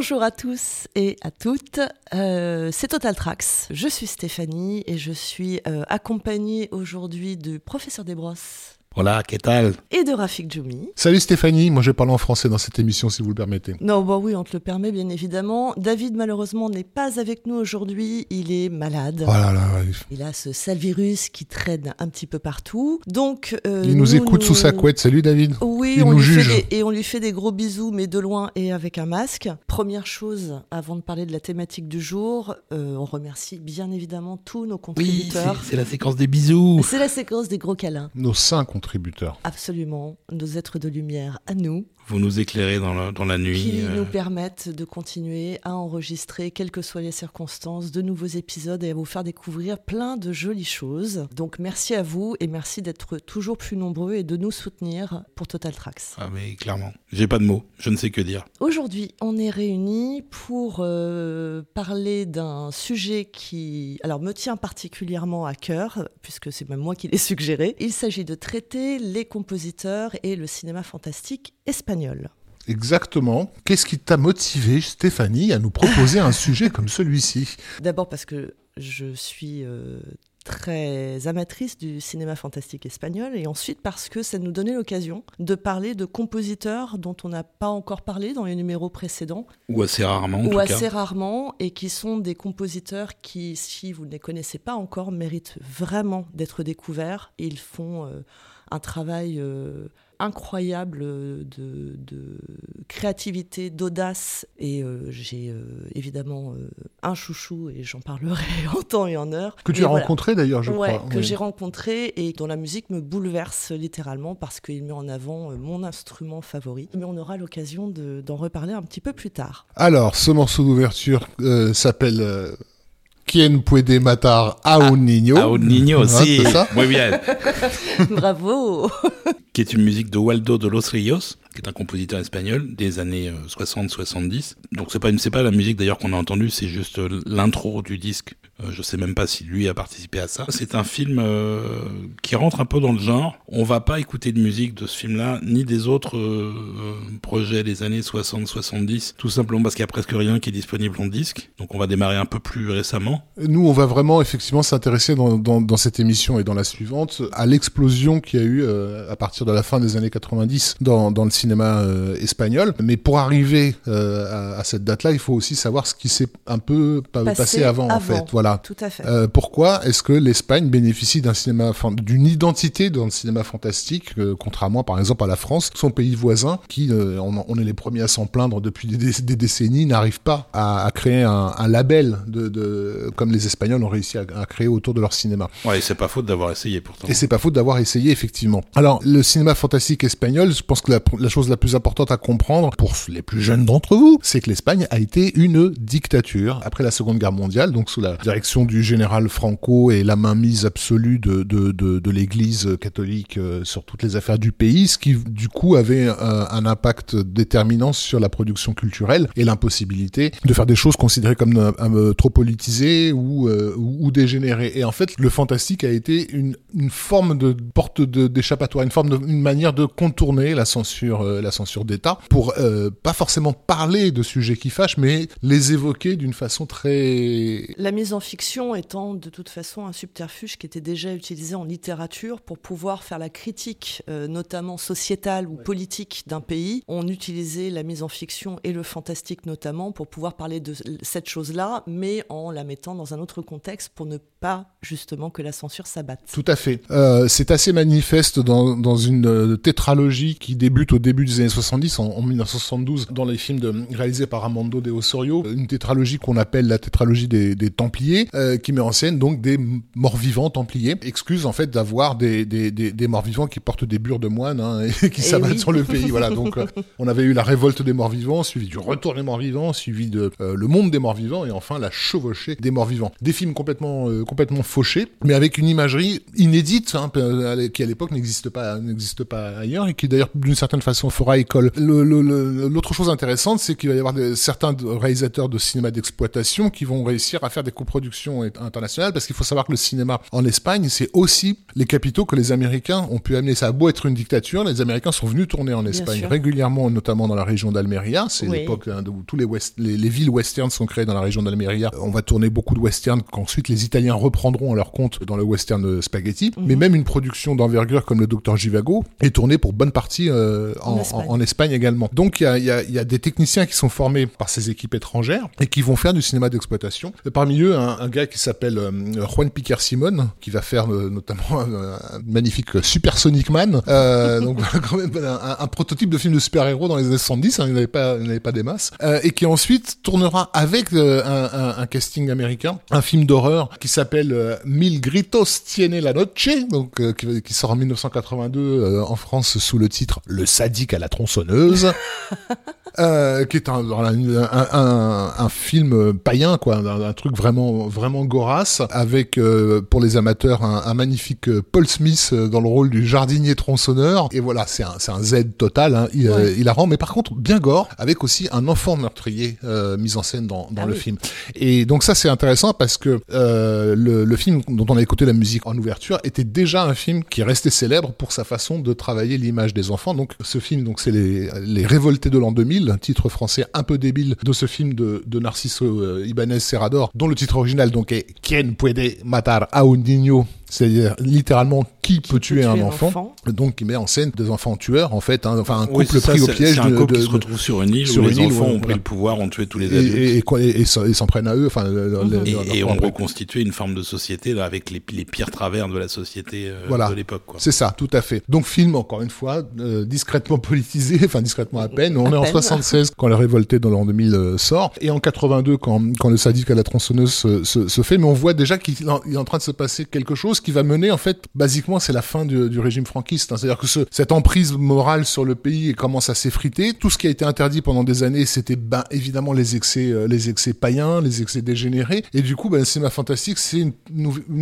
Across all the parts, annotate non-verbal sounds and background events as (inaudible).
Bonjour à tous et à toutes, euh, c'est Total Tracks. Je suis Stéphanie et je suis euh, accompagnée aujourd'hui du professeur Desbrosses Hola, ¿qué tal et de Rafik Djoumi. Salut Stéphanie, moi je vais parler en français dans cette émission si vous le permettez. Non, bah oui, on te le permet bien évidemment. David malheureusement n'est pas avec nous aujourd'hui, il est malade. Oh là là, Il a ce sale virus qui traîne un petit peu partout. Donc euh, il nous, écoute sous sa couette. Salut David. Oui, Il on nous lui juge. Fait des, et on lui fait des gros bisous, mais de loin et avec un masque. Première chose, avant de parler de la thématique du jour, euh, on remercie bien évidemment tous nos contributeurs. c'est c'est la séquence des bisous. c'est la séquence des gros câlins. Nos cinq Absolument, nos êtres de lumière à nous, Vous nous éclairez dans la, dans la nuit. qui euh, nous permettent de continuer à enregistrer, quelles que soient les circonstances, de nouveaux épisodes et à vous faire découvrir plein de jolies choses. Donc merci à vous et merci d'être toujours plus nombreux et de nous soutenir pour Total Tracks. Ah mais clairement, j'ai pas de mots, je ne sais que dire. Aujourd'hui, on est réunis pour euh, parler d'un sujet qui alors, me tient particulièrement à cœur, puisque c'est même moi qui l'ai suggéré. Il s'agit de traiter les compositeurs et le cinéma fantastique espagnol. Exactement. Qu'est-ce qui t'a motivé, Stéphanie, à nous proposer un (laughs) sujet comme celui-ci? D'abord parce que je suis euh, très amatrice du cinéma fantastique espagnol, et ensuite parce que ça nous donnait l'occasion de parler de compositeurs dont on n'a pas encore parlé dans les numéros précédents, Ou assez rarement en ou tout assez cas. rarement, et qui sont des compositeurs qui, si vous ne les connaissez pas encore, méritent vraiment d'être découverts. Ils font euh, un travail euh, incroyable de, de créativité, d'audace, et euh, j'ai euh, évidemment euh, un chouchou, et j'en parlerai (laughs) en temps et en heure. Que tu as voilà. rencontré d'ailleurs, je Ouais, crois. que Oui. j'ai rencontré et dont la musique me bouleverse littéralement parce qu'il met en avant euh, mon instrument favori. Mais on aura l'occasion de- d'en reparler un petit peu plus tard. Alors, ce morceau d'ouverture euh, s'appelle euh, Quien puede matar a un niño Ah, au Niño Ouais, aussi. c'est ça? Muy bien. (laughs) Bravo qui est une musique de Waldo de los Ríos, qui est un compositeur espagnol des années euh, 60-70. Donc c'est pas c'est pas la musique d'ailleurs qu'on a entendue, c'est juste euh, l'intro du disque. Euh, je sais même pas si lui a participé à ça. C'est un film euh, qui rentre un peu dans le genre. On va pas écouter de musique de ce film-là, ni des autres euh, euh, projets des années 60-70, tout simplement parce qu'il y a presque rien qui est disponible en disque. Donc on va démarrer un peu plus récemment. Nous, on va vraiment effectivement s'intéresser dans, cette émission et dans la suivante à l'explosion qu'il y a eu euh, à partir de la fin des années 90 dans, dans le cinéma euh, espagnol. Mais pour arriver euh, à, à cette date-là, il faut aussi savoir ce qui s'est un peu pa- Passé passé, avant, en fait. Voilà. Tout à fait. Euh, pourquoi est-ce que l'Espagne bénéficie d'un cinéma, d'une identité dans le cinéma fantastique, euh, contrairement par exemple à la France, son pays voisin, qui, euh, on, on est les premiers à s'en plaindre depuis des, dé- des décennies, n'arrive pas à, à créer un, un label de, de, comme les Espagnols ont réussi à, à créer autour de leur cinéma. Ouais, et c'est pas faute d'avoir essayé pourtant. Et c'est pas faute d'avoir essayé, effectivement. Alors, le cinéma fantastique espagnol, je pense que la, chose la plus importante à comprendre, pour les plus jeunes d'entre vous, c'est que l'Espagne a été une dictature après la Seconde Guerre mondiale, donc sous la direction du général Franco et la mainmise absolue de, de, de, l'Église catholique euh, sur toutes les affaires du pays, ce qui, du coup, avait un, impact déterminant sur la production culturelle et l'impossibilité de faire des choses considérées comme euh, euh, trop politisées ou, ou, dégénérées. Et en fait, le fantastique a été une, une forme de porte d'échappatoire, une forme de, une manière de contourner la censure, euh, la censure d'État pour euh, pas forcément parler de sujets qui fâchent, mais les évoquer d'une façon très La mise en fiction étant de toute façon un subterfuge qui était déjà utilisé en littérature pour pouvoir faire la critique, euh, notamment sociétale ou politique d'un pays, on utilisait la mise en fiction et le fantastique notamment pour pouvoir parler de cette chose-là, mais en la mettant dans un autre contexte pour ne pas justement que la censure s'abatte. Tout à fait. Euh, c'est assez manifeste dans, dans une euh, tétralogie qui débute au début des années 70, en, en 1972, dans les films de, réalisés par Armando de Osorio, une tétralogie qu'on appelle la tétralogie des, des Templiers, euh, qui met en scène donc des morts-vivants Templiers. Excuse en fait d'avoir des, des, morts-vivants qui portent des bures de moines hein, et qui Eh s'abattent oui. sur le pays. Voilà, donc euh, on avait eu la révolte des morts-vivants, suivi du retour des morts-vivants, suivi de euh, le monde des morts-vivants et enfin la chevauchée des morts-vivants. Des films complètement complètement fauchés, mais avec une imagerie inédite hein, qui à l'époque n'existe pas n'existe pas ailleurs et qui d'ailleurs d'une certaine façon fera école. Le- le- le- L'autre chose intéressante, c'est qu'il va y avoir des- certains réalisateurs de cinéma d'exploitation qui vont réussir à faire des, copro- production internationale parce qu'il faut savoir que le cinéma en Espagne, c'est aussi les capitaux que les Américains ont pu amener. Ça a beau être une dictature, les Américains sont venus tourner en Espagne régulièrement, notamment dans la région d'Almeria. C'est l'époque hein, où tous les, les, villes westerns sont créées dans la région d'Almeria. On va tourner beaucoup de westerns qu'ensuite les Italiens reprendront à leur compte dans le western spaghetti. Mhm. Mais même une production d'envergure comme le Docteur Givago est tournée pour bonne partie euh, en, Espagne. également. Donc il y a, y a, des techniciens qui sont formés par ces équipes étrangères et qui vont faire du cinéma d'exploitation. Parmi eux, un, gars qui s'appelle euh, Juan Piquer Simon, qui va faire euh, notamment un, magnifique Supersonic Man. (laughs) donc quand même un, prototype de film de super-héros dans les années 70, hein, il n'avait pas, il pas des masses, et qui ensuite tournera avec un, casting américain un film d'horreur qui s'appelle Mil Gritos Tiene la Noche, donc qui, qui, sort en 1982 en France sous le titre Le sadique à la tronçonneuse. (laughs) Euh, qui est un, un, un, film païen, quoi, un, truc vraiment vraiment gorasse, avec euh, pour les amateurs un, magnifique euh, Paul Smith dans le rôle du jardinier tronçonneur. Et voilà, c'est un, un Z total, hein, il, la rend, mais par contre bien gore, avec aussi un enfant meurtrier mis en scène dans, dans ah le film. Et donc ça c'est intéressant parce que le, le film dont on a écouté la musique en ouverture était déjà un film qui restait célèbre pour sa façon de travailler l'image des enfants. Donc ce film, donc c'est les, les Révoltés de l'an 2000 un titre français un peu débile de ce film de, Narciso euh, Ibanez Serrador, dont le titre original donc est Quien puede matar a un niño? C'est-à-dire littéralement qui, peut, tuer, un, enfant. Donc il met en scène des enfants tueurs en fait, hein, enfin un couple pris au piège. C'est un couple qui se retrouve sur une île où les enfants ont pris le pouvoir, ont tué tous les adultes. Et, et, s'en prennent à eux. Enfin, et, ont reconstitué une forme de société là, avec les, les, pires travers de la société euh, de l'époque. C'est ça, tout à fait. Donc film encore une fois euh, discrètement politisé, (laughs) enfin discrètement à (laughs) peine. On est en 76 quand la révolté dans l'an 2000 euh, sort et en 82 quand, quand le sadique à la tronçonneuse se, se, se fait. Mais on voit déjà qu'il est en train de se passer quelque chose qui va mener, en fait, basiquement, c'est la fin du, régime franquiste. Hein. C'est-à-dire que ce, cette emprise morale sur le pays commence à s'effriter. Tout ce qui a été interdit pendant des années, c'était ben, évidemment les excès, euh, les excès païens, les excès dégénérés. Et du coup, ben, le cinéma fantastique, c'est une,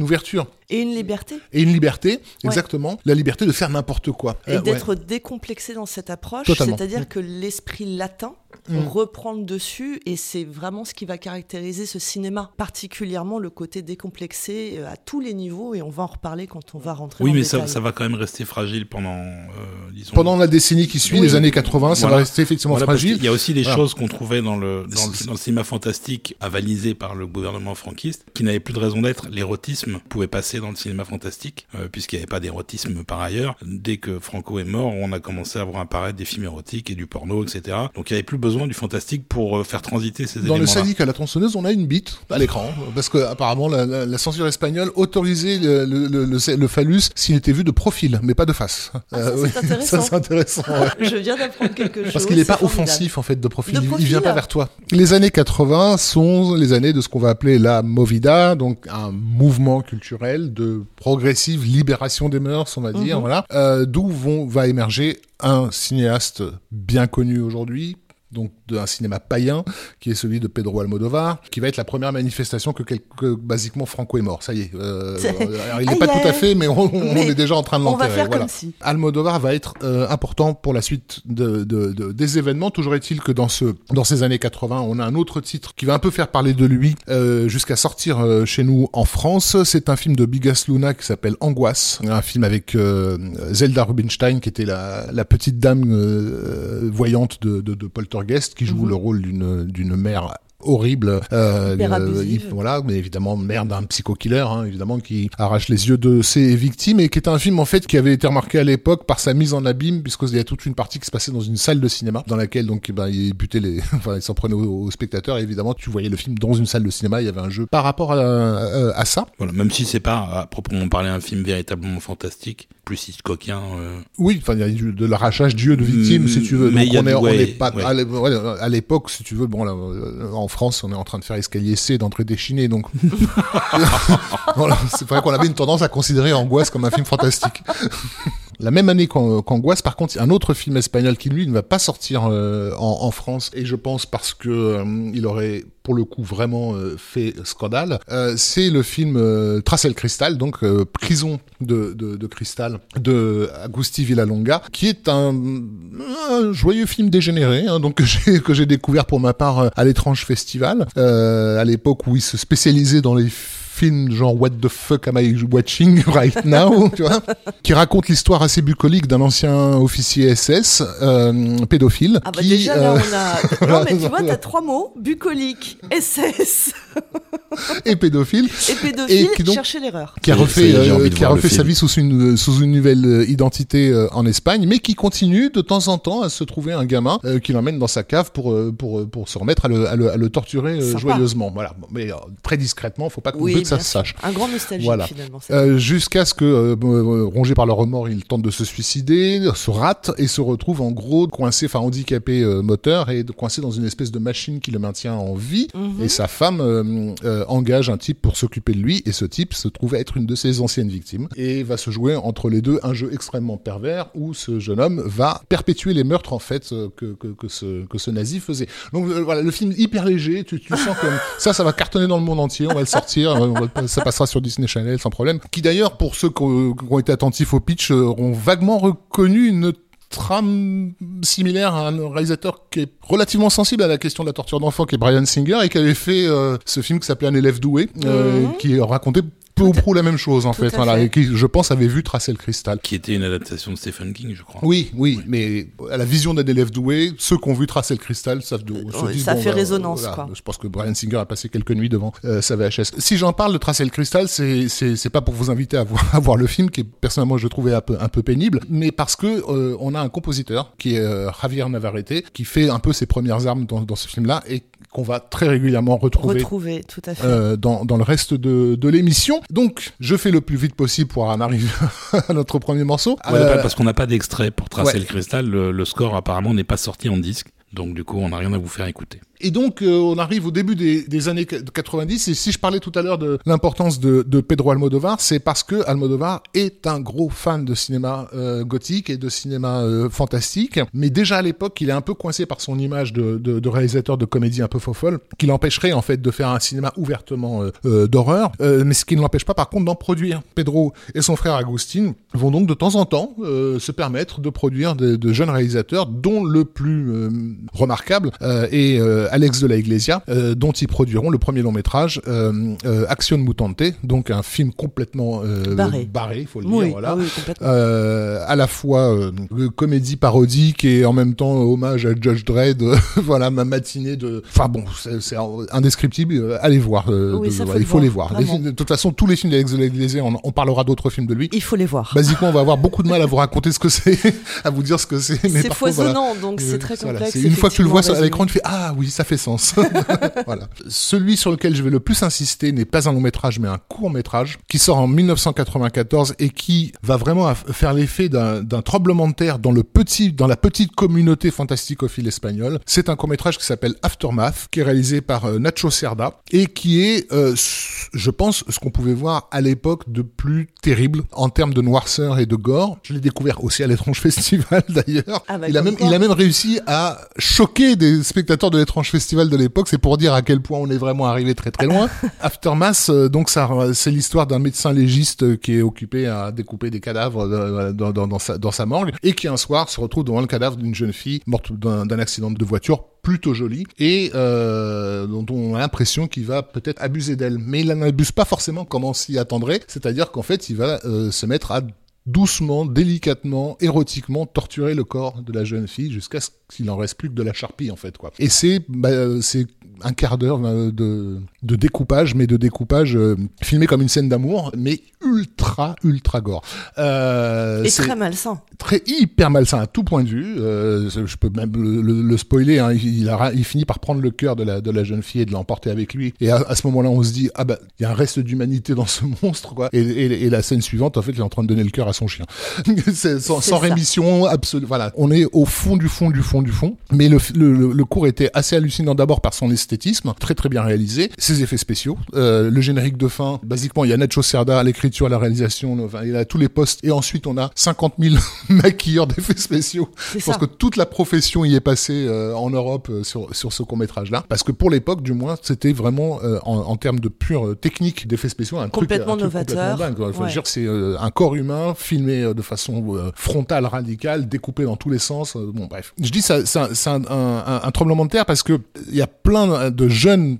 ouverture. Et une liberté. Et une liberté, exactement. La liberté de faire n'importe quoi. Et euh, d'être décomplexé dans cette approche. C'est-à-dire mm. que l'esprit latin mm. reprend le dessus et c'est vraiment ce qui va caractériser ce cinéma. Particulièrement le côté décomplexé euh, à tous les niveaux et on va en reparler quand on va rentrer Oui, mais ça, ça, va quand même rester fragile pendant, euh, disons... Pendant la décennie qui suit, les années 80, ça va rester effectivement fragile. Il y a aussi des choses qu'on trouvait dans le, dans, le, cinéma fantastique avalisé par le gouvernement franquiste qui n'avaient plus de raison d'être. L'érotisme pouvait passer dans le cinéma fantastique euh, puisqu'il n'y avait pas d'érotisme par ailleurs. Dès que Franco est mort, on a commencé à voir apparaître des films érotiques et du porno, etc. Donc il n'y avait plus besoin du fantastique pour euh, faire transiter ces éléments. Dans le sadique à la tronçonneuse, on a une bite à l'écran parce que apparemment la, la censure espagnole autorisait le, le, le, phallus s'il était vu de profil, mais pas de face. Ah, euh, ça, c'est intéressant. Je viens d'apprendre quelque chose. Parce qu'il n'est pas offensif, en fait, de profil. Il, vient pas vers toi. Les années 80 sont les années de ce qu'on va appeler la Movida, donc un mouvement culturel de progressive libération des mœurs, on va dire, mhm. voilà, euh, d'où va émerger un cinéaste bien connu aujourd'hui, donc d'un cinéma païen, qui est celui de Pedro Almodovar, qui va être la première manifestation que, quelque, basiquement Franco est mort. Ça y est. Euh, il n'est pas tout à fait, mais on, est déjà en train de l'enterrer. Voilà. Almodovar va être euh, important pour la suite de, de, des événements. Toujours est-il que dans ce dans ces années 80, on a un autre titre qui va un peu faire parler de lui euh, jusqu'à sortir euh, chez nous en France. C'est un film de Bigas Luna qui s'appelle Angoisse, un film avec Zelda Rubinstein qui était la, la petite dame voyante de, de, de Poltergeist qui joue mhm. le rôle d'une d'une mère horrible. Euh, euh voilà, mais évidemment, mère d'un psycho-killer, hein, évidemment, qui arrache les yeux de ses victimes et qui est un film, en fait, qui avait été remarqué à l'époque par sa mise en abîme, puisqu'il y a toute une partie qui se passait dans une salle de cinéma, dans laquelle, donc, eh ben, il butait les, (laughs) enfin, il s'en prenait aux, spectateurs, et évidemment, tu voyais le film dans une salle de cinéma, il y avait un jeu par rapport à, à, ça. Voilà, même si c'est pas, à proprement parler, un film véritablement fantastique, plus Hitchcockien. Euh... Oui, enfin, il y a de l'arrachage d'yeux de victimes, si tu veux. Mais donc, on, est, pas, à l'époque, si tu veux, bon, là, en en France, on est en train de faire escalier C d'entrée déchinée, donc (laughs) c'est vrai qu'on avait une tendance à considérer Angoisse comme un film fantastique. La même année qu'Angoisse, par contre, un autre film espagnol qui lui ne va pas sortir en, en, France, et je pense parce que il aurait pour le coup vraiment euh, fait scandale, euh, c'est le film euh, Tracel Cristal, donc Prison de, de, cristal de Agusti Villalonga, qui est un, joyeux film dégénéré, hein, donc (laughs) que j'ai découvert pour ma part à l'étrange festival, à l'époque où il se spécialisait dans les film genre What the fuck am I watching (laughs) right now, tu vois, qui raconte l'histoire assez bucolique d'un ancien officier SS euh, pédophile. Ah bah qui, déjà là euh, on a. non mais (laughs) tu vois, t'as trois mots bucolique, SS et pédophile. Et pédophile. Et qui donc, chercher l'erreur. Qui a refait, euh, qui a refait sa vie sous une sous une nouvelle identité en Espagne, mais qui continue de temps en temps à se trouver un gamin qui l'emmène dans sa cave pour pour pour se remettre à le à le, à le torturer joyeusement. Voilà, mais très discrètement, faut pas que oui, ça se sache. Un grand nostalgique voilà. finalement. Euh, Jusqu'à ce que, euh, euh, rongé par le remords, il tente de se suicider, se rate et se retrouve en gros coincé, enfin handicapé euh, moteur et coincé dans une espèce de machine qui le maintient en vie. Mhm. Et sa femme euh, engage un type pour s'occuper de lui et ce type se trouve être une de ses anciennes victimes et va se jouer entre les deux un jeu extrêmement pervers où ce jeune homme va perpétuer les meurtres en fait que, que, que ce, que ce nazi faisait. Donc voilà, le film hyper léger, tu, tu sens comme (laughs) ça, ça va cartonner dans le monde entier, on va le sortir ça passera sur Disney Channel sans problème. Qui d'ailleurs, pour ceux qui ont été attentifs au pitch, auront vaguement reconnu une trame similaire à un réalisateur qui est relativement sensible à la question de la torture d'enfants, qui est Brian Singer, et qui avait fait euh, ce film qui s'appelait Un élève doué, euh, mhm. qui racontait peu ou prou la même chose en fait, voilà, et qui je pense avait vu Tracer le cristal. Qui était une adaptation de Stephen King, je crois. Oui, oui, mais à la vision d'un élève doué, ceux qui ont vu Tracer le cristal savent de. ça fait bah, résonance quoi. Je pense que Brian Singer a passé quelques nuits devant euh, sa VHS. Si j'en parle de Tracer le cristal, c'est c'est pas pour vous inviter à voir, (laughs) à voir le film qui personnellement je trouvais un peu un peu pénible, mais parce que euh, on a un compositeur qui est euh, Javier Navarrete qui fait un peu ses premières armes dans, dans ce film-là et qu'on va très régulièrement retrouver, retrouver tout à fait. Euh, dans, dans le reste de, de l'émission. Donc, je fais le plus vite possible pour en arriver (laughs) à notre premier morceau. Euh, parce qu'on n'a pas d'extrait pour tracer le cristal. le score apparemment n'est pas sorti en disque. Donc du coup, on n'a rien à vous faire écouter. Et donc, euh, on arrive au début des, années 90. Et si je parlais tout à l'heure de l'importance de, Pedro Almodovar, c'est parce que Almodovar est un gros fan de cinéma euh, gothique et de cinéma euh, fantastique. Mais déjà à l'époque, il est un peu coincé par son image de, réalisateur de comédie un peu fofolle, qui l'empêcherait en fait de faire un cinéma ouvertement d'horreur. mais ce qui ne l'empêche pas par contre d'en produire. Pedro et son frère Agustin vont donc de temps en temps se permettre de produire de, jeunes réalisateurs, dont le plus remarquable est Alex de la Iglesia, euh, dont ils produiront le premier long métrage euh, euh, Action Mutante, donc un film complètement barré. barré, il faut le dire, voilà. à la fois comédie parodique et en même temps hommage à Judge Dredd, (laughs) voilà ma matinée de, enfin bon, c'est indescriptible. Allez voir, il faut les voir. de toute façon, tous les films d'Alex de la Iglesia, on, parlera d'autres films de lui. Il faut les voir. Basiquement, on va avoir beaucoup de mal à (laughs) vous raconter ce que c'est, (laughs) à vous dire ce que c'est. C'est foisonnant, donc c'est très complexe. Une fois que tu le vois à l'écran, tu fais ah oui, ça fait sens. (laughs) voilà. Celui sur lequel je vais le plus insister n'est pas un long métrage, mais un court métrage qui sort en 1994 et qui va vraiment faire l'effet d'un tremblement de terre dans le petit, dans la petite communauté fantasticophile espagnole. C'est un court métrage qui s'appelle Aftermath, qui est réalisé par euh, Nacho Cerda et qui est, euh, je pense, ce qu'on pouvait voir à l'époque de plus terrible en termes de noirceur et de gore. Je l'ai découvert aussi à l'étrange (laughs) festival d'ailleurs. Ah bah, il a même, il a même réussi à choquer des spectateurs de l'étrange festival de l'époque, c'est pour dire à quel point on est vraiment arrivé très très loin. (laughs) Aftermath, euh, donc ça, c'est l'histoire d'un médecin légiste euh, qui est occupé à découper des cadavres euh, dans, dans, dans, sa, dans sa morgue et qui un soir se retrouve devant le cadavre d'une jeune fille morte d'un accident de voiture plutôt jolie et euh, dont on a l'impression qu'il va peut-être abuser d'elle. Mais il n'abuse pas forcément comme on s'y attendrait, c'est-à-dire qu'en fait il va se mettre à doucement, délicatement, érotiquement torturer le corps de la jeune fille jusqu'à ce qu'il en reste plus que de la charpie en fait quoi. Et c'est bah, c'est un quart d'heure euh, de, de découpage, mais de découpage euh, filmé comme une scène d'amour, mais ultra ultra gore. Euh, et très malsain. Très hyper malsain à tout point de vue. Euh, je peux même le, spoiler. Hein, il, a, il finit par prendre le cœur de la, de la jeune fille et de l'emporter avec lui. Et à, ce moment-là, on se dit ah bah il y a un reste d'humanité dans ce (laughs) monstre quoi. Et, et, et, la scène suivante, en fait, il est en train de donner le cœur à son chien. (laughs) sans, rémission absolue. Voilà, on est au fond du fond du fond du fond. Mais le, le, le cours était assez hallucinant d'abord par son esthétisme, très très bien réalisé, ses effets spéciaux, euh, le générique de fin. Basiquement, il y a Nacho Cerda à l'écriture, à la réalisation, enfin, il a tous les postes. Et ensuite, on a 50 000 (laughs) maquilleurs d'effets spéciaux. Je pense que toute la profession y est passée euh, en Europe euh, sur, sur ce court métrage là, parce que pour l'époque, du moins, c'était vraiment euh, en, en, termes de pure technique d'effets spéciaux un complètement truc, un novateur. Truc complètement dingue. Faut dire, c'est un corps humain filmé de façon frontale, radicale, découpé dans tous les sens. bon, bref. Je dis ça, c'est un, tremblement de terre parce que il y a plein de jeunes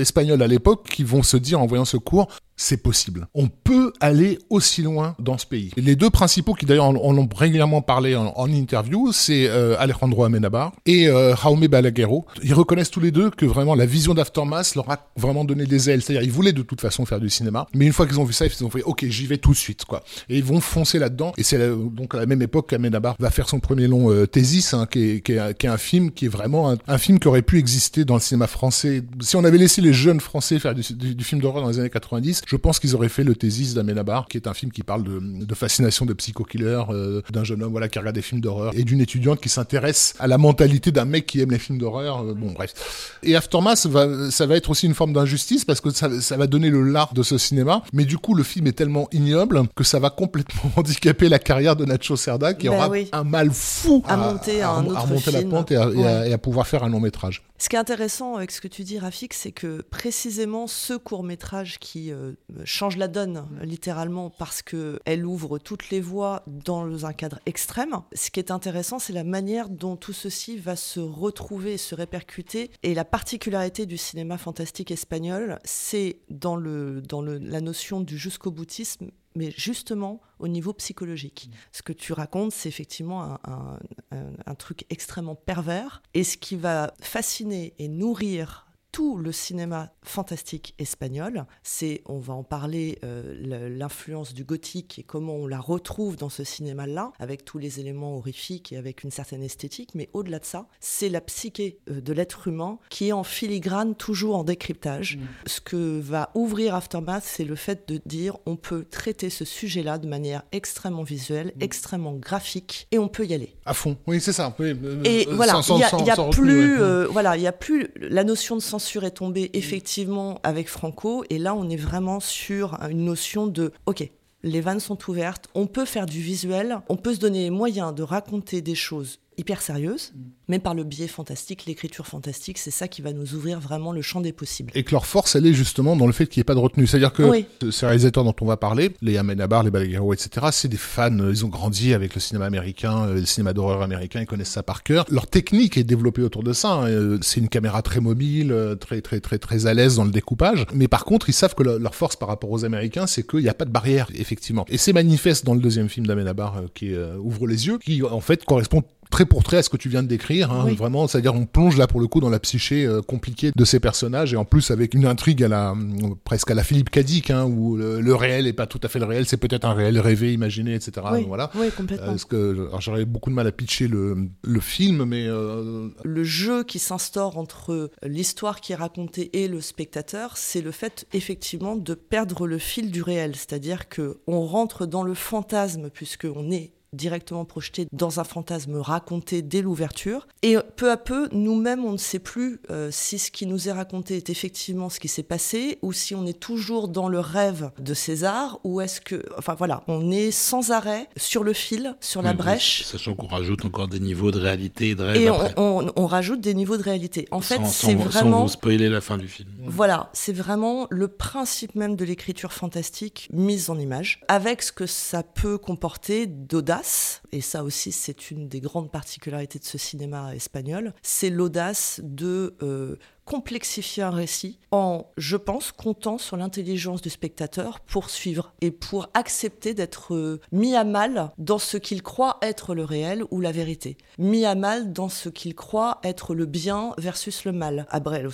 espagnols à l'époque qui vont se dire en voyant ce cours, c'est possible. On peut aller aussi loin dans ce pays. Les deux principaux qui d'ailleurs en, ont régulièrement parlé en, interview, c'est euh, Alejandro Amenabar et euh, Jaume Balaguerro. Ils reconnaissent tous les deux que vraiment la vision d'Aftermath leur a vraiment donné des ailes. C'est-à-dire ils voulaient de toute façon faire du cinéma, mais une fois qu'ils ont vu ça, ils ont fait OK, j'y vais tout de suite quoi. Et ils vont foncer là-dedans. Et c'est donc à la même époque qu'Amenabar va faire son premier long euh, Thésis, hein, qui, est, qui, est, qui, est, un film qui est vraiment un, film qui aurait pu exister dans le cinéma français. Si on avait laissé les jeunes français faire du film d'horreur dans les années 90, je pense qu'ils auraient fait le Thésis d'Amenabar, qui est un film qui parle de, fascination de psycho-killer, euh, d'un jeune homme voilà, qui regarde des films d'horreur, et d'une étudiante qui s'intéresse à la mentalité d'un mec qui aime les films d'horreur. Euh, bon, bref. Et Aftermath, va, ça va être aussi une forme d'injustice, parce que ça, va donner le lard de ce cinéma, mais du coup, le film est tellement ignoble que ça va complètement (laughs) handicaper la carrière de Nacho Cerda, qui ben aura un mal fou à, monter, à, monter la pente et, à, pouvoir faire un long métrage. Ce qui est intéressant avec ce que tu dis, Rafik, c'est que précisément ce court métrage qui euh, change la donne littéralement parce que elle ouvre toutes les voies dans un cadre extrême. Ce qui est intéressant, c'est la manière dont tout ceci va se retrouver et se répercuter. Et la particularité du cinéma fantastique espagnol, c'est dans, le, dans le, la notion du jusqu'au boutisme mais justement au niveau psychologique. Ce que tu racontes, c'est effectivement un, un, truc extrêmement pervers, et ce qui va fasciner et nourrir tout le cinéma fantastique espagnol. C'est, on va en parler, euh, l'influence du gothique et comment on la retrouve dans ce cinéma-là, avec tous les éléments horrifiques et avec une certaine esthétique. Mais au-delà de ça, c'est la psyché euh, de l'être humain qui est en filigrane, toujours en décryptage. Mm. Ce que va ouvrir Aftermath, c'est le fait de dire on peut traiter ce sujet-là de manière extrêmement visuelle, mm. extrêmement graphique, et on peut y aller. À fond, oui, c'est ça. Euh, et voilà, il n'y a, plus, voilà, il y a plus la notion de censure est tombée effectivement avec Franco. Et là, on est vraiment sur une notion de, OK, les vannes sont ouvertes, on peut faire du visuel, on peut se donner les moyens de raconter des choses hyper sérieuse, mm. mais par le biais fantastique, l'écriture fantastique, c'est ça qui va nous ouvrir vraiment le champ des possibles. Et que leur force, elle est justement dans le fait qu'il n'y ait pas de retenue. C'est-à-dire que ces réalisateurs dont on va parler, les Amenabar, les Balaguerro, etc., c'est des fans, ils ont grandi avec le cinéma américain, euh, le cinéma d'horreur américain, ils connaissent ça par cœur. Leur technique est développée autour de ça. Hein. Euh, c'est une caméra très mobile, euh, très très très très à l'aise dans le découpage. Mais par contre, ils savent que leur force par rapport aux Américains, c'est qu'il n'y a pas de barrière, effectivement. Et c'est manifeste dans le deuxième film d'Amenabar qui ouvre les yeux, qui en fait correspond très pour trait à ce que tu viens de décrire, hein, vraiment, c'est-à-dire on plonge là pour le coup dans la psyché euh, compliquée de ces personnages et en plus avec une intrigue à la euh, presque à la Philippe Cadic, hein, où le, réel est pas tout à fait le réel, c'est peut-être un réel rêvé, imaginé, etc. voilà. Oui, complètement. Parce que j'aurais beaucoup de mal à pitcher le, le film, mais euh, le jeu qui s'instaure entre l'histoire qui est racontée et le spectateur, c'est le fait effectivement de perdre le fil du réel, c'est-à-dire que on rentre dans le fantasme puisque on est directement projeté dans un fantasme raconté dès l'ouverture. Et peu à peu, nous-mêmes, on ne sait plus euh, si ce qui nous est raconté est effectivement ce qui s'est passé ou si on est toujours dans le rêve de César ou est-ce que... Enfin voilà, on est sans arrêt sur le fil, sur la brèche. Sachant qu'on rajoute encore des niveaux de réalité et de rêve. Et On, rajoute des niveaux de réalité. En fait, c'est vraiment... Sans vous spoiler la fin du film. Voilà, c'est vraiment le principe même de l'écriture fantastique mise en image, avec ce que ça peut comporter d'audace us. Et ça aussi c'est une des grandes particularités de ce cinéma espagnol, c'est l'audace de euh, complexifier un récit en, je pense, comptant sur l'intelligence du spectateur pour suivre et pour accepter d'être euh, mis à mal dans ce qu'il croit être le réel ou la vérité, mis à mal dans ce qu'il croit être le bien versus le mal. Abrel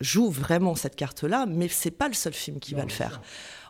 joue vraiment cette carte-là, mais c'est pas le seul film qui va le faire.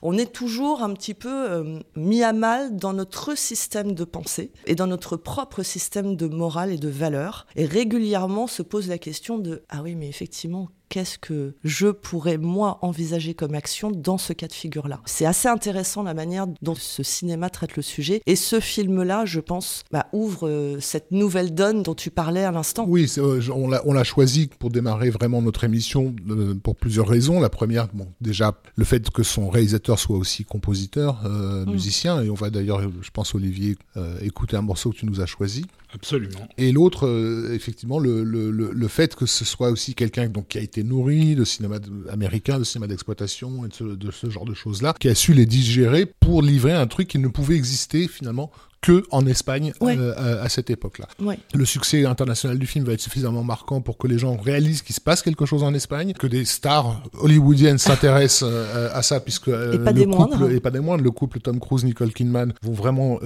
on est toujours un petit peu euh, mis à mal dans notre système de pensée et dans notre propre système de morale et de valeurs. Et régulièrement se pose la question de ah oui, mais effectivement, qu'est-ce que je pourrais moi envisager comme action dans ce cas de figure-là. C'est assez intéressant la manière dont ce cinéma traite le sujet. Et ce film-là, je pense, bah, ouvre euh, cette nouvelle donne dont tu parlais à l'instant. Oui, euh, on l'a choisi pour démarrer vraiment notre émission euh, pour plusieurs raisons. La première, bon, déjà le fait que son réalisateur soit aussi compositeur, mm. musicien, et on va d'ailleurs, je pense Olivier, écouter un morceau que tu nous as choisi. Absolument. Et l'autre, euh, effectivement, le, le, le, fait que ce soit aussi quelqu'un donc qui a été nourri de cinéma américain, de cinéma d'exploitation et de de ce genre de choses-là, qui a su les digérer pour livrer un truc qui ne pouvait exister finalement que en Espagne euh, à, cette époque-là. Le succès international du film va être suffisamment marquant pour que les gens réalisent qu'il se passe quelque chose en Espagne, que des stars hollywoodiennes s'intéressent euh, à ça, puisque euh, et pas des moindres. et pas des moindres, le couple Tom Cruise Nicole Kidman vont vraiment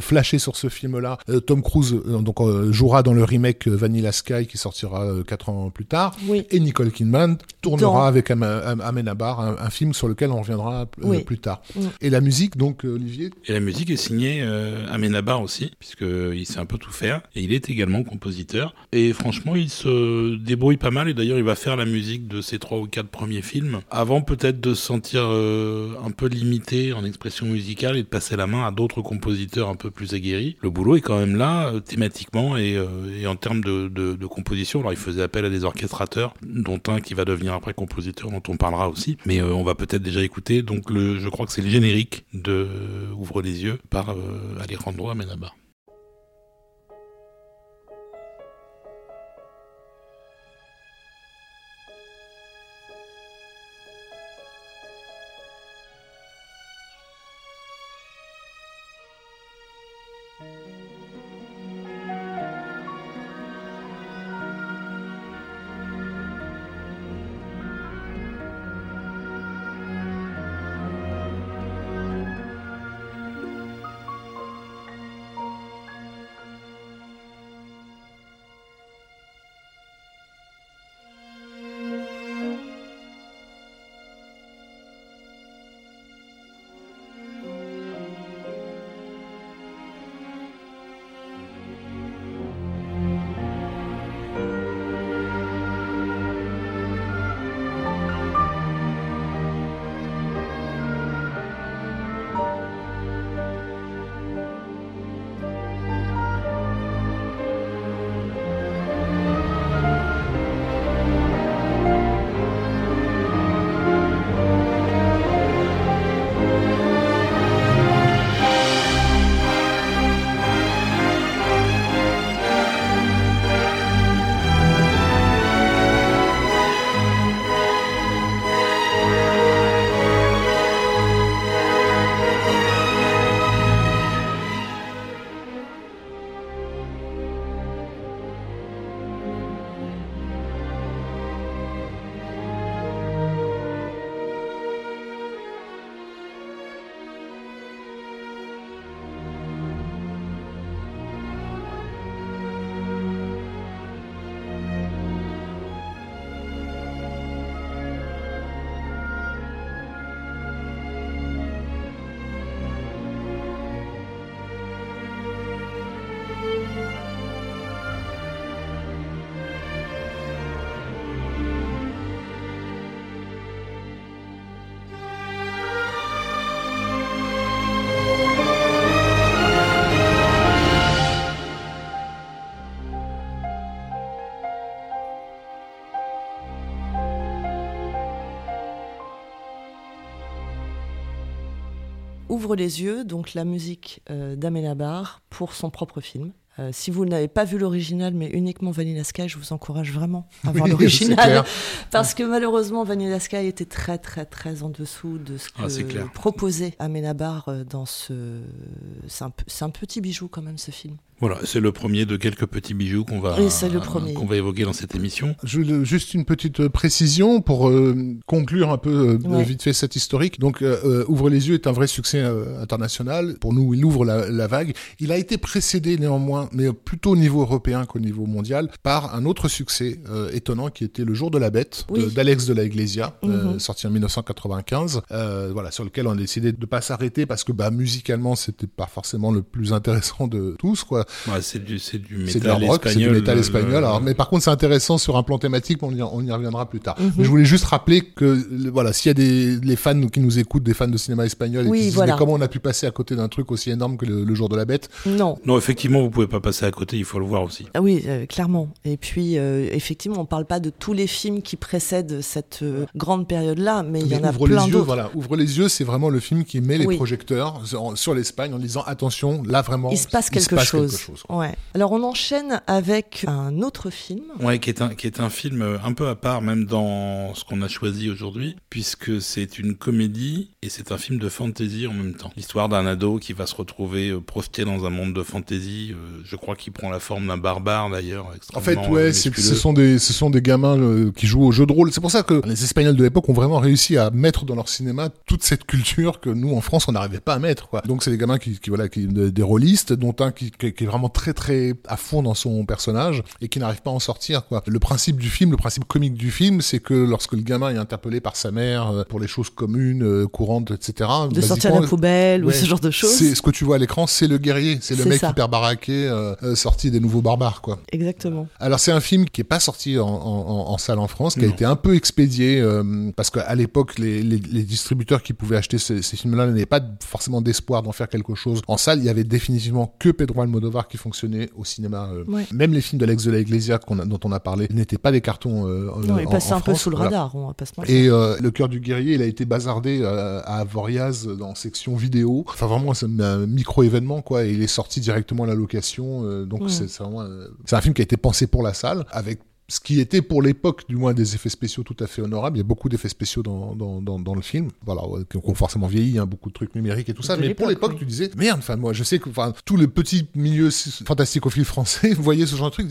flasher sur ce film-là. Tom Cruise donc jouera dans le remake Vanilla Sky qui sortira quatre ans plus tard, et Nicole Kidman tournera avec Amenabar, un, un, film sur lequel on reviendra plus tard. Et la musique, donc Olivier. Et la musique est signée Amenabar aussi, puisqu'il sait un peu tout faire. Et il est également compositeur. Et franchement, il se débrouille pas mal. Et d'ailleurs, il va faire la musique de ses trois ou quatre premiers films, avant peut-être de se sentir euh, un peu limité en expression musicale et de passer la main à d'autres compositeurs un peu plus aguerris. Le boulot est quand même là, euh, thématiquement et, euh, et, en termes de, composition. Alors, il faisait appel à des orchestrateurs, dont un qui va devenir après compositeur, dont on parlera aussi. Mais on va peut-être déjà écouter. Donc, le, je crois que c'est le générique de Ouvre les yeux par Alejandro Amenabar. Ouvre les yeux, donc la musique euh, d'Amenabar pour son propre film. Euh, si vous n'avez pas vu l'original, mais uniquement Vanilla Sky, je vous encourage vraiment à voir l'original. (laughs) Parce que malheureusement, Vanilla Sky était très, très, très en dessous de ce ah, que proposait Amenabar euh, dans ce. C'est un, un, petit bijou, quand même, ce film. Voilà, c'est le premier de quelques petits bijoux qu'on va, qu'on va évoquer dans cette émission. Je, juste une petite euh, précision pour euh, conclure un peu euh, vite fait cette historique. Donc, Ouvre les yeux est un vrai succès international. Pour nous, il ouvre la, vague. Il a été précédé néanmoins, mais plutôt au niveau européen qu'au niveau mondial, par un autre succès étonnant qui était Le Jour de la Bête d'Alex de, la Iglesia, mhm. sorti en 1995. voilà, sur lequel on a décidé de pas s'arrêter parce que bah, musicalement, c'était pas forcément le plus intéressant de tous, quoi Ouais, c'est du, c'est du c'est métal du rock, c'est du espagnol. métal euh, espagnol. Alors, mais par contre, c'est intéressant sur un plan thématique, mais on y, on y reviendra plus tard. Mhm. Mais je voulais juste rappeler que, voilà, s'il y a des les fans qui nous écoutent, des fans de cinéma espagnol, et Oui, qui se disent, voilà. mais comment on a pu passer à côté d'un truc aussi énorme que le, le jour de la bête? Non. Non, effectivement, vous pouvez pas passer à côté, il faut le voir aussi. Ah oui, euh, clairement. Et puis, euh, effectivement, on parle pas de tous les films qui précèdent cette euh, grande période-là, mais il y en a ouvre les plein yeux, voilà, ouvre les yeux, c'est vraiment le film qui met les Oui. projecteurs sur, sur l'Espagne en disant attention, là vraiment, Il se passe se quelque passe chose. quelque chose, quoi. Ouais. Alors, on enchaîne avec un autre film. Ouais, qui est un, qui est un film euh, un peu à part, même dans ce qu'on a choisi aujourd'hui, puisque c'est une comédie et c'est un film de fantasy en même temps. L'histoire d'un ado qui va se retrouver euh, projeté dans un monde de fantasy, euh, je crois qu'il prend la forme d'un barbare d'ailleurs. En fait, ouais, ce sont des, ce sont des gamins euh, qui jouent au jeu de rôle. C'est pour ça que les Espagnols de l'époque ont vraiment réussi à mettre dans leur cinéma toute cette culture que nous, en France, on n'arrivait pas à mettre. Quoi. Donc, c'est des gamins qui, qui voilà, qui des des rôlistes, dont un qui, qui, qui est vraiment très, très à fond dans son personnage et qui n'arrive pas à en sortir. Quoi. Le principe du film, le principe comique du film, c'est que lorsque le gamin est interpellé par sa mère euh, pour les choses communes, euh, courantes, etc., De sortir la poubelle ou ce genre de choses. C'est ce que tu vois à l'écran, c'est le guerrier, c'est le mec ça. hyper baraqué, euh, sorti des nouveaux barbares, quoi. Exactement. Alors c'est un film qui est pas sorti en, en- en- en salle en France, qui a été un peu expédié euh, parce qu'à l'époque les, les- les distributeurs qui pouvaient acheter ces, ces films-là n'avaient pas forcément d'espoir d'en faire quelque chose en salle. Il y avait définitivement que Pedro Almodovar qui fonctionnait au cinéma. euh. Ouais. Même les films d'Alex de la Iglesia a- dont on a parlé n'étaient pas des cartons. Euh, Non, il en- passait en un peu sous le voilà. radar, on va pas se mentir. Et euh, Le cœur du guerrier, il a été bazardé à Avoriaz dans section vidéo. Enfin vraiment, c'est un micro événement quoi. Et il est sorti directement à la location. donc c'est vraiment, c'est un film qui a été pensé pour la salle avec ce qui était pour l'époque, du moins, des effets spéciaux tout à fait honorables. Il y a beaucoup d'effets spéciaux dans, dans, dans, dans le film. Voilà, qui ont forcément vieilli, hein, beaucoup de trucs numériques et tout ça. De Mais pour l'époque, oui. tu disais, merde, enfin, moi, je sais que, enfin, tout le petit milieu fantasticophile français (laughs) voyait ce genre de truc,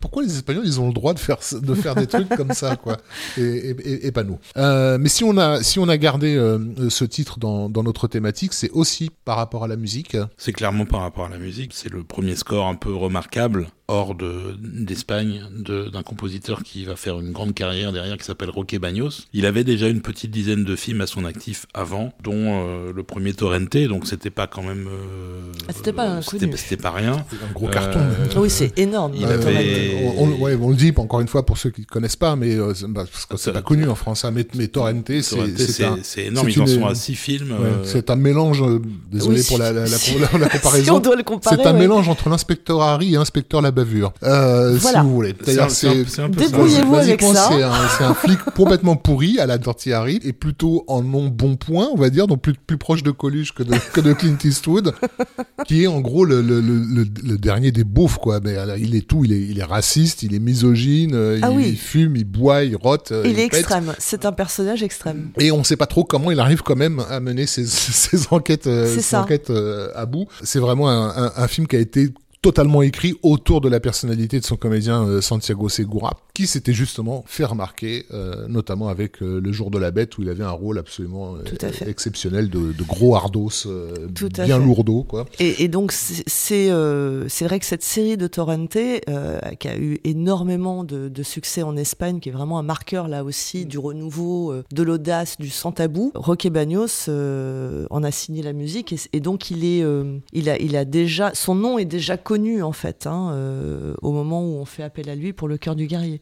pourquoi les Espagnols, ils ont le droit de faire, de faire des trucs (laughs) comme ça, quoi? Et, et, et- et pas nous. Euh, mais si on a, si on a gardé euh, ce titre dans, dans notre thématique, c'est aussi par rapport à la musique. C'est clairement par rapport à la musique. C'est le premier score un peu remarquable hors de d'Espagne de- d'un compositeur qui va faire une grande carrière derrière qui s'appelle Roque Bagnos. Il avait déjà une petite dizaine de films à son actif avant, dont euh, le premier Torrente, donc c'était pas quand même. euh, Ah, c'était pas un c'était c'était pas rien. C'est un gros Euh, carton. Oui, c'est énorme. il avait- on, on- ouais, on le dit encore une fois pour ceux qui ne connaissent pas, mais euh, c'est- bah, parce que c'est pas connu en France. hein, mais, mais Torrente, c'est Torrente, c'est c'est un, c'est énorme. Ils en une- sont à six films. ouais, euh, c'est un mélange. euh, désolé Oui. pour la, la, la, Si- la- la Si comparaison. on doit le comparer. C'est un ouais. mélange entre l'inspecteur Harry et l'inspecteur la bavure, euh, Voilà. si vous voulez. c'est D'ailleurs, un- c'est. Débrouillez-vous avec ça. C'est un, c'est un flic (laughs) complètement pourri à la Dirty Harry et plutôt en non bon point, on va dire, donc plus, plus proche de Coluche que de, que de Clint Eastwood, (laughs) qui est en gros le, le, le, le- le dernier des beaufs, quoi. Mais alors, il est tout, il est, il est raciste, il est misogyne, euh, Ah il, oui. il fume, il boit, il rote. euh, Il est pète. extrême. C'est un personnage extrême. Et on sait pas trop comment il arrive quand même à mener ses, (laughs) ses enquêtes, euh, ses euh, à bout. C'est vraiment un, un- un film qui a été totalement écrit autour de la personnalité de son comédien euh, Santiago Segura, qui s'était justement fait remarquer, euh, notamment avec euh, Le Jour de la Bête, où il avait un rôle absolument euh, exceptionnel de, de gros hardos, euh, bien lourdeau, quoi. Et, et donc, c'est euh, c'est vrai que cette série de Torrente, euh, qui a eu énormément de, de succès en Espagne, qui est vraiment un marqueur là aussi du renouveau, euh, de l'audace, du sans tabou, Roque Bagnos euh, en a signé la musique et, et donc il est, euh, il a, il a déjà, son nom est déjà connu en fait, hein, euh, au moment où on fait appel à lui pour le cœur du guerrier.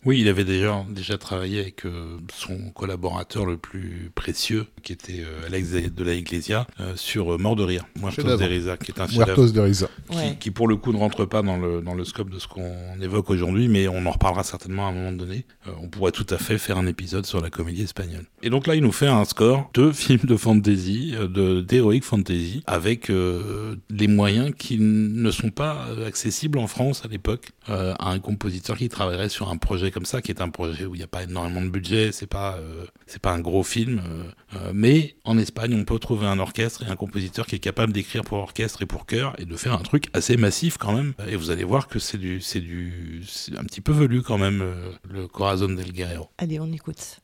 Oui, il avait déjà, déjà travaillé avec euh, son collaborateur le plus précieux, qui était euh, Alex de la Iglesia, euh, sur euh, Mort de rire, Muertos de Risa, qui est un Muertos de Risa. qui, Ouais. qui, pour le coup ne rentre pas dans le, dans le scope de ce qu'on évoque aujourd'hui, mais on en reparlera certainement à un moment donné. Euh, on pourrait tout à fait faire un épisode sur la comédie espagnole. Et donc là, il nous fait un score de films de fantasy, euh, de d'heroic fantasy, avec euh, les moyens qui ne sont pas accessibles en France à l'époque euh, à un compositeur qui travaillerait sur un projet comme ça, qui est un projet où il n'y a pas énormément de budget, c'est pas euh, pas un gros film, euh, euh, mais en Espagne, on peut trouver un orchestre et un compositeur qui est capable d'écrire pour orchestre et pour chœur et de faire un truc assez massif quand même. Et vous allez voir que c'est du du c'est un petit peu velu quand même le Corazon del Guerrero. Allez, on écoute.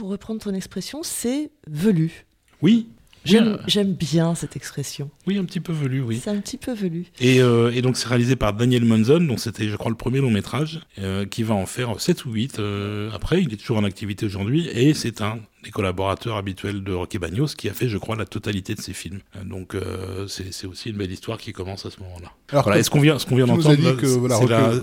Pour reprendre ton expression, c'est velu. Oui, J'aime j'aime bien cette expression. Oui, un petit peu velu, oui. C'est un petit peu velu. Et, euh, et donc c'est réalisé par Daniel Monzon, donc c'était je crois le premier long métrage, euh, qui va en faire 7 ou 8 euh, après, il est toujours en activité aujourd'hui, et c'est un des collaborateurs habituels de Rocky Bagnos, qui a fait, je crois, la totalité de ses films. Donc euh, c'est aussi une belle histoire qui commence à ce moment-là. Alors, Voilà, et ce qu'on vient, ce qu'on vient d'entendre, voilà,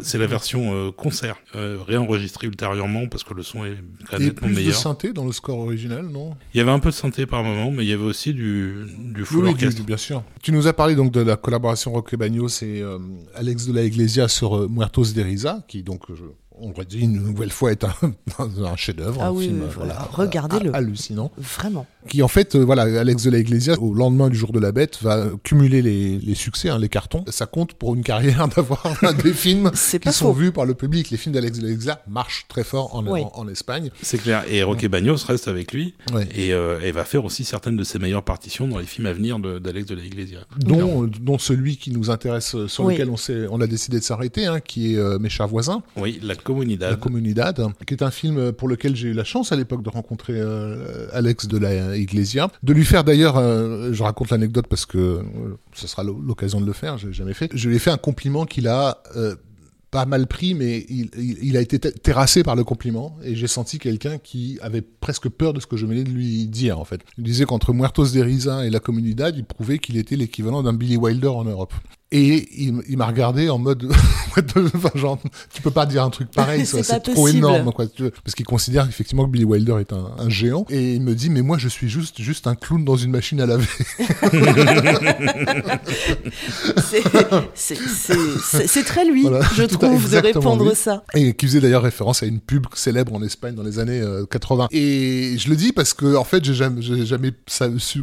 c'est la, Rocky- version euh, concert, euh, réenregistrée ultérieurement parce que le son est et nettement plus de meilleur. synthé dans le score original, non? Il y avait un peu de synthé par moment, mais il y avait aussi du, du full Oui, oui, orchestre. du- bien sûr. Tu nous as parlé donc de la collaboration Roque Bagnos et euh, Alex de la Iglesia sur euh, Muertos de Risa, qui donc, je- on va dire une nouvelle fois, est un, (laughs) un chef-d'œuvre, Ah un oui, film oui, voilà. voilà, Regardez-le. ha- hallucinant. Vraiment. Qui en fait, euh, voilà, Alex de la Iglesia, au lendemain du jour de la bête, va cumuler les, les succès, hein, les cartons. Ça compte pour une carrière (laughs) d'avoir des films qui sont faux. vus par le public. Les films d'Alex de la Iglesia marchent très fort en, Oui. en, en Espagne. C'est clair. Et Roque Bagnos reste avec lui Ouais. et, euh, et va faire aussi certaines de ses meilleures partitions dans les films à venir de- d'Alex de la Iglesia. Dont, euh, dont celui qui nous intéresse, sur Oui. lequel on, a décidé de s'arrêter, hein, qui est euh, Mes chers voisins. Oui, la La Comunidad. Comunidad, qui est un film pour lequel j'ai eu la chance à l'époque de rencontrer euh, Alex de la De lui faire d'ailleurs, euh, je raconte l'anecdote parce que euh, ce sera l'o- l'occasion de le faire, j'ai jamais fait. Je lui ai fait un compliment qu'il a euh, pas mal pris, mais il, il- a été ter- terrassé par le compliment et j'ai senti quelqu'un qui avait presque peur de ce que je venais de lui dire en fait. Il disait qu'entre Muertos de Risa et la Comunidad, il prouvait qu'il était l'équivalent d'un Billy Wilder en Europe. Et il, m'a regardé (laughs) en mode, enfin, genre, tu peux pas dire un truc pareil, (laughs) C'est trop possible. énorme, quoi. Parce qu'il considère effectivement que Billy Wilder est un, un géant. Et il me dit, mais moi, je suis juste, juste un clown dans une machine à laver. (laughs) C'est- très lui, Voilà, je trouve, de répondre lui. ça. Et qui faisait d'ailleurs référence à une pub célèbre en Espagne dans les années euh, 80. Et je le dis parce que, en fait, j'ai jamais, jamais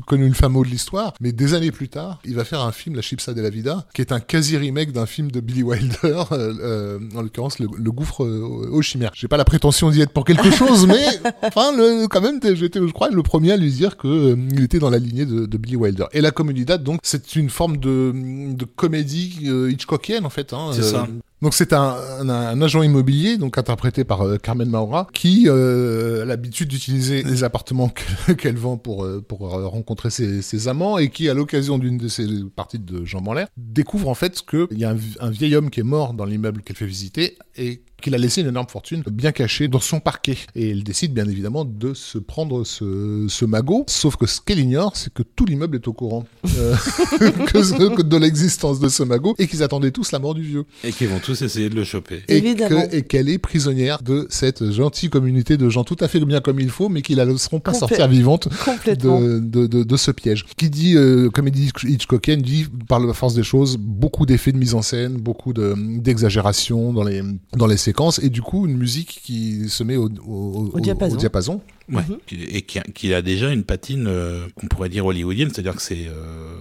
connu le fameux de l'histoire. Mais des années plus tard, il va faire un film, La Chipsa de la Vida, qui est un quasi remake d'un film de Billy Wilder, (laughs) euh, euh, en l'occurrence, le, le gouffre euh, aux chimères. J'ai pas la prétention d'y être pour quelque (laughs) chose, mais enfin, le, quand même, j'étais, je crois, le premier à lui dire que euh, il était dans la lignée de, de Billy Wilder. Et la Comunidad, donc, c'est une forme de, de comédie euh, Hitchcockienne, en fait. Hein, C'est ça. Donc c'est un, agent immobilier, donc interprété par euh, Carmen Maura, qui euh, a l'habitude d'utiliser les appartements (laughs) que- qu'elle vend pour euh, pour rencontrer ses, ses amants et qui, à l'occasion d'une de ces parties de Jean en l'air, découvre en fait qu'il y a un vieil homme qui est mort dans l'immeuble qu'elle fait visiter et qu'il a laissé une énorme fortune bien cachée dans son parquet. Et elle décide bien évidemment de se prendre ce, ce magot. Sauf que ce qu'elle ignore, c'est que tout l'immeuble est au courant euh, (laughs) que- que de l'existence de ce magot et qu'ils attendaient tous la mort du vieux Et qui vont tous essayer de le choper. et qu'elle est prisonnière de cette gentille communauté de gens tout à fait bien comme il faut, mais qui la laisseront pas Complè- sortir vivante de, de, de, de ce piège. Qui dit euh, comédie Hitchcockienne dit par la force des choses beaucoup d'effets de mise en scène, beaucoup de d'exagération dans les dans les séquences et du coup une musique qui se met au, au, Au diapason. diapason. Ouais. Mhm. Et qui a, qui a déjà une patine euh, qu'on pourrait dire hollywoodienne, c'est-à-dire que c'est euh,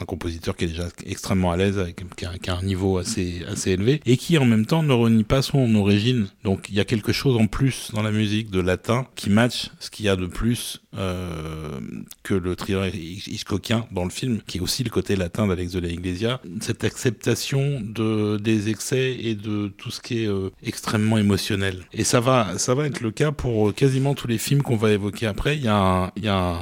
un compositeur qui est déjà extrêmement à l'aise, qui a, qui a un niveau assez assez élevé, et qui en même temps ne renie pas son origine. Donc il y a quelque chose en plus dans la musique de latin qui match ce qu'il y a de plus euh, que le trio Hitchcockien dans le film, qui est aussi le côté latin d'Alex de la Iglesia. Cette acceptation de des excès et de tout ce qui est euh, extrêmement émotionnel. Et ça va ça va être le cas pour quasiment tous les films qu'on va évoquer après. Il y a un- il y a un-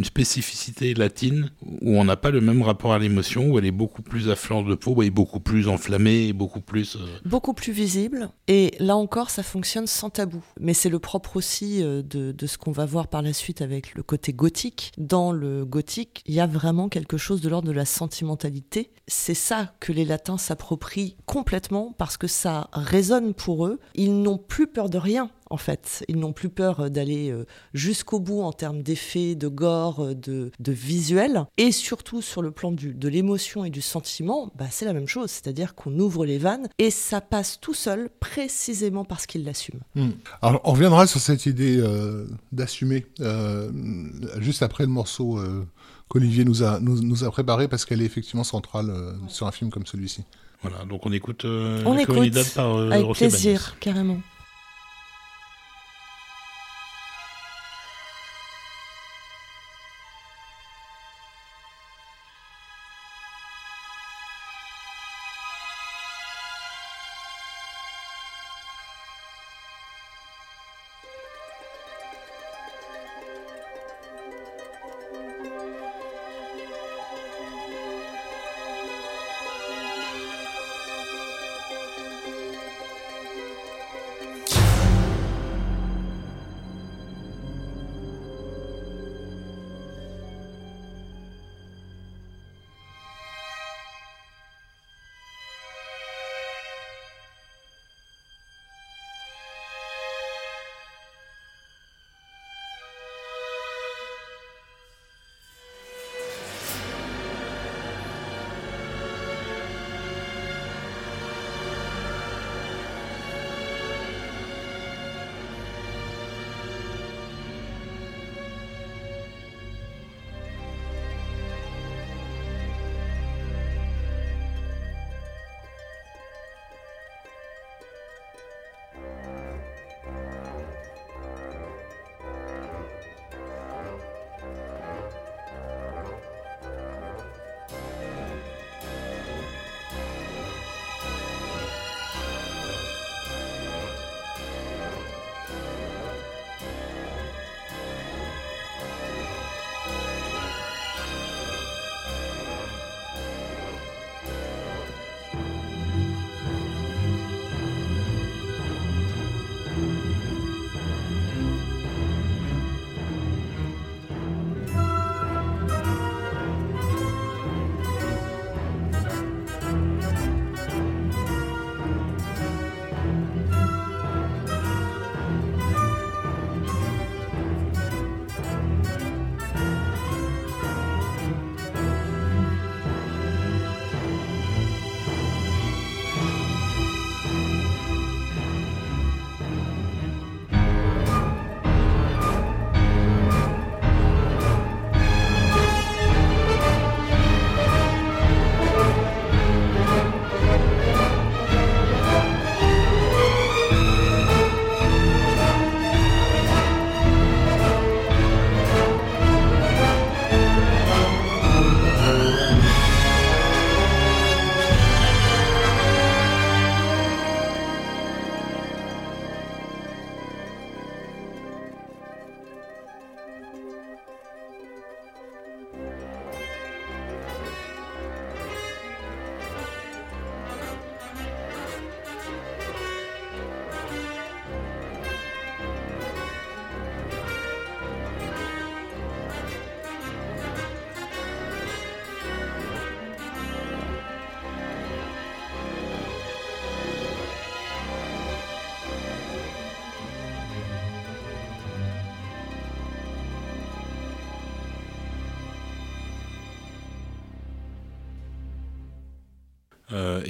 une spécificité latine où on n'a pas le même rapport à l'émotion, où elle est beaucoup plus à fleur de peau, est beaucoup plus enflammée, et beaucoup plus. euh, beaucoup plus visible. Et là encore, ça fonctionne sans tabou. Mais c'est le propre aussi euh, de, de ce qu'on va voir par la suite avec le côté gothique. Dans le gothique, il y a vraiment quelque chose de l'ordre de la sentimentalité. C'est ça que les latins s'approprient complètement parce que ça résonne pour eux. Ils n'ont plus peur de rien. En fait, ils n'ont plus peur euh, d'aller jusqu'au bout en termes d'effets, de gore, euh, de, de visuel, et surtout sur le plan du, de l'émotion et du sentiment, bah, c'est la même chose, c'est-à-dire qu'on ouvre les vannes et ça passe tout seul, précisément parce qu'ils l'assument. Alors, on reviendra sur cette idée euh, d'assumer euh, juste après le morceau euh, qu'Olivier nous a, nous, nous a préparé parce qu'elle est effectivement centrale euh, sur un film comme celui-ci. voilà, donc on écoute euh, On écoute, par euh, Avec plaisir, carrément.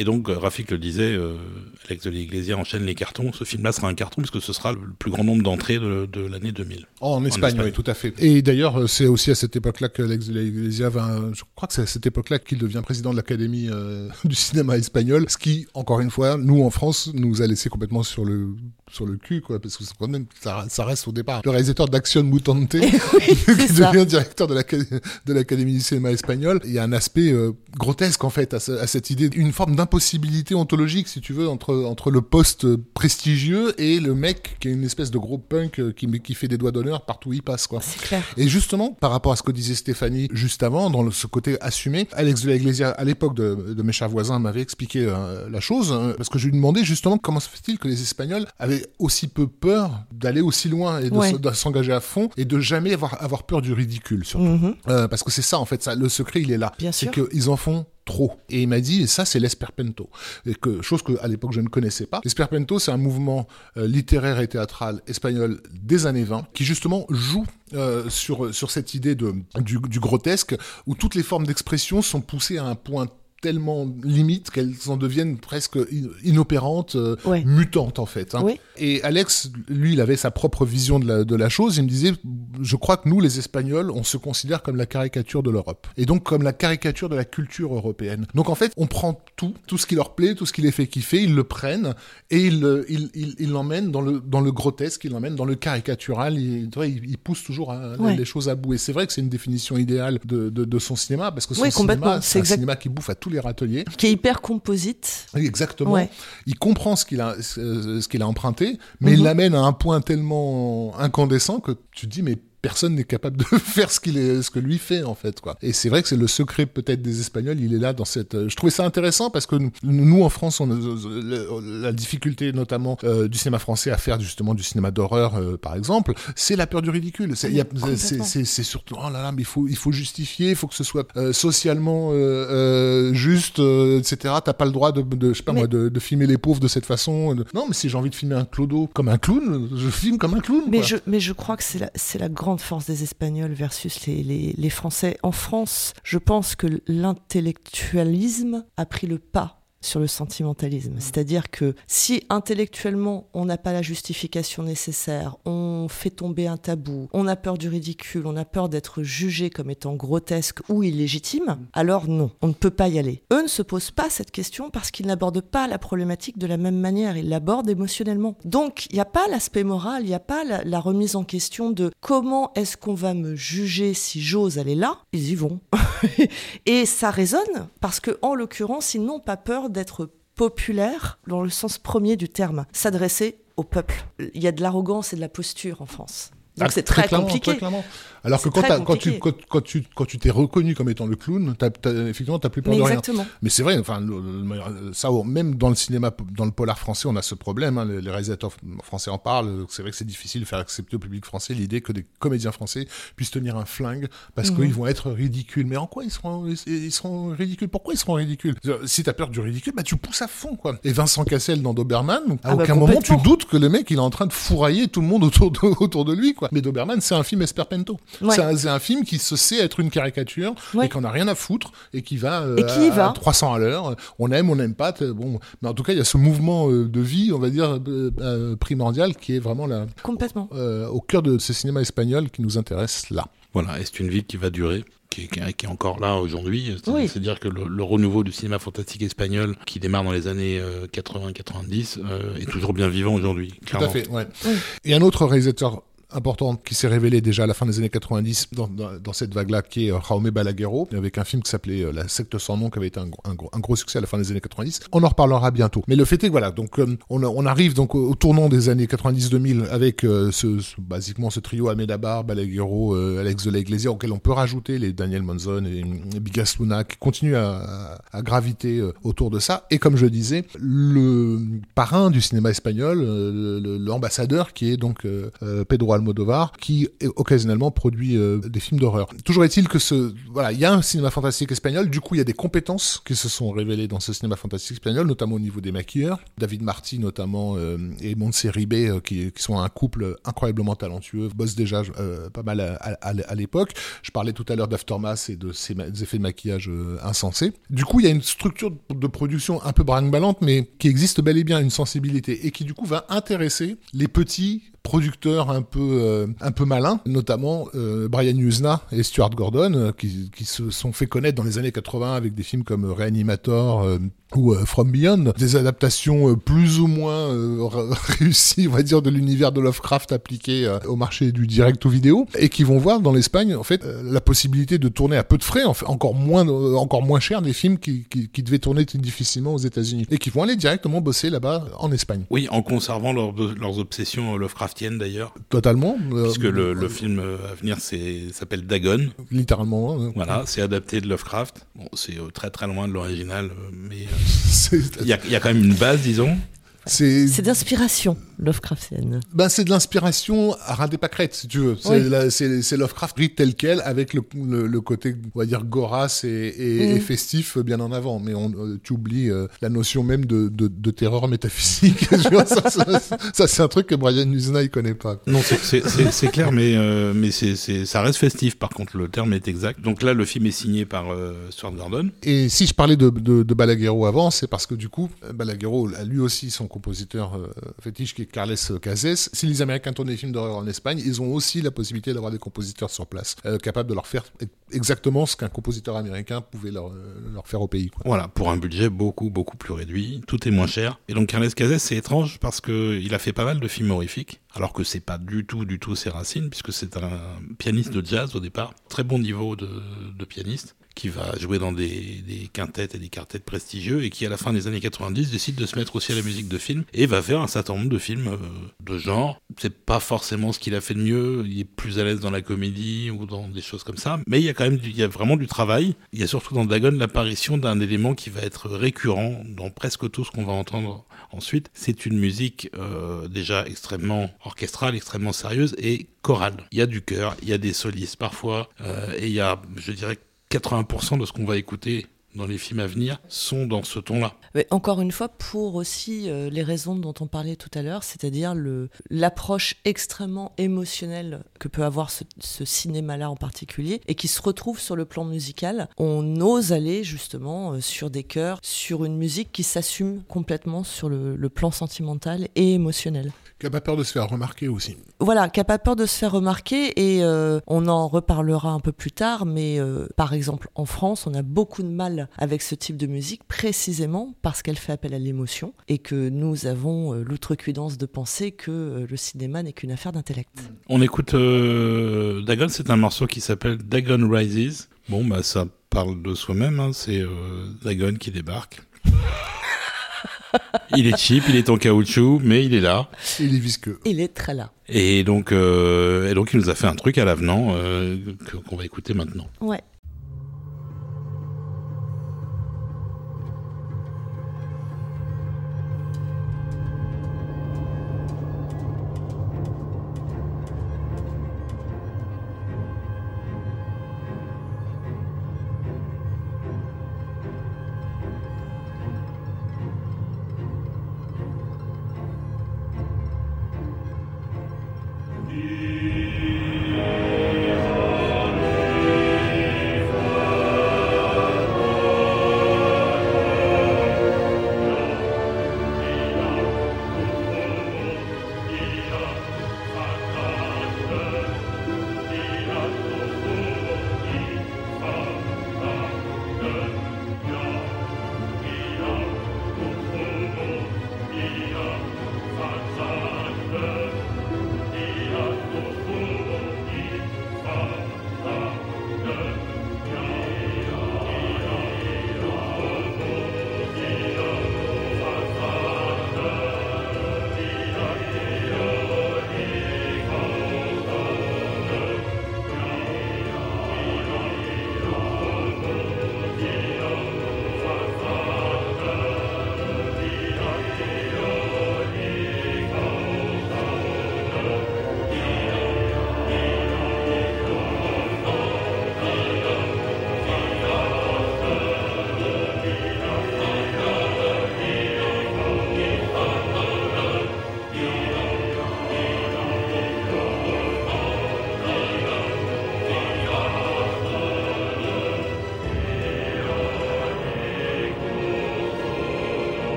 Et donc, Rafik le disait, euh, Alex de l'Iglesia enchaîne les cartons. Ce film-là sera un carton puisque ce sera le plus grand nombre d'entrées de, de l'année 2000. Oh, en, Espagne, oui, tout à fait. Et d'ailleurs, c'est aussi à cette époque-là qu'Alex de l'Iglesia va, je crois que c'est à cette époque-là qu'il devient président de l'Académie euh, (laughs) du cinéma espagnol, ce qui, encore une fois, nous en France, nous a laissé complètement sur le sur le cul, quoi, parce que quand même, ça, ça, reste au départ le réalisateur d'Action Mutante, (laughs) (laughs) qui devient directeur de l'Académie du cinéma espagnol. Il y a un aspect euh, grotesque, en fait, à, à, cette idée, une forme d'impossibilité ontologique, si tu veux, entre, entre le poste prestigieux et le mec qui est une espèce de gros punk euh, qui, qui fait des doigts d'honneur partout où il passe, quoi. Clair. Et justement, par rapport à ce que disait Stéphanie juste avant, dans le, ce côté assumé, Alex de la Iglesia, à l'époque de, de, mes chers voisins, m'avait expliqué euh, la chose, hein, parce que je lui demandais justement comment se fait-il que les Espagnols avaient aussi peu peur d'aller aussi loin et de s'engager à fond et de jamais avoir, avoir peur du ridicule surtout. Mm-hmm. euh, parce que c'est ça en fait, ça, le secret il est là. C'est qu'ils en font trop. Et il m'a dit, et ça c'est l'esperpento, et que chose que à l'époque je ne connaissais pas. L'esperpento c'est un mouvement euh, littéraire et théâtral espagnol des années 20 qui justement joue euh, sur sur cette idée de du, du grotesque où toutes les formes d'expression sont poussées à un point tellement limite qu'elles en deviennent presque inopérantes, euh, ouais. mutantes en fait. Hein. Oui. Et Alex, lui, il avait sa propre vision de la, de la chose. Il me disait, je crois que nous, les Espagnols, on se considère comme la caricature de l'Europe. Et donc comme la caricature de la culture européenne. Donc en fait, on prend tout, tout ce qui leur plaît, tout ce qui les fait kiffer, ils le prennent et ils ils, ils, ils l'emmènent dans le, dans le grotesque, ils l'emmènent dans le caricatural. Ils, ils, poussent toujours à, ouais. les choses à bout. Et c'est vrai que c'est une définition idéale de, de, de, son cinéma parce que son oui, cinéma, c'est un exact... cinéma qui bouffe à tous les râteliers. Qui est hyper composite. Exactement. Ouais. Il comprend ce qu'il a, ce qu'il a emprunté, mais mm -hmm. il l'amène à un point tellement incandescent que tu te dis, mais personne n'est capable de (laughs) faire ce qu'il est, ce que lui fait en fait quoi. Et c'est vrai que c'est le secret peut-être des Espagnols. Il est là dans cette. Je trouvais ça intéressant parce que nous, nous en France, on a la difficulté notamment euh, du cinéma français à faire justement du cinéma d'horreur euh, par exemple, c'est la peur du ridicule. C'est surtout oh là là, mais il faut il faut justifier, il faut que ce soit euh, socialement euh, juste, etc. T'as pas le droit de, de je sais pas mais... moi de, de, filmer les pauvres de cette façon. Non, mais si j'ai envie de filmer un clodo comme un clown, je filme comme un clown. Mais quoi. je mais je crois que c'est la c'est la grande force des Espagnols versus les, Français. En France, je pense que l'intellectualisme a pris le pas sur le sentimentalisme. C'est-à-dire que si intellectuellement on n'a pas la justification nécessaire, on fait tomber un tabou, on a peur du ridicule, on a peur d'être jugé comme étant grotesque ou illégitime, alors non, on ne peut pas y aller. Eux ne se posent pas cette question parce qu'ils n'abordent pas la problématique de la même manière, ils l'abordent émotionnellement. Donc il n'y a pas l'aspect moral, il n'y a pas la, la, remise en question de comment est-ce qu'on va me juger si j'ose aller là, ils y vont. (laughs) Et ça résonne parce que en l'occurrence, ils n'ont pas peur d'être populaire dans le sens premier du terme, s'adresser au peuple. Il y a de l'arrogance et de la posture en France. Donc ah, c'est très, très compliqué. Très Alors que quand, quand, tu, quand, quand, tu quand tu t'es reconnu comme étant le clown, as, as, effectivement t'as plus peur Mais de exactement. rien. Mais c'est vrai, enfin ça même dans le cinéma, dans le polar français, on a ce problème. Hein, les, réalisateurs français en parlent. C'est vrai que c'est difficile de faire accepter au public français l'idée que des comédiens français puissent tenir un flingue parce mmh. qu'ils vont être ridicules. Mais en quoi ils seront ils seront ridicules? Pourquoi ils seront ridicules? Si t'as peur du ridicule, bah tu pousses à fond quoi. Et Vincent Cassel dans Doberman, à ah aucun bah, moment tu doutes que le mec il est en train de fourrailler tout le monde autour de, autour de lui quoi. Mais Doberman c'est un film esperpento. Ouais. C'est un, un, film qui se sait être une caricature ouais. et qu'on a rien à foutre et qui va, euh, et qui à, va. à 300 à l'heure. On aime, on n'aime pas. Bon, mais en tout cas, il y a ce mouvement euh, de vie, on va dire euh, primordial, qui est vraiment là, complètement euh, au cœur de ce cinéma espagnol qui nous intéresse là. Voilà, et c'est une ville qui va durer. Qui est, qui est, encore là aujourd'hui. C'est-à-dire oui. que le, le, renouveau du cinéma fantastique espagnol, qui démarre dans les années euh, 80-90, euh, est toujours bien vivant aujourd'hui. Tout à fait, ouais. Oui. Et un autre réalisateur importante qui s'est révélée déjà à la fin des années 90 dans, dans, dans cette vague-là, qui est euh, Jaume Balaguerro, avec un film qui s'appelait euh, La secte sans nom, qui avait été un, un, un, gros, succès à la fin des années 90. On en reparlera bientôt. Mais le fait est que voilà, donc euh, on, on, arrive donc au, tournant des années 90-2000 avec ce, ce, basiquement ce trio Almeida Balaguerro, Alex de la Iglesia, auquel on peut rajouter les Daniel Monzon et, et Bigas Luna, qui continuent à, à, à graviter autour de ça. Et comme je disais, le parrain du cinéma espagnol, l'ambassadeur qui est donc Pedro Almodovar, qui occasionnellement produit des films d'horreur. Toujours est-il que ce, voilà, il y a un cinéma fantastique espagnol. Du coup, il y a des compétences qui se sont révélées dans ce cinéma fantastique espagnol, notamment au niveau des maquilleurs. David Marty, notamment, et Montse Ribé, qui, sont un couple incroyablement talentueux, bossent déjà pas mal à, à, l'époque. Je parlais tout à l'heure d'Aftermath et de ses effets de maquillage insensés. Du coup, il y a une structure de production un peu brinque-ballante, mais qui existe bel et bien, une sensibilité, et qui du coup va intéresser les petits producteurs un peu euh, un peu malins, notamment euh, Brian Usna et Stuart Gordon, euh, qui, qui, se sont fait connaître dans les années 80 avec des films comme Reanimator ou From Beyond, des adaptations plus ou moins (laughs) réussies, on va dire, de l'univers de Lovecraft appliqué au marché du direct ou vidéo, et qui vont voir dans l'Espagne en fait la possibilité de tourner à peu de frais, en fait, encore moins encore moins cher des films qui, qui, qui devaient tourner difficilement aux États-Unis, et qui vont aller directement bosser là-bas en Espagne. Oui, en conservant leurs obsessions Lovecraft d'ailleurs. Totalement. Euh, Puisque le, le, film euh, à venir s'appelle Dagon. Littéralement. Hein. Voilà, c'est adapté de Lovecraft. Bon, c'est euh, très très loin de l'original, mais (laughs) il y, a quand même une base, disons. C'est d'inspiration, Lovecraftienne. Ben, c'est de l'inspiration à ras des pâquerettes, si tu veux. C'est Lovecraft tel quel, avec le, le, côté, on va dire, gorace et, mm. festif bien en avant. Mais on, euh, tu oublies euh, la notion même de, de, terreur métaphysique. (laughs) ça, c'est un truc que Brian Usna, il connaît pas. Non, c'est clair, mais, euh, mais c'est ça reste festif, par contre, le terme est exact. Donc là, le film est signé par Stuart Gordon. Et si je parlais de, de, de Balaguerro avant, c'est parce que du coup, Balaguerro a lui aussi son compositeur euh, fétiche qui est Carles Cases. Si les Américains tournent des films d'horreur en Espagne, ils ont aussi la possibilité d'avoir des compositeurs sur place, euh, capables de leur faire exactement ce qu'un compositeur américain pouvait leur, euh, faire au pays. Voilà, pour un budget beaucoup, beaucoup plus réduit, tout est moins cher. Et donc Carles Cases, c'est étrange parce qu'il a fait pas mal de films horrifiques, alors que c'est pas du tout, du tout ses racines, puisque c'est un pianiste de jazz au départ, très bon niveau de pianiste qui va jouer dans des, des quintettes et des quartettes prestigieux et qui, à la fin des années 90, décide de se mettre aussi à la musique de film et va faire un certain nombre de films euh, de genre. C'est pas forcément ce qu'il a fait de mieux. Il est plus à l'aise dans la comédie ou dans des choses comme ça. Mais il y a quand même, il y a vraiment du travail. Il y a surtout dans Dagon l'apparition d'un élément qui va être récurrent dans presque tout ce qu'on va entendre ensuite. C'est une musique euh, déjà extrêmement orchestrale, extrêmement sérieuse et chorale. Il y a du chœur, il y a des solistes parfois, euh, et il y a, je dirais, 80% de ce qu'on va écouter dans les films à venir sont dans ce ton-là. encore une fois, pour aussi euh, les raisons dont on parlait tout à l'heure, c'est-à-dire l'approche extrêmement émotionnelle que peut avoir ce, cinéma-là en particulier, et qui se retrouve sur le plan musical. On ose aller justement euh, sur des chœurs, sur une musique qui s'assume complètement sur le, le plan sentimental et émotionnel. Qui n'a pas peur de se faire remarquer aussi. Voilà, qui n'a pas peur de se faire remarquer et euh, on en reparlera un peu plus tard, mais euh, par exemple en France, on a beaucoup de mal avec ce type de musique précisément parce qu'elle fait appel à l'émotion et que nous avons euh, l'outrecuidance de penser que le cinéma n'est qu'une affaire d'intellect. On écoute Dagon, c'est un morceau qui s'appelle Dagon Rises. Bon, bah ça parle de soi-même, hein. c'est Dagon qui débarque il est cheap, il est en caoutchouc, mais il est là. Il est visqueux. Il est très là. Et donc, euh, et donc il nous a fait un truc à l'avenant euh, qu'on va écouter maintenant. Ouais.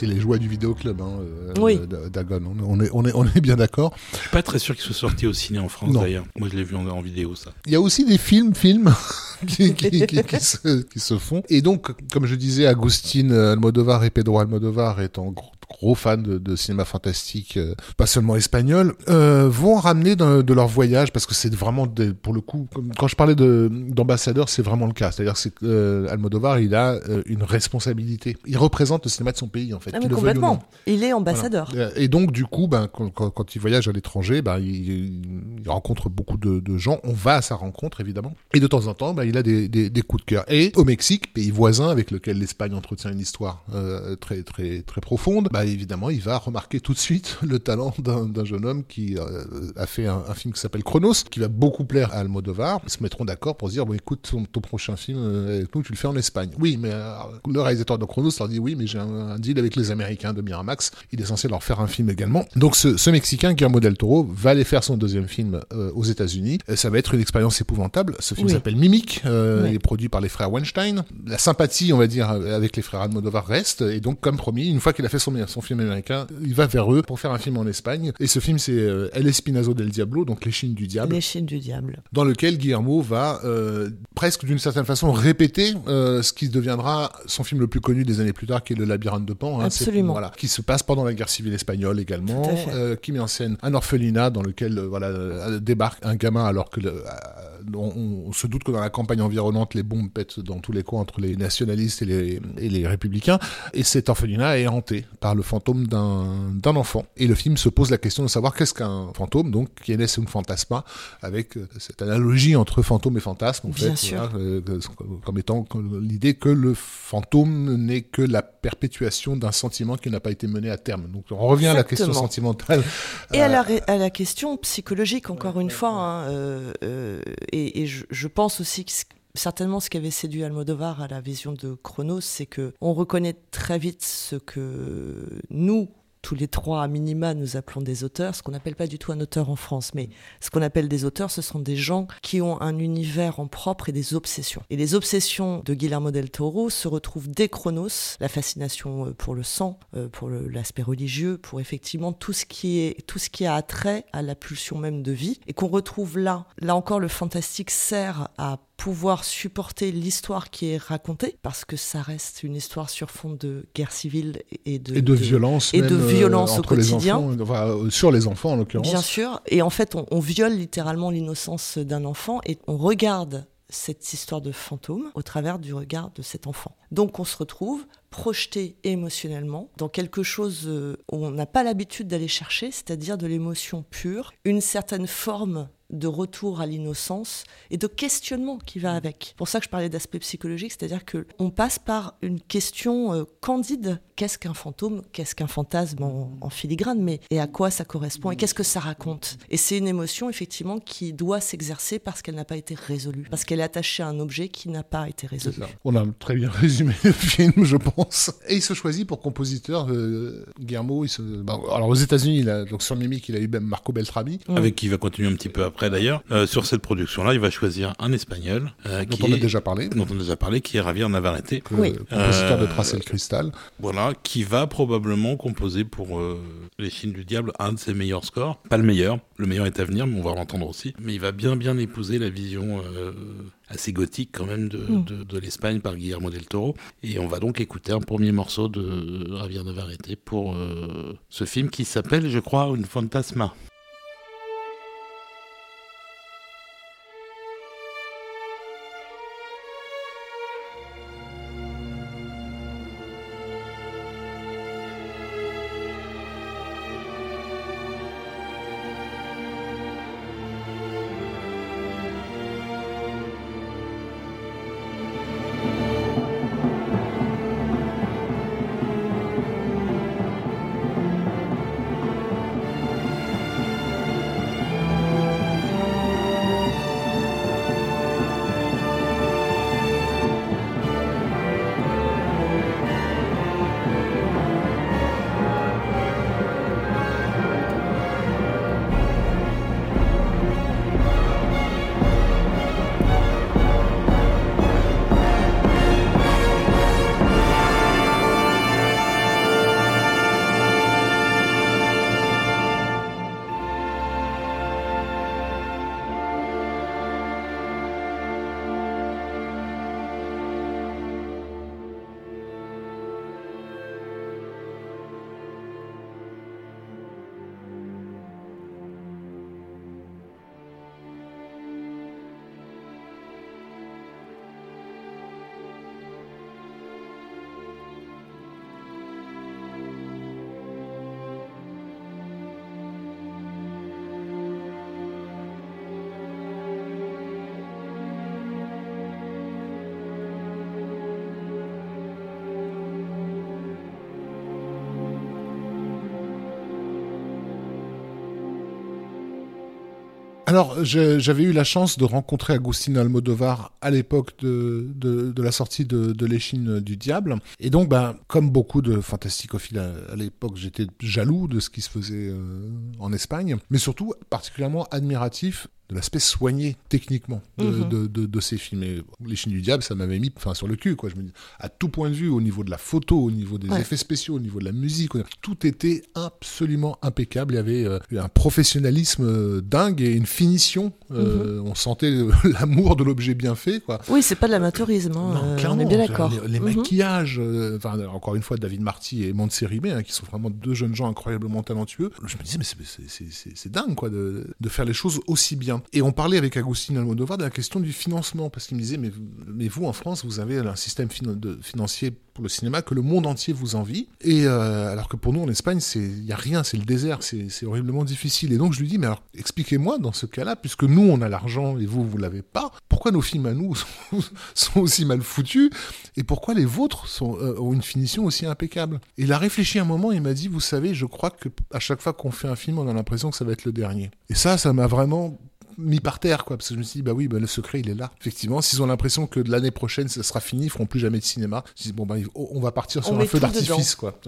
C'est les joies du vidéoclub, hein, euh, Oui. Dagon. On est, on est, on est bien d'accord. Je suis pas très sûr qu'il soit sorti au ciné en France d'ailleurs. Moi je l'ai vu en, en vidéo ça. Il y a aussi des films, films (laughs) qui, qui, qui- qui se, qui se font. Et donc, comme je disais, Agustin Almodovar et Pedro Almodovar étant gros, gros fans de, de cinéma fantastique, euh, pas seulement espagnol, euh, vont ramener de, de leur voyage parce que c'est vraiment des- pour le coup, comme- quand je parlais de d'ambassadeur, c'est vraiment le cas. C'est-à-dire que euh, Almodovar, il a une responsabilité. Il représente le cinéma de son pays en fait. Ah, le non. complètement. Il est ambassadeur. Voilà. Et donc, du coup, ben, quand, quand- quand il voyage à l'étranger, ben, il, il rencontre beaucoup de, de gens. On va à sa rencontre, évidemment. Et de temps en temps, ben, il a des, des, des coups de cœur. Et au Mexique, pays voisin avec lequel l'Espagne entretient une histoire très, très, très profonde, ben, évidemment, il va remarquer tout de suite le talent d'un jeune homme qui euh, a fait un, un film qui s'appelle Chronos, qui va beaucoup plaire à Almodovar. Ils se mettront d'accord pour se dire, bon, écoute, ton, ton prochain film, euh, avec nous, tu le fais en Espagne. Oui, mais euh, le réalisateur de Chronos leur dit, oui, mais j'ai un, un deal avec les Américains de Miramax. Il est censé leur faire un film également. Donc, ce, ce Mexicain, Guillermo del Toro, va aller faire son deuxième film aux États-Unis. Ça va être une expérience épouvantable. Ce film Oui. s'appelle Mimic. Oui. Il est produit par les frères Weinstein. La sympathie, on va dire, avec les frères Almodovar reste. Et donc, comme promis, une fois qu'il a fait son, son film américain, il va vers eux pour faire un film en Espagne. Et ce film, c'est euh, El Espinazo del Diablo, donc Les Chines du Diable Les Chines du diable. dans lequel Guillermo va euh, presque d'une certaine façon répéter euh, ce qui deviendra son film le plus connu des années plus tard, qui est Le Labyrinthe de Pan. hein. Absolument. voilà, qui se passe pendant la guerre civile espagnole également, euh, qui met en scène un orphelinat dans lequel voilà débarque un gamin alors que le, on, on se doute que dans la campagne environnante, les bombes pètent dans tous les coins entre les nationalistes et les, et les républicains. Et cet orphelinat est hanté par le fantôme d'un enfant. Et le film se pose la question de savoir qu'est-ce qu'un fantôme, donc qui est né un fantasma, avec euh, cette analogie entre fantôme et fantasme, en Bien fait, sûr. voilà, euh, comme étant l'idée que le fantôme n'est que la perpétuation d'un sentiment qui n'a pas été mené à terme. Donc on revient à la question sentimentale. Et à, Euh, la, à la question psychologique, encore une fois, hein, euh, et, je, pense aussi que certainement ce qui avait séduit Almodovar à la vision de Chronos, c'est que on reconnaît très vite ce que nous, tous les trois à minima, nous appelons des auteurs, ce qu'on n'appelle pas du tout un auteur en France, mais ce qu'on appelle des auteurs, ce sont des gens qui ont un univers en propre et des obsessions. Et les obsessions de Guillermo del Toro se retrouvent dès Chronos, la fascination euh, pour le sang, euh, pour l'aspect religieux, pour effectivement tout ce qui est tout ce qui a attrait à la pulsion même de vie, et qu'on retrouve là. Là encore, le fantastique sert à pouvoir supporter l'histoire qui est racontée, parce que ça reste une histoire sur fond de guerre civile et de, et de, violence et de euh, violence au entre les quotidien. enfants, enfin, euh, sur les enfants en l'occurrence. Bien sûr. Et en fait, on, on viole littéralement l'innocence d'un enfant et on regarde cette histoire de fantôme au travers du regard de cet enfant. Donc on se retrouve projeté émotionnellement dans quelque chose euh, où on n'a pas l'habitude d'aller chercher, c'est-à-dire de l'émotion pure, une certaine forme de retour à l'innocence et de questionnement qui va avec. Pour ça que je parlais d'aspect psychologique, c'est-à-dire que on passe par une question euh, candide. Qu'est-ce qu'un fantôme? Qu'est-ce qu'un fantasme en, en filigrane? Mais et à quoi ça correspond? Et qu'est-ce que ça raconte? Et c'est une émotion effectivement qui doit s'exercer parce qu'elle n'a pas été résolue, parce qu'elle est attachée à un objet qui n'a pas été résolu. On a très bien résumé le film, je pense. Et il se choisit pour compositeur, euh, Guillermo. Il se... bah, alors aux États-Unis, donc sur Mimic, il a eu même Marco Beltrami, avec qui il va continuer un petit peu après d'ailleurs. Euh, sur cette production-là, il va choisir un espagnol euh, dont qui on a est- déjà parlé, dont on a déjà parlé, qui est Javier Navarrete. Oui. compositeur de Euh, Tracer le cristal. Voilà, qui va probablement composer pour euh, Les Chines du Diable un de ses meilleurs scores. Pas le meilleur, le meilleur est à venir, mais on va l'entendre aussi. Mais il va bien bien épouser la vision euh, assez gothique quand même de, Mm. de, de l'Espagne par Guillermo del Toro. Et on va donc écouter un premier morceau de Javier Navarrete pour euh, ce film qui s'appelle, je crois, Un Fantasma. Alors, j'avais eu la chance de rencontrer Agustin Almodovar à l'époque de, la sortie de, de L'échine du diable. Et donc, ben, comme beaucoup de fantasticophiles à, à l'époque, j'étais jaloux de ce qui se faisait euh, en Espagne, mais surtout particulièrement admiratif de l'aspect soigné techniquement de, mhm. de, de, ces films. Et Les Chines du Diable, ça m'avait mis enfin, sur le cul, quoi. Je me dis, à tout point de vue, au niveau de la photo, au niveau des effets spéciaux, au niveau de la musique, tout était absolument impeccable. Il y avait euh, un professionnalisme euh, dingue et une finition. Euh, mhm. On sentait (laughs) l'amour de l'objet bien fait, quoi. Oui, c'est pas de l'amateurisme, hein, on est bien d'accord. Les, mhm. maquillages, encore une fois, David Marty et Montserrat hein, qui sont vraiment deux jeunes gens incroyablement talentueux. Je me disais, mais c'est dingue, quoi, de, de faire les choses aussi bien. Et on parlait avec Agustin Almodovar de la question du financement, parce qu'il me disait, mais, mais vous, en France, vous avez un système financier pour le cinéma que le monde entier vous envie. Et euh, alors que pour nous, en Espagne, il n'y a rien, c'est le désert, c'est horriblement difficile. Et donc je lui dis, mais alors expliquez-moi dans ce cas-là, puisque nous, on a l'argent et vous, vous l'avez pas, pourquoi nos films à nous (laughs) sont, aussi mal foutus et pourquoi les vôtres euh, ont une finition aussi impeccable? Et il a réfléchi un moment, il m'a dit, vous savez, je crois que à chaque fois qu'on fait un film, on a l'impression que ça va être le dernier. Et ça, ça m'a vraiment mis par terre, quoi. Parce que je me suis dit, bah oui, bah, le secret, il est là. Effectivement, s'ils ont l'impression que de l'année prochaine, ça sera fini, ils feront plus jamais de cinéma. Je dis, bon, bah, on va partir sur un feu d'artifice, quoi.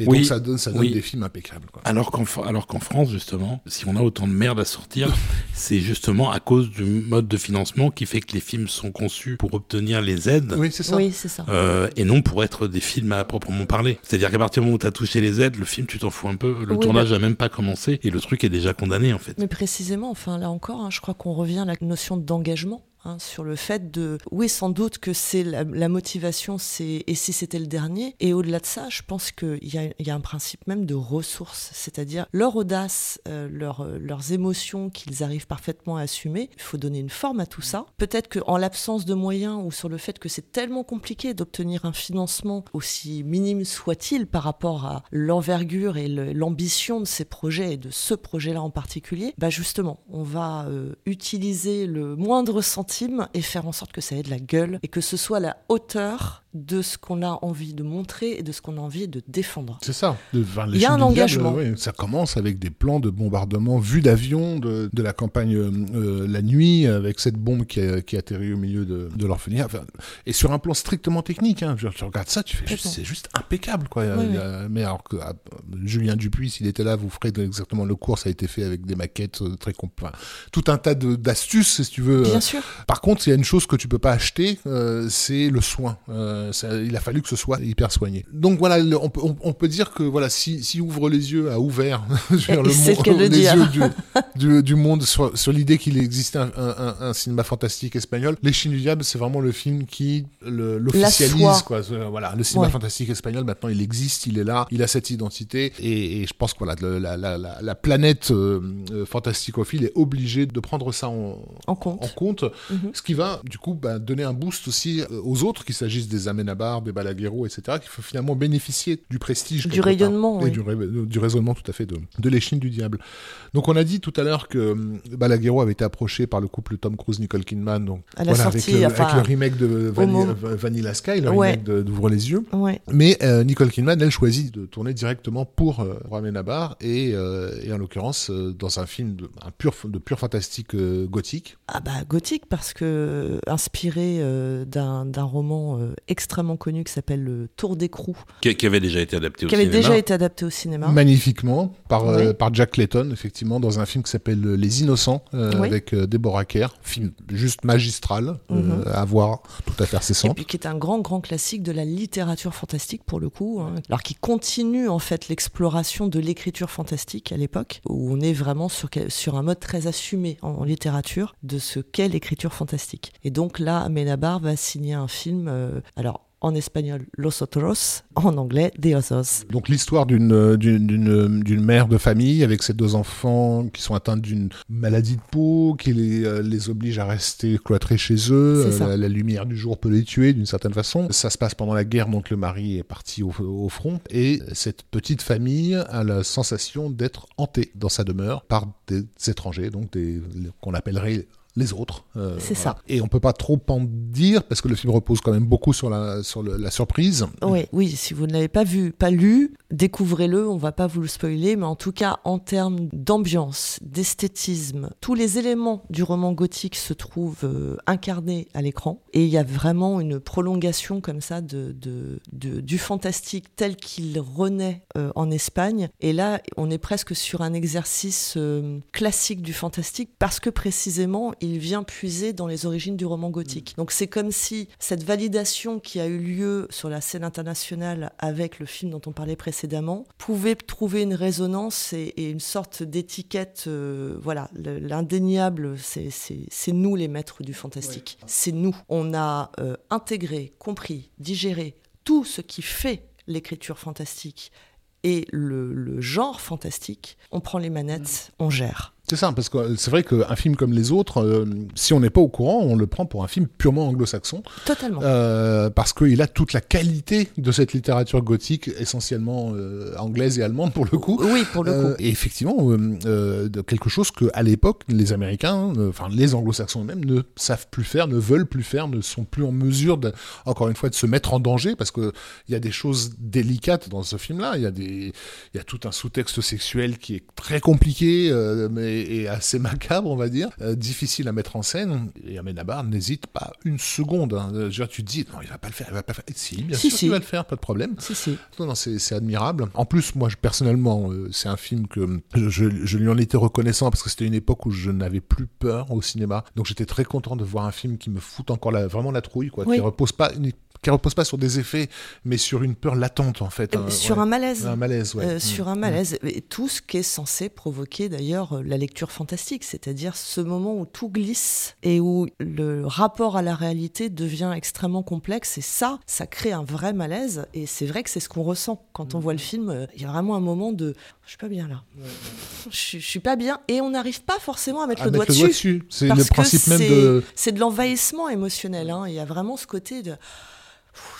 Et donc, ça donne, ça donne des films impeccables, quoi. Alors qu'en, alors qu'en France, justement, si on a autant de merde à sortir, (laughs) c'est justement à cause du mode de financement qui fait que les films sont conçus pour obtenir les aides. Oui, c'est ça. Oui, c'est ça. Euh, et non pour être des films à proprement parler. C'est-à-dire qu'à partir du moment où tu as touché les aides, le film, tu t'en fous un peu. Le tournage n'a même pas commencé et le truc est déjà condamné, en fait. Mais précisément, enfin, là encore, hein, je crois qu'on revient à la notion d'engagement Hein, sur le fait de, oui, sans doute que c'est la, motivation, c'est et si c'était le dernier. Et au-delà de ça, je pense qu'il y, y a, un principe même de ressources, c'est-à-dire leur audace, euh, euh, leurs émotions qu'ils arrivent parfaitement à assumer. Il faut donner une forme à tout ça. Peut-être qu'en l'absence de moyens ou sur le fait que c'est tellement compliqué d'obtenir un financement aussi minime soit-il par rapport à l'envergure et l'ambition de ces projets et de ce projet-là en particulier, bah justement, on va euh, utiliser le moindre et faire en sorte que ça ait de la gueule et que ce soit la hauteur de ce qu'on a envie de montrer et de ce qu'on a envie de défendre. C'est ça. Il y a un engagement. ça commence avec des plans de bombardement vus d'avion de, de, la campagne euh, la nuit avec cette bombe qui, a, qui atterrit au milieu de, de l'orphelinat. et sur un plan strictement technique, hein, tu, regardes ça, tu fais c'est juste impeccable. Quoi. mais alors que ah, Julien Dupuis, s'il était là, vous ferez exactement le cours. Ça a été fait avec des maquettes euh, très complètes. Tout un tas d'astuces, si tu veux. Bien sûr. Par contre, il y a une chose que tu peux pas acheter, euh, c'est le soin. Euh, il a fallu que ce soit hyper soigné. Donc voilà, on, peut, on, peut dire que voilà, si, si ouvre les yeux a ouvert (laughs) le (laughs) monde, les yeux (laughs) du, du, monde sur, sur l'idée qu'il existait un, un, un, cinéma fantastique espagnol, Les Chines du Diable, c'est vraiment le film qui l'officialise. Quoi. Voilà, le cinéma fantastique espagnol, maintenant, il existe, il est là, il a cette identité, et, et je pense que voilà, la, la, la, la planète euh, euh, fantasticophile est obligée de prendre ça en, en compte, en compte mhm. ce qui va du coup bah, donner un boost aussi aux autres, qu'il s'agisse des Amenabar, des Balaguerro, etc., qui faut finalement bénéficier du prestige. Du rayonnement. Et du, du, raisonnement tout à fait de, de l'échine du diable. Donc on a dit tout à l'heure que hum, Balaguerro avait été approché par le couple Tom Cruise-Nicole Kidman, donc voilà, avec, le, avec, le, remake de Vanilla Sky, le remake d'Ouvre les yeux. Mais euh, Nicole Kidman, elle choisit de tourner directement pour euh, Nabar et, euh, et, en l'occurrence euh, dans un film de, un pur, de pur fantastique euh, gothique. Ah bah gothique parce que inspiré d'un roman extrêmement connu qui s'appelle Le Tour d'écrou. Qui, qui, avait déjà été adapté au qui cinéma. Qui avait déjà été adapté au cinéma. Magnifiquement par, par Jack Clayton, effectivement dans un film qui s'appelle Les Innocents, euh, avec euh, Deborah Kerr. Film juste magistral, euh, mhm. à voir tout à fait incessant. Et puis qui est un grand, grand classique de la littérature fantastique pour le coup. Hein. Alors qui continue en fait l'exploration de l'écriture fantastique à l'époque, où on est vraiment sur, sur un mode très assumé en, littérature de ce qu'est l'écriture fantastique. Et donc là, Amenabar va signer un film. alors en espagnol Los Otros, en anglais The Others. Donc l'histoire d'une, d'une, d'une mère de famille avec ses deux enfants qui sont atteints d'une maladie de peau qui les, euh, les oblige à rester cloîtrés chez eux. Euh, la, lumière du jour peut les tuer d'une certaine façon. Ça se passe pendant la guerre, donc le mari est parti au, au front et cette petite famille a la sensation d'être hantée dans sa demeure par des étrangers, donc des, qu'on appellerait les autres. c'est ça. Et on peut pas trop en dire parce que le film repose quand même beaucoup sur la, sur la surprise. Oui, oui, si vous ne l'avez pas vu, pas lu, découvrez-le, on va pas vous le spoiler, mais en tout cas, en termes d'ambiance, d'esthétisme, tous les éléments du roman gothique se trouvent euh, incarnés à l'écran. Et il y a vraiment une prolongation comme ça de, de, du fantastique tel qu'il renaît euh, en Espagne. Et là, on est presque sur un exercice euh, classique du fantastique parce que précisément, il vient puiser dans les origines du roman gothique. Donc c'est comme si cette validation qui a eu lieu sur la scène internationale avec le film dont on parlait précédemment pouvait trouver une résonance et, une sorte d'étiquette. Euh, voilà, l'indéniable, c'est nous les maîtres du fantastique. C'est nous. On a euh, intégré, compris, digéré tout ce qui fait l'écriture fantastique et le, genre fantastique. On prend les manettes, on gère. C'est ça, parce que c'est vrai qu'un film comme les autres, euh, si on n'est pas au courant, on le prend pour un film purement anglo-saxon. Totalement. Euh, parce qu'il a toute la qualité de cette littérature gothique, essentiellement euh, anglaise et allemande pour le coup. Oui, pour le coup. Et effectivement, de quelque chose que à l'époque, les Américains, enfin les anglo-saxons eux-mêmes, ne savent plus faire, ne veulent plus faire, ne sont plus en mesure, de, encore une fois, de se mettre en danger, parce qu'il y a des choses délicates dans ce film-là. Il y a des, il y a tout un sous-texte sexuel qui est très compliqué, mais et, assez macabre, on va dire, euh, difficile à mettre en scène. Et Amenabar n'hésite pas une seconde. Hein. tu te dis, non, il va pas le faire, il va pas le faire. Si, bien sûr, il va le faire, pas de problème. Si, si. Non, non, c'est admirable. En plus, moi, personnellement, euh, c'est un film que je, je, lui en étais reconnaissant parce que c'était une époque où je n'avais plus peur au cinéma. Donc j'étais très content de voir un film qui me fout encore la, vraiment la trouille, quoi, qui repose pas qui repose pas sur des effets, mais sur une peur latente en fait. Euh, hein, sur un malaise. Un malaise, ouais. Euh, sur un mm. malaise. Et tout ce qui est censé provoquer d'ailleurs euh, la lecture fantastique, c'est-à-dire ce moment où tout glisse et où le rapport à la réalité devient extrêmement complexe. Et ça, ça crée un vrai malaise. Et c'est vrai que c'est ce qu'on ressent quand on voit le film. Il y a vraiment un moment de je suis pas bien là. Je, je, suis pas bien. Et on n'arrive pas forcément à mettre, le, doigt dessus. C'est le principe même de. C'est de l'envahissement émotionnel. Hein. Il y a vraiment ce côté de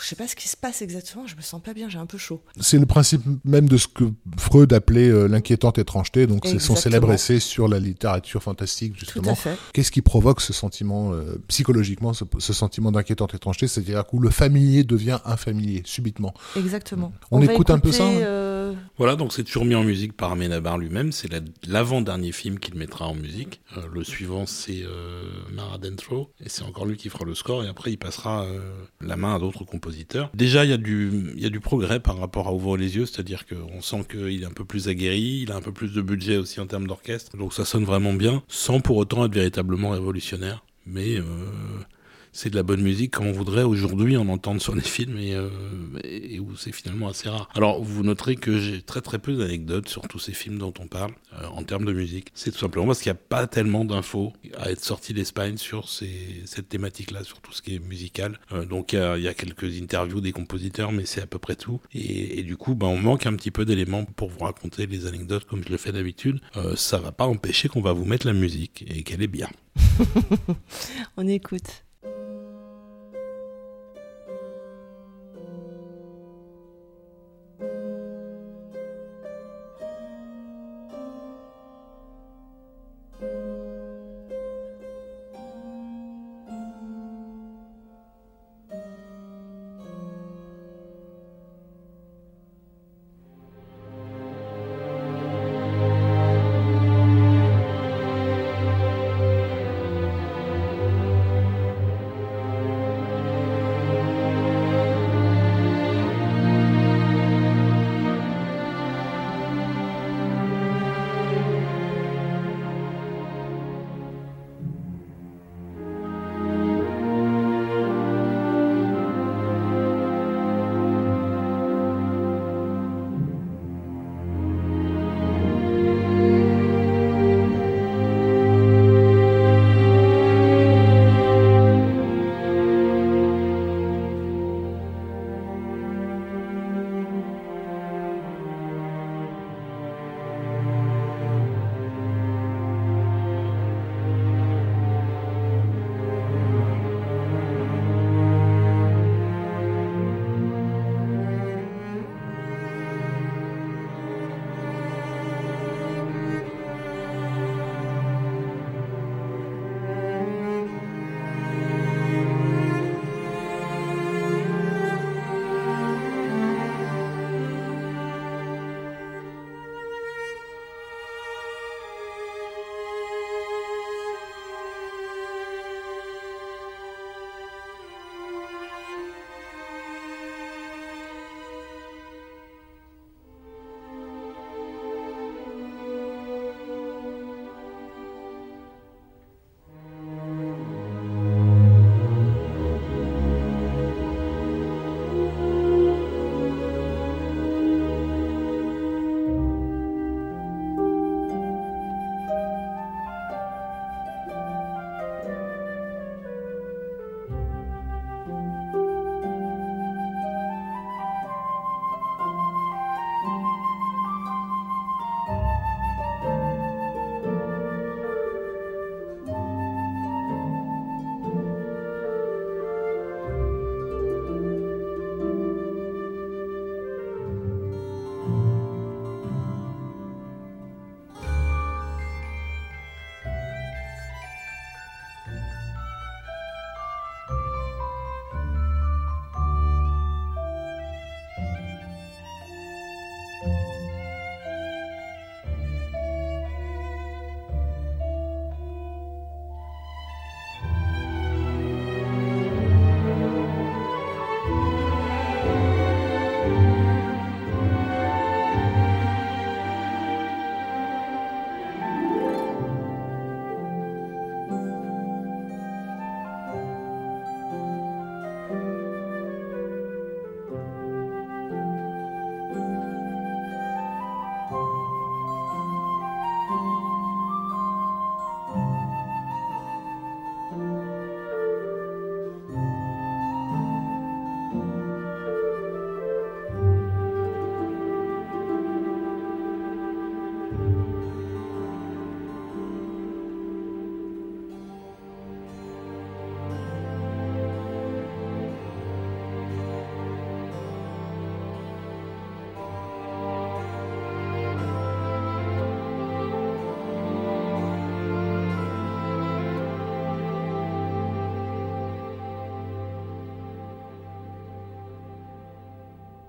je sais pas ce qui se passe exactement, je me sens pas bien, j'ai un peu chaud. C'est le principe même de ce que Freud appelait euh, l'inquiétante étrangeté, donc c'est son célèbre essai sur la littérature fantastique, justement. Qu'est-ce qui provoque ce sentiment, euh, psychologiquement, ce, sentiment d'inquiétante étrangeté, c'est-à-dire où le familier devient infamilier, subitement. Exactement. On, écoute un peu ça hein? euh, Voilà, donc c'est toujours mis en musique par Amenabar lui-même, c'est l'avant-dernier film qu'il mettra en musique. le suivant, c'est Mara Dentro, et c'est encore lui qui fera le score, et après il passera la main à d'autres compositeur. Déjà, il y, a du, y a du progrès par rapport à Ouvre les yeux, c'est-à-dire qu'on sent qu'il est un peu plus aguerri, il a un peu plus de budget aussi en termes d'orchestre, donc ça sonne vraiment bien, sans pour autant être véritablement révolutionnaire. Mais euh, c'est de la bonne musique comme on voudrait aujourd'hui en entendre sur les films euh, et, où c'est finalement assez rare. Alors vous noterez que j'ai très très peu d'anecdotes sur tous ces films dont on parle euh, en termes de musique. C'est tout simplement parce qu'il n'y a pas tellement d'infos à être sorti d'Espagne sur cette thématique-là, sur tout ce qui est musical. Euh, donc il y, a quelques interviews des compositeurs, mais c'est à peu près tout. Et, du coup, ben, on manque un petit peu d'éléments pour vous raconter les anecdotes comme je le fais d'habitude. ça va pas empêcher qu'on va vous mettre la musique et qu'elle est bien. (laughs) on écoute.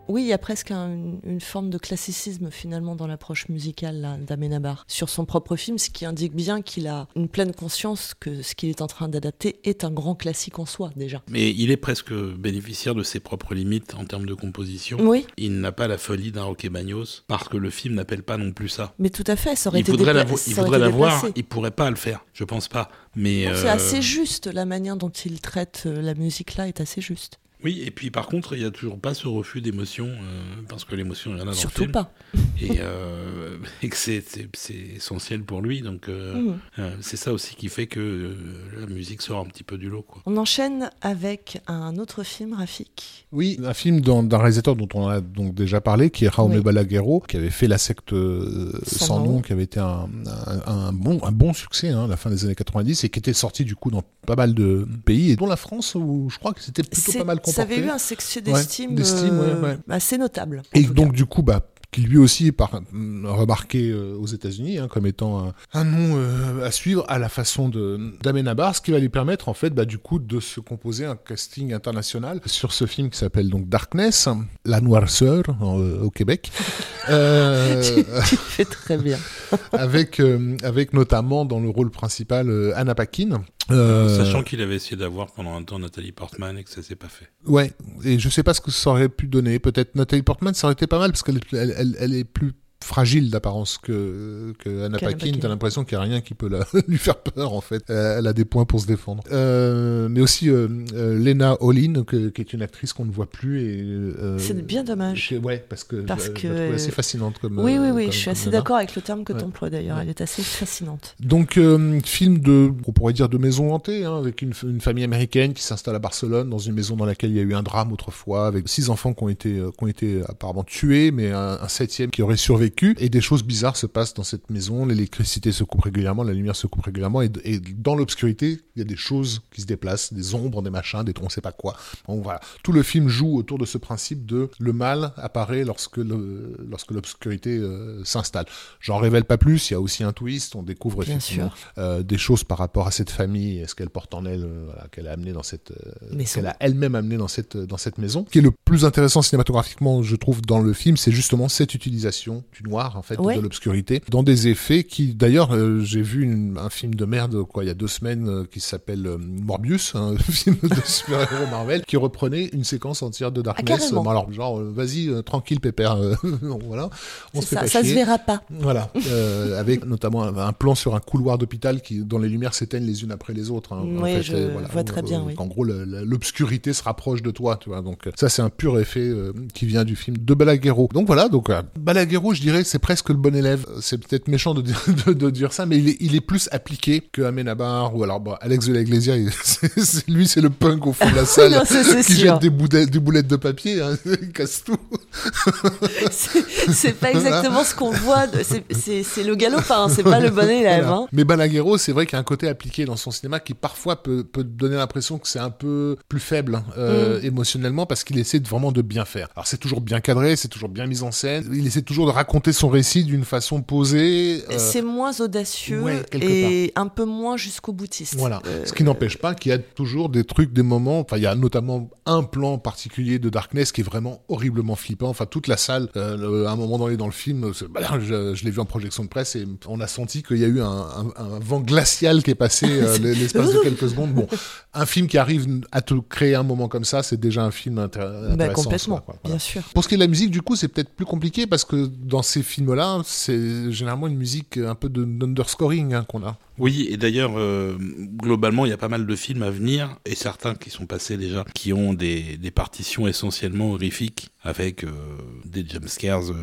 Oui, il y a presque une forme de classicisme finalement dans l'approche musicale d'Amenabar sur son propre film, ce qui indique bien qu'il a une pleine conscience que ce qu'il est en train d'adapter est un grand classique en soi déjà. Mais il est presque bénéficiaire de ses propres limites en termes de composition. Oui. Il n'a pas la folie d'un Roque Bagnos parce que le film n'appelle pas non plus ça. Mais tout à fait, ça aurait il été voudrait Il voudrait l'avoir, il pourrait pas le faire, je pense pas. Mais c'est assez euh, juste la manière dont il traite euh, la musique là est assez juste. Oui, et puis par contre, il n'y a toujours pas ce refus d'émotion, euh, parce que l'émotion, il y en a dans Surtout le film. pas. Et, euh, (laughs) et que c'est essentiel pour lui. Donc, euh, mmh. c'est ça aussi qui fait que la musique sort un petit peu du lot. Quoi. On enchaîne avec un autre film, Rafik. Oui, un film d'un réalisateur dont on a donc déjà parlé, qui est Jaume Balaguerro, qui avait fait La secte sans, nom, qui avait été un, un, bon, un bon succès hein, à la fin des années 90, et qui était sorti du coup dans pas mal de pays, et dont la France, où je crois que c'était plutôt pas mal ça avait eu un succès d'estime euh, assez notable. Et donc, du coup, bah, qui lui aussi est par, remarqué euh, aux États-Unis hein, comme étant un, nom euh, à suivre à la façon d'Amenabar, ce qui va lui permettre en fait bah, du coup de se composer un casting international sur ce film qui s'appelle donc Darkness, la noirceur au Québec. (laughs) euh, tu fais très bien. (laughs) avec avec notamment dans le rôle principal Anna Paquin euh, Sachant qu'il avait essayé d'avoir pendant un temps Nathalie Portman et que ça s'est pas fait. Ouais, et je sais pas ce que ça aurait pu donner. Peut-être Nathalie Portman, ça aurait été pas mal parce qu'elle elle, elle est plus fragile d'apparence que, que Anna Paquin. T'as l'impression qu'il n'y a rien qui peut la, (laughs) lui faire peur, en fait. Euh, elle a des points pour se défendre. Euh, mais aussi euh, euh Lena Olin, que, qui est une actrice qu'on ne voit plus. et euh, C'est bien dommage. ouais, parce que parce je, que... je assez fascinante. Comme, oui, oui, oui, je suis assez d'accord avec le terme que tu emploies d'ailleurs. Elle est assez fascinante. Donc, film de, on pourrait dire de maison hantée, hein, avec une, une, famille américaine qui s'installe à Barcelone, dans une maison dans laquelle il y a eu un drame autrefois, avec six enfants qui ont été, qui ont été apparemment tués, mais un, un septième qui aurait survécu et des choses bizarres se passent dans cette maison. L'électricité se coupe régulièrement, la lumière se coupe régulièrement et, dans l'obscurité, il y a des choses qui se déplacent, des ombres, des machins, des on sait pas quoi. Donc voilà, tout le film joue autour de ce principe de le mal apparaît lorsque le, lorsque l'obscurité euh, s'installe. J'en révèle pas plus, il y a aussi un twist, on découvre effectivement euh, des choses par rapport à cette famille, ce qu'elle porte en elle, euh, qu'elle a amené dans cette qu'elle a elle-même amené dans cette dans cette maison. Ce qui est le plus intéressant cinématographiquement, je trouve dans le film, c'est justement cette utilisation du noir en fait de l'obscurité dans des effets qui d'ailleurs euh, j'ai vu un film de merde quoi il y a deux semaines euh, qui s'appelle euh, Morbius (laughs) un film de super-héros Marvel qui reprenait une séquence entière de Darkness. ah, alors genre vas-y tranquille pépère (laughs) voilà on se ça, ça se verra pas. Voilà (laughs) avec notamment un, plan sur un couloir d'hôpital qui dont les lumières s'éteignent les unes après les autres hein. oui, en je vois très bien oui. en gros l'obscurité se rapproche de toi tu vois. Donc ça c'est un pur effet qui vient du film de Balaguerro. Donc voilà donc Balaguerro je dirais c'est presque le bon élève. C'est peut-être méchant de dire, (laughs) de, dire ça, mais il est, il est plus appliqué que Amenabar ou alors bon, Alex de la (laughs) lui c'est le punk au fond de la (laughs) salle qui jette des boulettes, des boulettes de papier, hein, il casse tout. c'est pas exactement ce qu'on voit, c'est le galopin, c'est pas le bon élève. Hein. Mais Balaguerro, c'est vrai qu'il y a un côté appliqué dans son cinéma qui parfois peut, peut donner l'impression que c'est un peu plus faible hein, euh, mm. émotionnellement parce qu'il essaie de, vraiment de bien faire. Alors c'est toujours bien cadré, c'est toujours bien mis en scène, il essaie toujours de raconter son récit d'une façon posée. Euh, c'est moins audacieux et un peu moins jusqu'au boutiste. Voilà. Euh, Ce qui n'empêche pas qu'il y a toujours des trucs, des moments. Enfin, il y a notamment un plan particulier de Darkness qui est vraiment horriblement flippant. Enfin, toute la salle, euh, à un moment donné dans le film, bah, je, l'ai vu en projection de presse et on a senti qu'il y a eu un, vent glacial qui est passé (laughs) l'espace de quelques secondes. Bon, un film qui arrive à te créer un moment comme ça, c'est déjà un film bah, intéressant. complètement, bien sûr. Pour ce qui est de la musique, du coup, c'est peut-être plus compliqué parce que dans ces film-là, c'est généralement une musique un peu d'underscoring hein, qu'on a. Oui, et d'ailleurs, euh, globalement, il y a pas mal de films à venir, et certains qui sont passés déjà, qui ont des, partitions essentiellement horrifiques, avec euh, des jumpscares euh,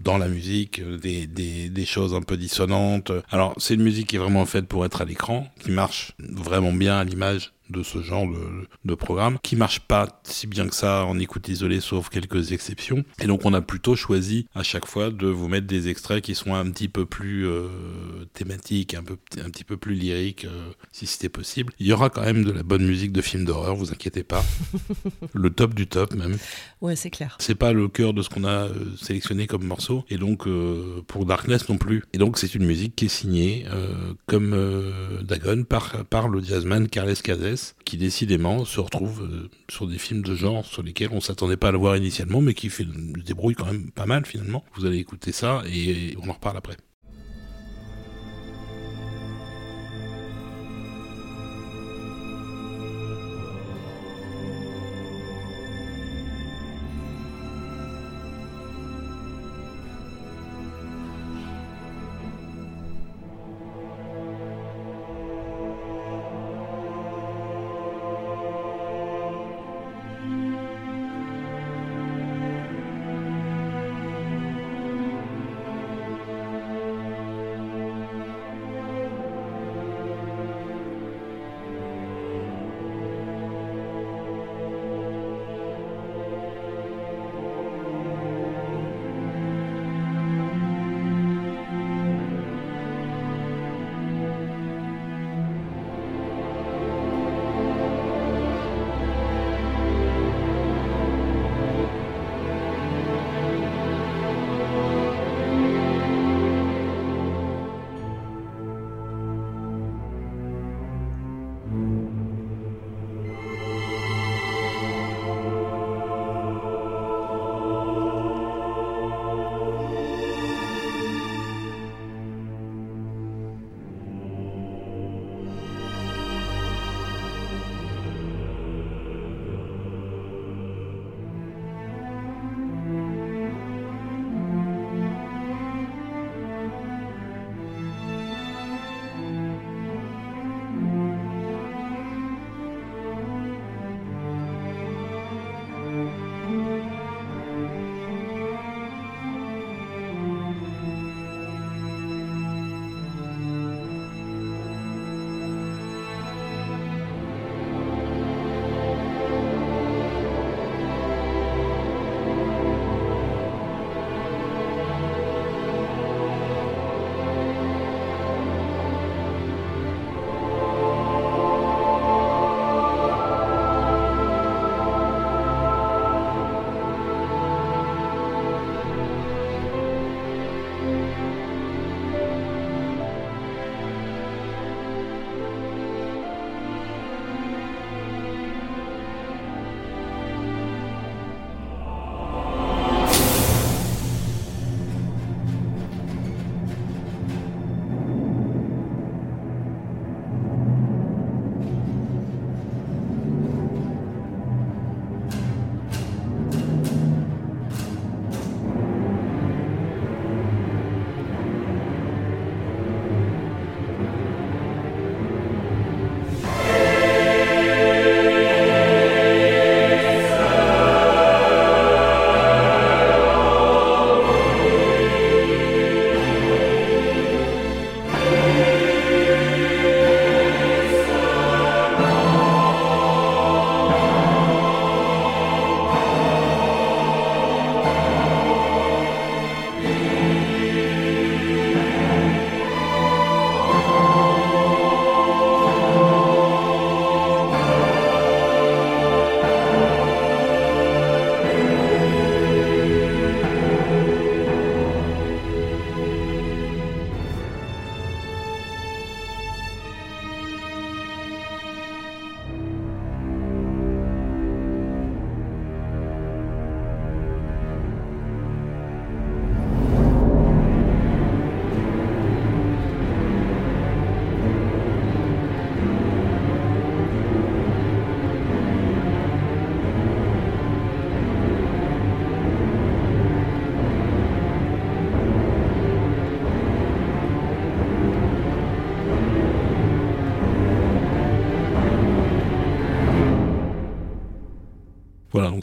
dans la musique, des, choses un peu dissonantes. Alors, c'est une musique qui est vraiment faite pour être à l'écran, qui marche vraiment bien à l'image de ce genre de, de, programme, qui marche pas si bien que ça en écoute isolée, sauf quelques exceptions. Et donc on a plutôt choisi à chaque fois de vous mettre des extraits qui sont un petit peu plus euh, thématiques, un, peu, un petit peu plus lyrique, si c'était possible. Il y aura quand même de la bonne musique de film d'horreur, vous inquiétez pas. (laughs) le top du top même. Ouais, c'est clair. C'est pas le cœur de ce qu'on a sélectionné comme morceau, et donc pour Darkness non plus. Et donc c'est une musique qui est signée comme Dagon par, par le jazzman Carles Cazes, qui décidément se retrouve sur des films de genre sur lesquels on s'attendait pas à le voir initialement, mais qui fait débrouille quand même pas mal finalement. Vous allez écouter ça et on en reparle après.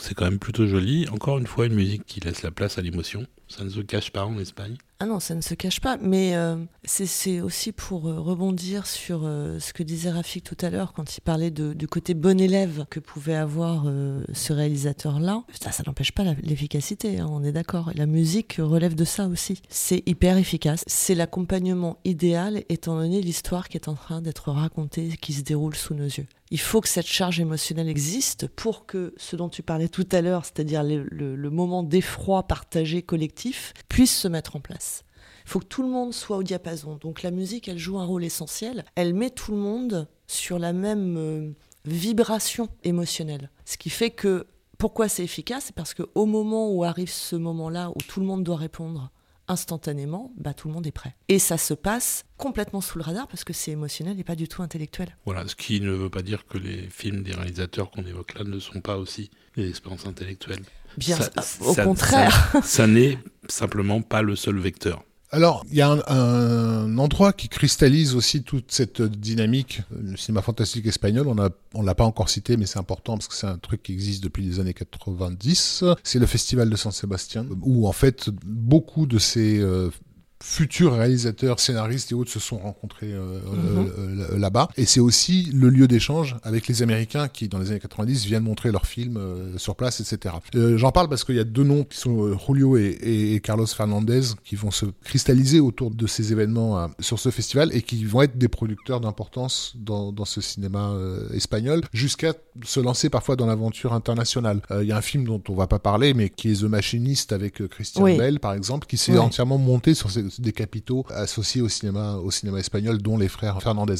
C'est quand même plutôt joli. Encore une fois, une musique qui laisse la place à l'émotion. Ça ne se cache pas en Espagne. Ah non, ça ne se cache pas, mais euh, c'est aussi pour euh, rebondir sur euh, ce que disait Rafik tout à l'heure quand il parlait de, du côté bon élève que pouvait avoir ce réalisateur-là. Ça, ça n'empêche pas l'efficacité, hein, on est d'accord. La musique relève de ça aussi. C'est hyper efficace. C'est l'accompagnement idéal étant donné l'histoire qui est en train d'être racontée, qui se déroule sous nos yeux. Il faut que cette charge émotionnelle existe pour que ce dont tu parlais tout à l'heure, c'est-à-dire le, moment d'effroi partagé collectif, puisse se mettre en place. Il faut que tout le monde soit au diapason. Donc la musique, elle joue un rôle essentiel. Elle met tout le monde sur la même euh, vibration émotionnelle. Ce qui fait que pourquoi c'est efficace? C'est parce qu'au moment où arrive ce moment-là où tout le monde doit répondre instantanément, bah, tout le monde est prêt. Et ça se passe complètement sous le radar parce que c'est émotionnel et pas du tout intellectuel. Voilà, ce qui ne veut pas dire que les films des réalisateurs qu'on évoque là ne sont pas aussi des expériences intellectuelles. Bien, au contraire. ça n'est simplement pas le seul vecteur. Alors, il y a un, endroit qui cristallise aussi toute cette dynamique, le cinéma fantastique espagnol. On a, on l'a pas encore cité, mais c'est important parce que c'est un truc qui existe depuis les années 90. C'est le Festival de San Sébastien, où en fait beaucoup de ces euh, futurs réalisateurs, scénaristes et autres se sont rencontrés euh, mhm. euh, là-bas. Et c'est aussi le lieu d'échange avec les Américains qui, dans les années 90, viennent montrer leurs films euh, sur place, etc. J'en parle parce qu'il y a deux noms qui sont Julio et, Carlos Fernandez qui vont se cristalliser autour de ces événements sur ce festival et qui vont être des producteurs d'importance dans, dans, ce cinéma espagnol jusqu'à se lancer parfois dans l'aventure internationale. Il y a un film dont on va pas parler mais qui est The Machinist avec Christian Bell par exemple qui s'est entièrement monté sur ces des capitaux associés au cinéma, au cinéma espagnol, dont les frères Fernandez.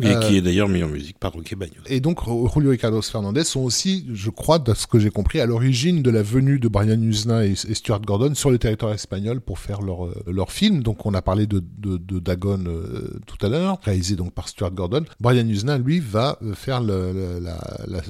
Et qui euh, est d'ailleurs mis en musique par Roque Bagnos. Et donc, Julio et Carlos Fernandez sont aussi, je crois, de ce que j'ai compris, à l'origine de la venue de Brian Usna et, Stuart Gordon sur le territoire espagnol pour faire leur, euh, leur film. Donc, on a parlé de, de, Dagon euh, tout à l'heure, réalisé donc par Stuart Gordon. Brian Usna, lui, va faire le, la,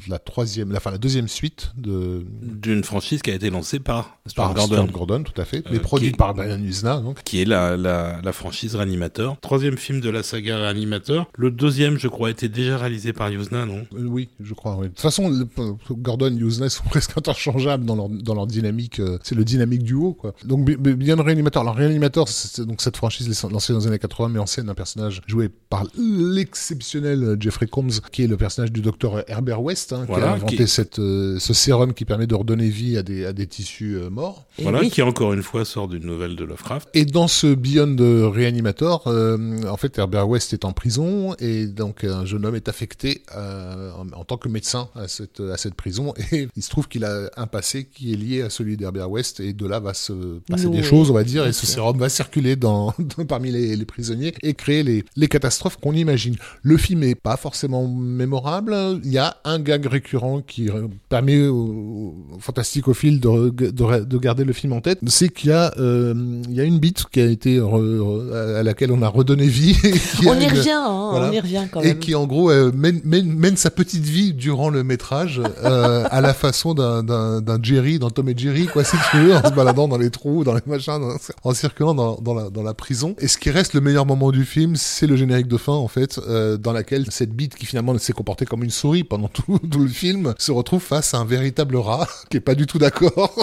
la, troisième, la, enfin, la deuxième suite de... D'une franchise qui a été lancée par Stuart Gordon. Stuart Gordon, tout à fait, mais produite par Brian Usna, donc. Qui est la la, franchise Reanimator. Troisième film de la saga Reanimator. Le deuxième, je crois, était déjà réalisé par Yuzna, non? Euh, Oui, je crois, oui. De toute façon, Gordon et Yuzna sont (laughs) presque interchangeables dans leur, dans leur dynamique. Euh, c'est le dynamique duo, quoi. Donc, bien le Reanimator. Alors, Reanimator, c'est donc cette franchise lancée dans les années 80, mais en scène un personnage joué par l'exceptionnel Jeffrey Combs, qui est le personnage du docteur Herbert West, hein, qui a inventé cette, euh, ce sérum qui permet de redonner vie à des, à des tissus morts. voilà, qui encore une fois sort d'une nouvelle de Lovecraft. Et dans ce Beyond de Reanimator, euh, en fait, Herbert West est en prison et donc un jeune homme est affecté euh, en, tant que médecin à cette, à cette prison (laughs) et il se trouve qu'il a un passé qui est lié à celui d'Herbert West et de là va se passer des choses, on va dire, et ce sérum va circuler (laughs) dans, parmi les, les, prisonniers et créer les, les catastrophes qu'on imagine. Le film est pas forcément mémorable. Il y a un gag récurrent qui permet aux, fantasticophiles de, de, de, garder le film en tête, c'est qu'il y a euh, il y a une bite qui a été à laquelle on a redonné vie. (laughs) on y revient, hein, on y revient quand même. Et qui en gros euh, mène, mène, sa petite vie durant le métrage euh, à la façon d'un Jerry, d'un Tom et Jerry, quoi, si tu veux, en se baladant dans les trous, dans les machins, en circulant dans, dans, la, dans la prison. Et ce qui reste le meilleur moment du film, c'est le générique de fin, en fait, euh, dans laquelle cette bite qui finalement s'est comportée comme une souris pendant tout, tout le film se retrouve face à un véritable rat qui est pas du tout d'accord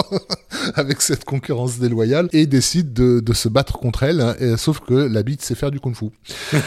(laughs) avec cette concurrence déloyale et décide de, de se battre contre elle, hein, sauf que la bite sait faire du kung-fu. (laughs)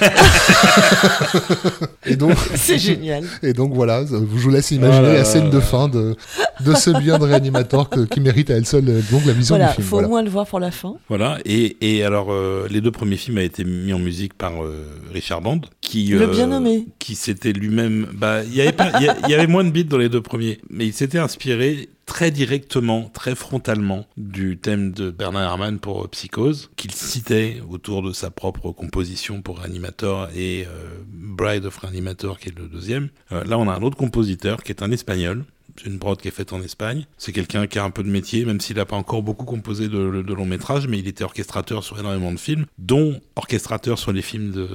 et donc, c'est génial. Et donc voilà, je vous laisse imaginer oh la scène de fin de, de ce bien de réanimateur qui mérite à elle seule euh, donc la vision du film. Faut au moins le voir pour la fin. Voilà. Et, et alors euh, les deux premiers films ont été mis en musique par euh, Richard Band, qui le bien nommé, qui s'était lui-même. Bah, il y avait il y, avait moins de beats dans les deux premiers, mais il s'était inspiré très directement, très frontalement du thème de Bernard Herrmann pour Psychose, qu'il citait autour de sa propre composition pour Animator et euh, Bride of Animator qui est le deuxième. Euh, là, on a un autre compositeur qui est un espagnol, c'est une prod qui est faite en Espagne. C'est quelqu'un qui a un peu de métier, même s'il n'a pas encore beaucoup composé de, de longs métrages, mais il était orchestrateur sur énormément de films, dont orchestrateur sur les films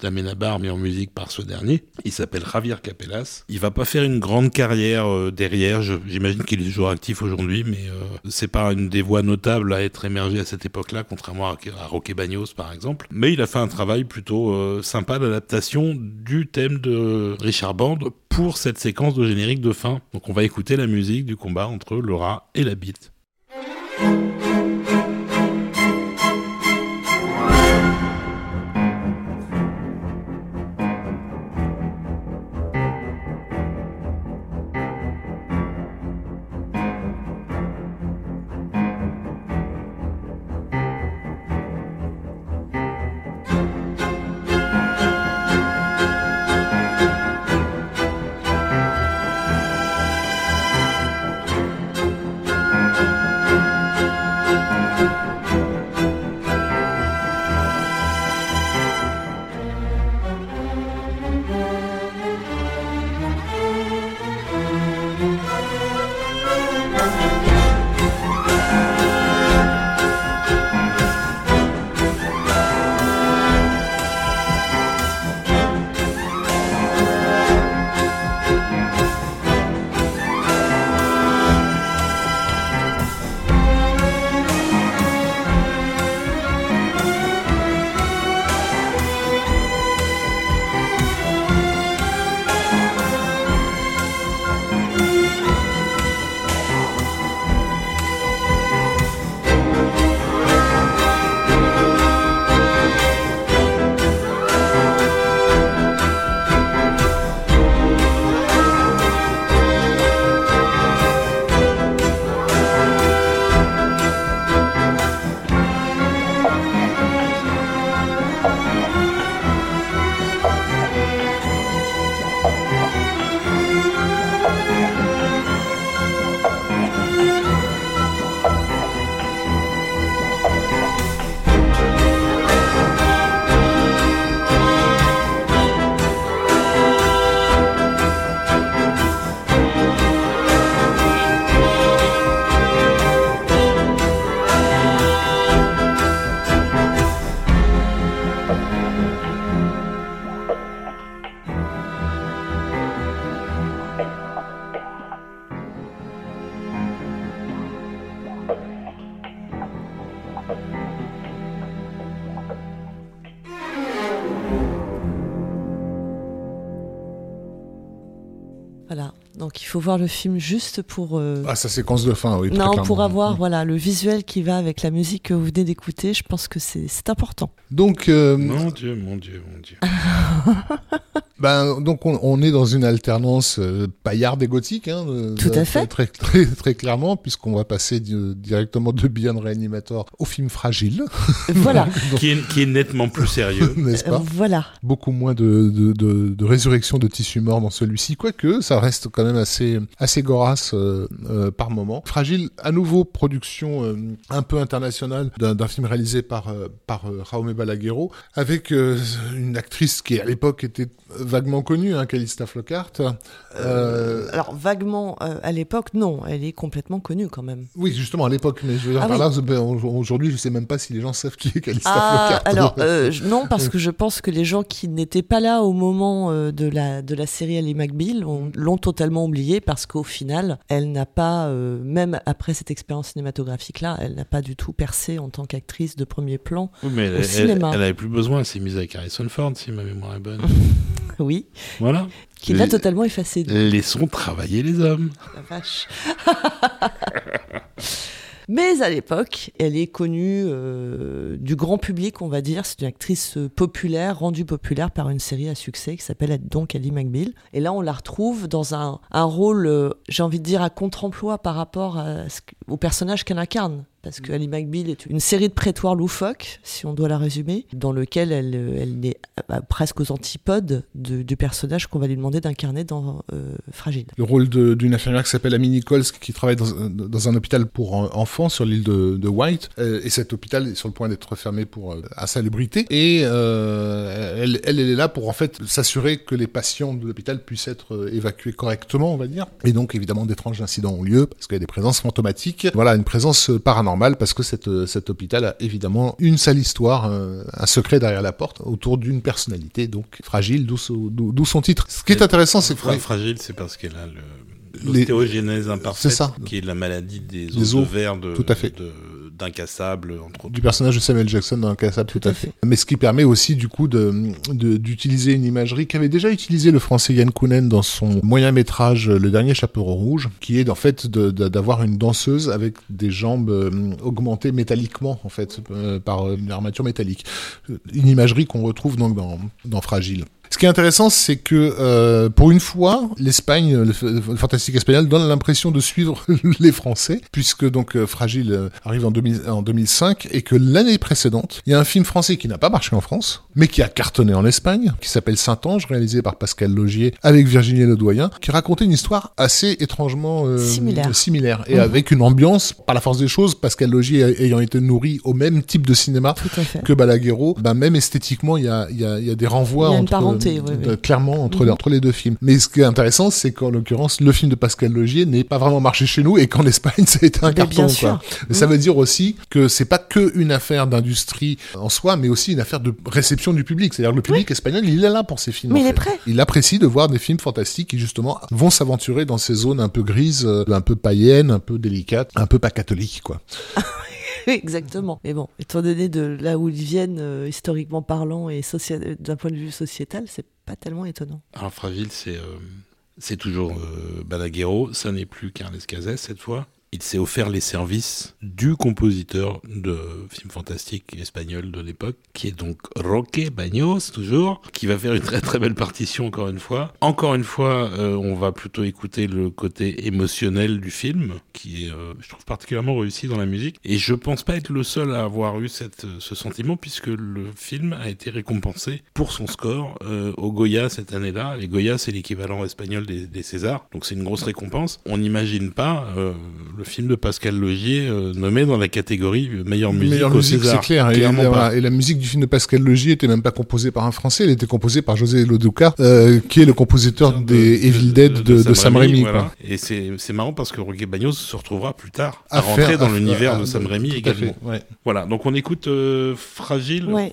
d'Amenabar, mis en musique par ce dernier. Il s'appelle Javier Capellas. Il va pas faire une grande carrière euh, derrière. J'imagine qu'il est toujours actif aujourd'hui, mais euh, c'est pas une des voix notables à être émergée à cette époque-là, contrairement à, à Roque Bagnos, par exemple. Mais il a fait un travail plutôt euh, sympa d'adaptation du thème de Richard Band pour cette séquence de générique de fin. Donc on va écouter la musique du combat entre rat et la bite. Faut voir le film juste pour. Euh, ah, sa séquence de fin, oui. Non, pour avoir voilà le visuel qui va avec la musique que vous venez d'écouter. Je pense que c'est important. Donc. Euh, mon Dieu, mon Dieu, mon Dieu. (laughs) Ben, donc on, est dans une alternance euh, paillarde et gothique, hein, Tout à fait. Très, très, (laughs) très clairement, puisqu'on va passer directement de Beyond Reanimator au film Fragile. (laughs) Voilà. (laughs) qui, est, qui, est, nettement plus sérieux. N'est-ce pas Voilà. Beaucoup moins de, de, de, de résurrection de tissu mort dans celui-ci, quoique ça reste quand même assez, assez gorasse euh, euh, par moment. Fragile, à nouveau, production un peu internationale d'un film réalisé par, par Jaume Balaguerro, avec une actrice qui à l'époque était vaguement connue, hein, Calista Flockhart. Euh, euh, alors vaguement euh, à l'époque, non, elle est complètement connue quand même. Oui, justement à l'époque, mais je veux dire ah par là, aujourd'hui, je sais même pas si les gens savent qui est Calista ah, Flockhart. Alors (laughs) non, parce que je pense que les gens qui n'étaient pas là au moment de la de la série Ellie McBeal l'ont totalement oubliée parce qu'au final, elle n'a pas, même après cette expérience cinématographique là, elle n'a pas du tout percé en tant qu'actrice de premier plan oui, mais au elle, cinéma. Elle, avait plus besoin, elle s'est mise avec Harrison Ford si ma mémoire est bonne. (laughs) oui. Voilà. Qui l'a totalement effacé. Laissons travailler les hommes. La vache. (laughs) Mais à l'époque, elle est connue euh, du grand public, on va dire. C'est une actrice euh, populaire, rendue populaire par une série à succès qui s'appelle donc Ali McBeal. Et là, on la retrouve dans un, un rôle, euh, j'ai envie de dire, à contre-emploi par rapport à au personnage qu'elle incarne parce que Ali McBeal est une série de prétoires loufoques, si on doit la résumer, dans lequel elle, elle est euh, presque aux antipodes du personnage qu'on va lui demander d'incarner dans euh, Fragile. Le rôle d'une infirmière qui s'appelle Amy Nichols, qui travaille dans, dans un hôpital pour enfants sur l'île de, de, White, euh, et cet hôpital est sur le point d'être fermé pour insalubrité, et elle, elle, est là pour en fait s'assurer que les patients de l'hôpital puissent être évacués correctement, on va dire, et donc évidemment d'étranges incidents ont lieu, parce qu'il y a des présences fantomatiques, voilà, une présence paranormale normal parce que cette, cet hôpital a évidemment une sale histoire, euh, un, secret derrière la porte autour d'une personnalité donc fragile, d'où son titre. Ce qui est intéressant, c'est que fragile, c'est parce qu'elle a l'ostéogenèse imparfaite, ça. qui est la maladie des, os, de, tout à fait. De, d'incassable entre du personnage de Samuel Jackson dans Incassable tout, à fait. mais ce qui permet aussi du coup de d'utiliser une imagerie qu'avait déjà utilisé le français Yann Kounen dans son moyen métrage Le dernier chaperon rouge qui est en fait d'avoir une danseuse avec des jambes euh, augmentées métalliquement en fait euh, par une armature métallique. Une imagerie qu'on retrouve donc dans, dans Fragile ce qui est intéressant, c'est que euh, pour une fois, l'Espagne, le, fantastique espagnol, donne l'impression de suivre (laughs) les Français, puisque donc euh, Fragile euh, arrive en, 2000, en 2005 et que l'année précédente, il y a un film français qui n'a pas marché en France, mais qui a cartonné en Espagne, qui s'appelle Saint-Ange, réalisé par Pascal Logier avec Virginie Ledoyen, qui racontait une histoire assez étrangement euh, similaire. similaire et mhm. avec une ambiance, par la force des choses, Pascal Logier ayant été nourri au même type de cinéma que Balaguerro, ben même esthétiquement, il y a, y, a, y a des renvois entre clairement entre, entre les deux films. Mais ce qui est intéressant, c'est qu'en l'occurrence, le film de Pascal Logier n'est pas vraiment marché chez nous et qu'en (laughs) Espagne, ça a été un carton. Quoi. Ça veut dire aussi que c'est pas que une affaire d'industrie en soi, mais aussi une affaire de réception du public. C'est-à-dire le public espagnol, il est là pour ces films. Mais il est prêt. Il apprécie de voir des films fantastiques qui justement vont s'aventurer dans ces zones un peu grises, euh, un peu païennes, un peu délicates, un peu pas catholiques, quoi. (laughs) (laughs) Exactement. Mais bon, étant donné de là où ils viennent, euh, historiquement parlant et d'un point de vue sociétal, c'est pas tellement étonnant. Alors, Fragile, c'est euh, c'est toujours euh, Balaguerro, ça n'est plus Carles Cazès cette fois. Il s'est offert les services du compositeur de films fantastiques espagnols de l'époque, qui est donc Roque Baños, toujours, qui va faire une très très belle partition encore une fois. Encore une fois, euh, on va plutôt écouter le côté émotionnel du film, qui est, euh, je trouve, particulièrement réussi dans la musique. Et je pense pas être le seul à avoir eu cette, ce sentiment, puisque le film a été récompensé pour son score euh, au Goya cette année-là. Les Goya, c'est l'équivalent espagnol des, des Césars, donc c'est une grosse récompense. On n'imagine pas film de Pascal Logier nommé dans la catégorie meilleure musique meilleure au musique, c'est clair. Et la, pas. et la musique du film de Pascal Logier était même pas composée par un Français, elle était composée par José Loduca, euh, qui est le compositeur de- des de- Evil Dead de, de Sam Raimi. voilà. Et c'est c'est marrant parce que Roger Bagnos se retrouvera plus tard à, À rentrer faire- dans l'univers de Sam Raimi également. fait, ouais. Voilà, donc on écoute euh, Fragile. Ouais.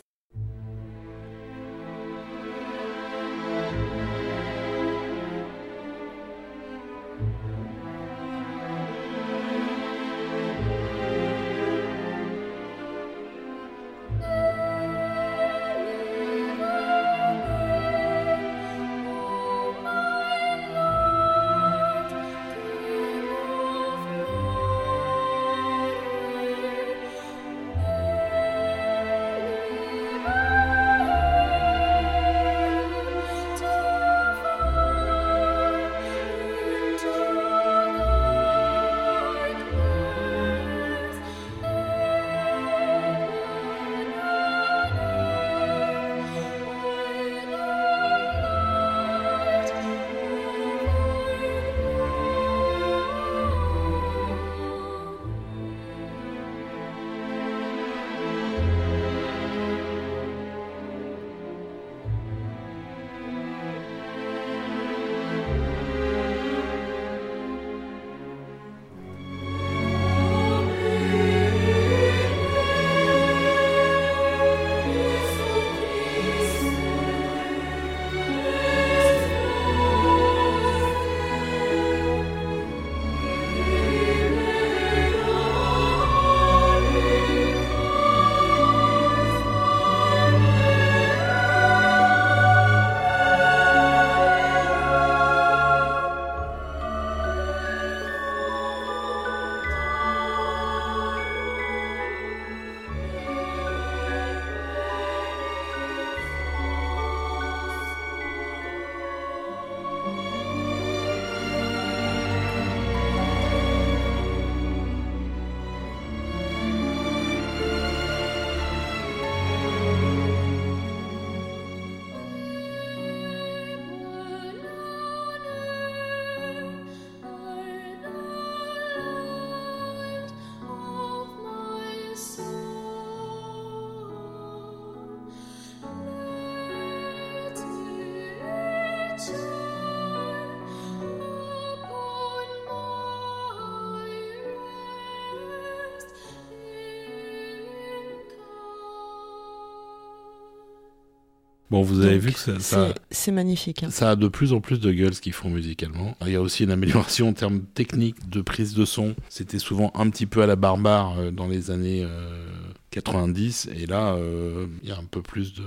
Bon, vous avez Donc, vu que ça, ça, c'est- magnifique. hein. ça a de plus en plus de gueule ce qu'ils font musicalement. Il y a aussi une amélioration en termes techniques de prise de son. C'était souvent un petit peu à la barbare euh, dans les années euh, 90 et là euh, il y a un peu plus de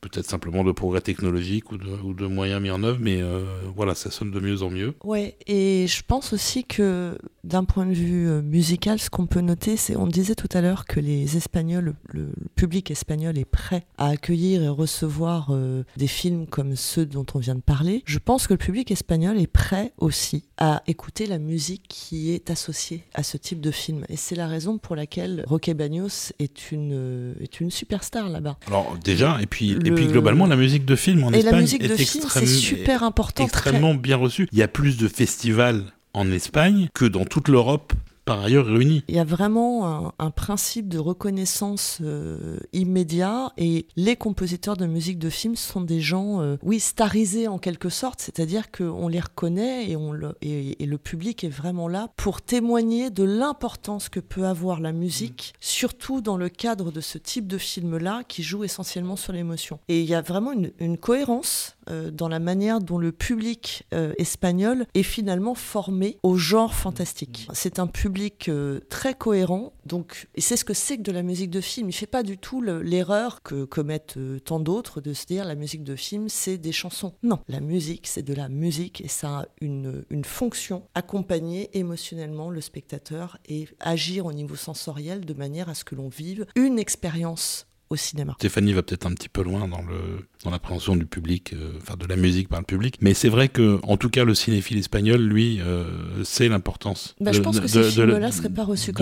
peut-être simplement de progrès technologique ou de, ou de moyens mis en œuvre mais euh, voilà ça sonne de mieux en mieux Ouais, et je pense aussi que d'un point de vue euh, musical, ce qu'on peut noter, c'est, on disait tout à l'heure que les Espagnols, le, le public espagnol est prêt à accueillir et recevoir euh, des films comme ceux dont on vient de parler. Je pense que le public espagnol est prêt aussi à écouter la musique qui est associée à ce type de film. Et c'est la raison pour laquelle Roque Bagnos est une, euh, est une superstar là-bas. alors déjà et puis et puis globalement la musique de film en et Espagne la musique est de film, c'est super important. extrêmement bien reçue il y a plus de festivals en Espagne que dans toute l'Europe par ailleurs réunis Il y a vraiment un, un principe de reconnaissance euh, immédiat et les compositeurs de musique de film sont des gens, euh, oui, starisés en quelque sorte, c'est-à-dire qu'on les reconnaît et, on le, et, et le public est vraiment là pour témoigner de l'importance que peut avoir la musique, surtout dans le cadre de ce type de film-là qui joue essentiellement sur l'émotion. Et il y a vraiment une, une cohérence dans la manière dont le public euh, espagnol est finalement formé au genre fantastique. C'est un public euh, très cohérent. Donc, et c'est ce que c'est que de la musique de film. Il fait pas du tout l'erreur que commettent euh, tant d'autres de se dire la musique de film, c'est des chansons. Non, la musique, c'est de la musique et ça a une, une fonction accompagner émotionnellement le spectateur et agir au niveau sensoriel de manière à ce que l'on vive une expérience au cinéma. Stéphanie va peut-être un petit peu loin dans le dans l'appréhension du public, euh, enfin de la musique par le public, mais c'est vrai que en tout cas le cinéphile espagnol, lui, euh, sait l'importance bah, de, pas comme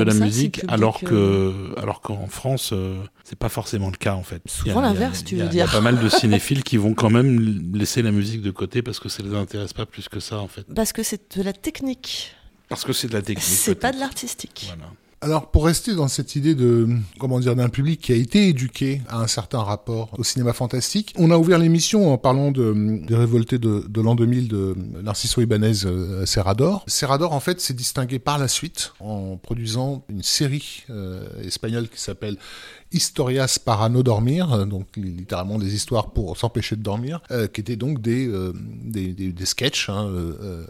la ça, musique, si alors que euh, alors qu'en France, euh, c'est pas forcément le cas en fait. Souvent l'inverse, tu veux Il y a dire. pas mal de (laughs) cinéphiles qui vont quand même laisser la musique de côté parce que ça les intéresse pas plus que ça en fait. Parce que c'est de la technique, Parce que c'est de la technique. c'est pas de l'artistique. Voilà. Alors, pour rester dans cette idée de, comment dire, d'un public qui a été éduqué à un certain rapport au cinéma fantastique, on a ouvert l'émission en parlant de, des révoltés de, de l'an 2000 de Narciso Ibanez euh, Serrador. Serrador, en fait, s'est distingué par la suite en produisant une série euh, espagnole qui s'appelle Historias para no dormir, donc littéralement des histoires pour s'empêcher de dormir, euh, qui étaient donc des, euh, des, des, des sketchs hein, euh,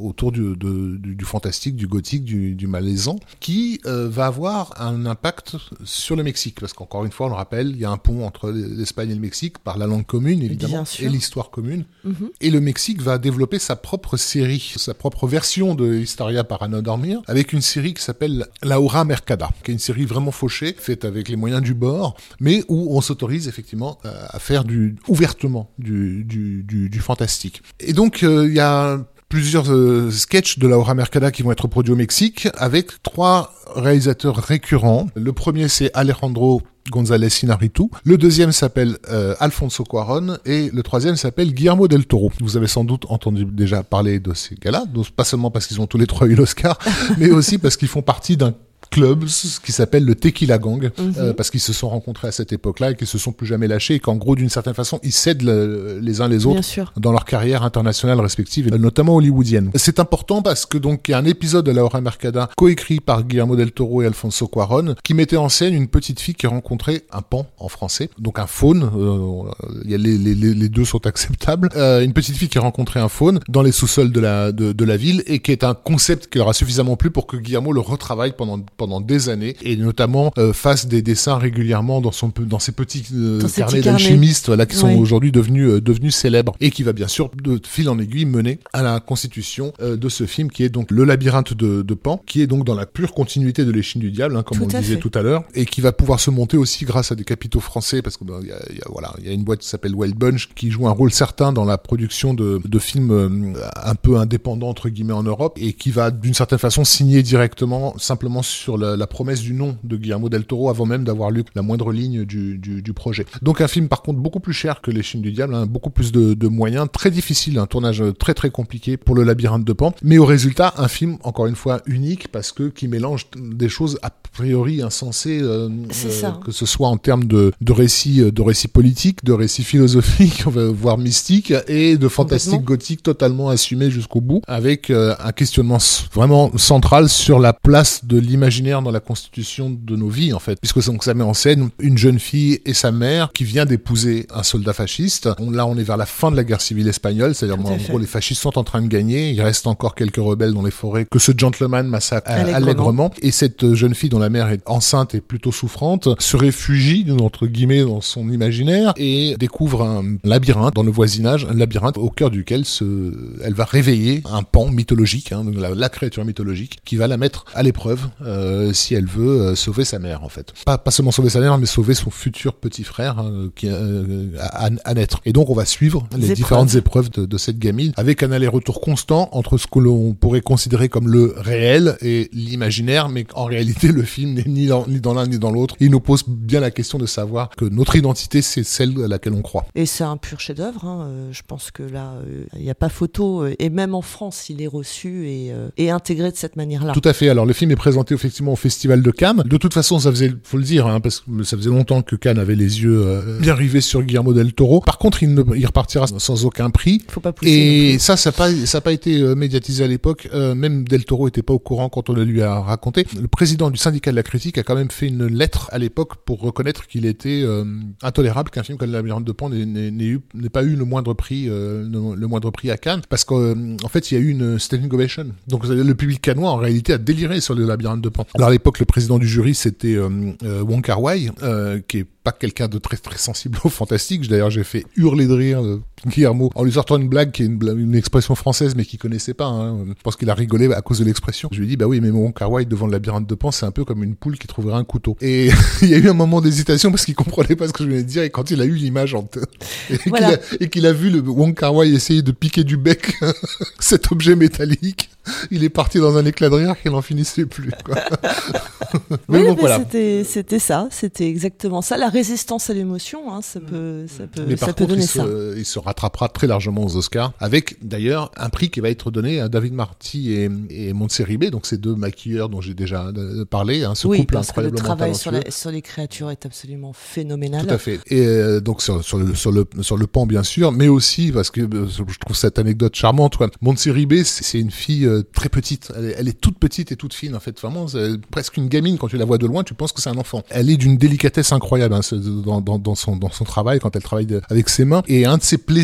autour du, de- du, du fantastique, du gothique, du, du malaisant, qui va avoir un impact sur le Mexique, parce qu'encore une fois, on le rappelle, il y a un pont entre l'Espagne et le Mexique par la langue commune, évidemment, et l'histoire commune. Mhm. Et le Mexique va développer sa propre série, sa propre version de Historia para no dormir, avec une série qui s'appelle La Hora Mercada, qui est une série vraiment fauchée, faite avec les moyens du bord, mais où on s'autorise effectivement euh, à faire du ouvertement du, du, fantastique. Et donc euh, il y a plusieurs euh, sketchs de La Hora Mercada qui vont être produits au Mexique avec trois réalisateurs récurrents. Le premier c'est Alejandro González Inarritu. Le deuxième s'appelle euh, Alfonso Cuaron et le troisième s'appelle Guillermo del Toro. Vous avez sans doute entendu déjà parler de ces gars-là, pas seulement parce qu'ils ont tous les trois eu l'Oscar, (laughs) mais aussi parce qu'ils font partie d'un club qui s'appelle le Tequila Gang Mhm. euh, parce qu'ils se sont rencontrés à cette époque-là et qu'ils se sont plus jamais lâchés et qu'en gros d'une certaine façon ils cèdent le- les uns les autres dans leur carrière internationale respective, et notamment hollywoodienne. C'est important parce que donc il y a un épisode de La Hora Mercada coécrit par Guillermo del Toro et Alfonso Cuaron qui mettait en scène une petite fille qui rencontrait un pan en français, donc un faune. euh, les, les, les les deux sont acceptables. Euh, une petite fille qui rencontrait un faune dans les sous-sols de la de, de la ville et qui est un concept qui leur a suffisamment plu pour que Guillermo le retravaille pendant pendant des années et notamment euh, fasse des dessins régulièrement dans son dans ses petits euh, Dans carnets d'alchimistes voilà qui sont aujourd'hui devenus euh, devenus célèbres et qui va bien sûr de fil en aiguille mener à la constitution euh, de ce film qui est donc le labyrinthe de, de Pan qui est donc dans la pure continuité de l'échine du diable hein, comme Tout on le disait fait. tout à l'heure et qui va pouvoir se monter aussi grâce à des capitaux français parce que ben, y a, y a- voilà il y a une boîte qui s'appelle Wild Bunch qui joue un rôle certain dans la production de, de films euh, un peu indépendants entre guillemets en Europe et qui va d'une certaine façon signer directement simplement sur la, la promesse du nom de Guillermo del Toro avant même d'avoir lu la moindre ligne du, du, du projet. Donc un film par contre beaucoup plus cher que Les Chines du Diable, hein, beaucoup plus de, de moyens, très difficile, un tournage très très compliqué pour le labyrinthe de Pan, mais au résultat un film encore une fois unique parce que qui mélange des choses a priori insensées, euh, ça. que ce soit en termes de, de récits de récits politiques, de récits philosophiques, (laughs) voire mystiques, et de fantastique gothique totalement assumé jusqu'au bout, avec euh, un questionnement vraiment central sur la place de l'imaginaire dans la constitution de nos vies, en fait, puisque donc, ça met en scène une jeune fille et sa mère qui vient d'épouser un soldat fasciste. On- là, on est vers la fin de la guerre civile espagnole, c'est-à-dire en fait. gros les fascistes sont en train de gagner, il reste encore quelques rebelles dans les forêts que ce gentleman massacre Allègrement. allègrement, et cette euh, jeune fille dont la mère est enceinte et plutôt souffrante se réfugie entre guillemets dans son imaginaire et découvre un labyrinthe dans le voisinage, un labyrinthe au cœur duquel se, elle va réveiller un pan mythologique, hein, donc la, la créature mythologique, qui va la mettre à l'épreuve euh, si elle veut euh, sauver sa mère en fait. Pas, pas seulement sauver sa mère, mais sauver son futur petit frère hein, qui euh, à, à naître. Et donc on va suivre les différentes épreuves de, de cette gamine avec un aller-retour constant entre ce que l'on pourrait considérer comme le réel et l'imaginaire, mais en réalité le film n'est ni dans ni dans l'un ni dans l'autre. Il nous pose bien la question de savoir que notre identité c'est celle à laquelle on croit. Et c'est un pur chef-d'œuvre. hein. Euh, Je pense que là, euh, il n'y a pas photo. euh, Et même en France, il est reçu et, euh, et intégré de cette manière-là. Tout à fait. Alors le film est présenté effectivement effectivement au Festival de Cannes. De toute façon, ça faisait, faut le dire, hein, parce que ça faisait longtemps que Cannes avait les yeux euh, bien rivés sur Guillermo del Toro. Par contre, il, ne, il repartira sans aucun prix. Faut pas pousser Et ça, ça n'a pas, pas été euh, médiatisé à l'époque. Euh, même Del Toro était pas au courant quand on le lui a raconté. Le président du syndicat de la critique a quand même fait une lettre à l'époque pour reconnaître qu'il était intolérable qu'un film comme Le Labyrinthe de Pan n'ait- pas eu le moindre prix, le, le moindre prix à Cannes, parce qu'en en fait, il y a eu une standing ovation. Donc le public cannois, en réalité, a déliré sur Le Labyrinthe de Pan. Alors à l'époque, le président du jury, c'était euh, euh, Wong Wai, euh, qui est pas quelqu'un de très très sensible au fantastique. D'ailleurs, j'ai fait hurler de rire euh, Guillermo en lui sortant une blague qui est une, expression française mais qu'il connaissait pas. Hein. Je pense qu'il a rigolé à cause de l'expression. Je lui ai dit bah oui mais mon Kar Wai devant le labyrinthe de Pan c'est un peu comme une poule qui trouverait un couteau. Et (laughs) il y a eu un moment d'hésitation parce qu'il comprenait pas ce que je venais de dire et quand il a eu l'image en tête et qu'il a, vu le Wong Kar Wai essayer de piquer du bec (laughs) cet objet métallique, il est parti dans un éclat de rire qu'il n'en finissait plus. Quoi. (laughs) mais Oui, bon mais voilà. c'était, ça, c'était exactement ça. La résistance à l'émotion, hein, ça peut, ça peut, Mais ça par peut contre, il donner ça. il se rattrapera très largement aux Oscars, avec d'ailleurs un prix qui va être donné à David Marty et, et donc ces deux maquilleurs dont j'ai déjà euh, parlé, hein, ce oui, couple parce que le travail sur, talentueux. la- sur les créatures est absolument phénoménal. Tout à fait. Et euh, donc sur, sur, le, sur, le, sur le pan, bien sûr, mais aussi parce que euh, je trouve cette anecdote charmante. Quoi. C'est une fille euh, très petite. Elle est, elle est toute petite et toute fine, en fait. Vraiment, presque une gamine. Quand tu la vois de loin, tu penses que c'est un enfant. Elle est d'une délicatesse incroyable hein, dans, dans, dans, son, dans son travail, quand elle travaille de- avec ses mains. Et un de ses plaisirs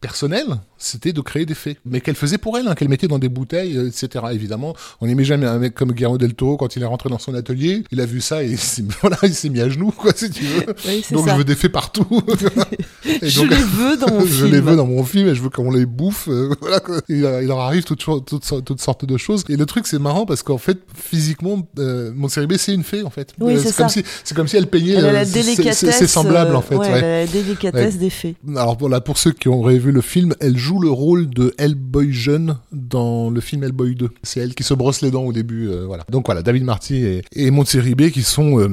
personnels, c'était de créer des fées. Mais qu'elle faisait pour elle, hein, qu'elle mettait dans des bouteilles, euh, etc. Évidemment, on n'aimait jamais un mec comme Guillermo del Toro quand il est rentré dans son atelier. Il a vu ça et il s'est- (laughs) voilà, il s'est mis à genoux, quoi, si tu veux. Oui, Donc ça. je veux des faits partout. (laughs) (laughs) Et Je donc- les veux dans mon je film. les veux dans mon film et je veux qu'on les bouffe. euh, voilà, quoi. il, il leur arrive toutes, sortes- toutes sortes de choses. Et le truc, c'est marrant parce qu'en fait, physiquement, euh, Montserrat, c'est une fée, en fait. Oui, Euh, c'est comme si, c'est comme si elle peignait. Elle a euh, la c'est- c'est- délicatesse. C'est semblable, en euh, fait. ouais, ouais. Elle a la délicatesse des fées. Alors voilà, pour ceux qui auraient vu le film, elle joue le rôle de Hellboy jeune dans le film Hellboy 2. C'est elle qui se brosse les dents au début, euh, voilà. Donc voilà, David Marty et, et qui sont euh,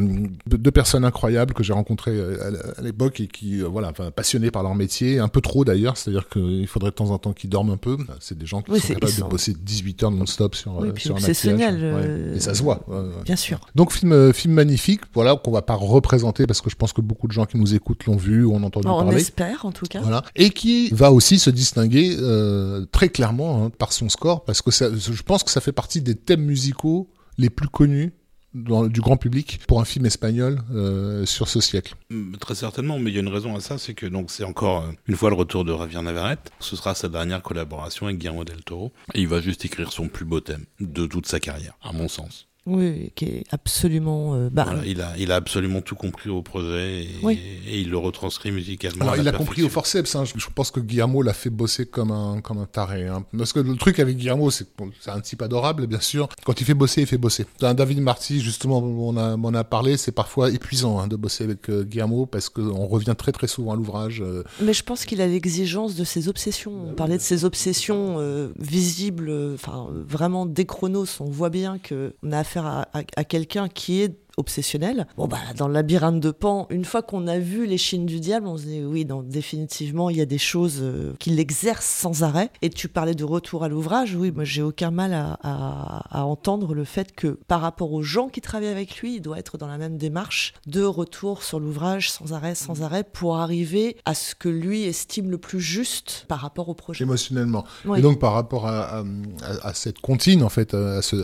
deux personnes incroyables que j'ai rencontrées euh, à l'époque et qui, euh, voilà, enfin, passionnés par leur métier, un peu trop d'ailleurs, c'est-à-dire qu'il faudrait de temps en temps qu'ils dorment un peu. C'est des gens qui Oui, sont capables de sont- bosser 18 heures non-stop sur, Oui, sur un maquillage. Ouais. Et ça se voit. ouais, ouais. Bien sûr. Donc film film magnifique, voilà qu'on va pas représenter parce que je pense que beaucoup de gens qui nous écoutent l'ont vu ou ont entendu On parler. espère, en tout cas. Voilà. Et qui va aussi se distinguer euh, très clairement hein, par son score, parce que je pense que ça fait partie des thèmes musicaux les plus connus du grand public pour un film espagnol euh, sur ce siècle. Mm, Très certainement, mais il y a une raison à ça, c'est que donc c'est encore euh, une fois le retour de Javier Navarrete. Ce sera sa dernière collaboration avec Guillermo del Toro. Et il va juste écrire son plus beau thème de toute sa carrière, à mon sens. Oui, qui est absolument. euh, bah, Voilà, il, a, il a absolument tout compris au projet et, Oui. et il le retranscrit musicalement. Alors la il a compris au forceps, hein. je, je pense que Guillermo l'a fait bosser comme un, comme un taré. Hein. Parce que le truc avec Guillermo, c'est c'est un type adorable, bien sûr. Quand il fait bosser, il fait bosser. Un David Marty, justement, on a, on a parlé, c'est parfois épuisant hein, de bosser avec euh, Guillermo parce qu'on revient très très souvent à l'ouvrage. euh, Mais je pense qu'il a l'exigence de ses obsessions. On parlait de ses obsessions euh, visibles, euh, enfin vraiment des chronos. On voit bien que on a affaire à, quelqu'un qui est obsessionnel. Bon bah dans le labyrinthe de Pan, une fois qu'on a vu les chines du diable, on se dit oui, non, définitivement il y a des choses euh, qu'il exerce sans arrêt. Et tu parlais de retour à l'ouvrage, oui, moi j'ai aucun mal à, à- à entendre le fait que par rapport aux gens qui travaillent avec lui, il doit être dans la même démarche de retour sur l'ouvrage sans arrêt, sans arrêt, pour arriver à ce que lui estime le plus juste par rapport au projet. émotionnellement. Oui. Et donc par rapport à, cette comptine, en fait, à ce,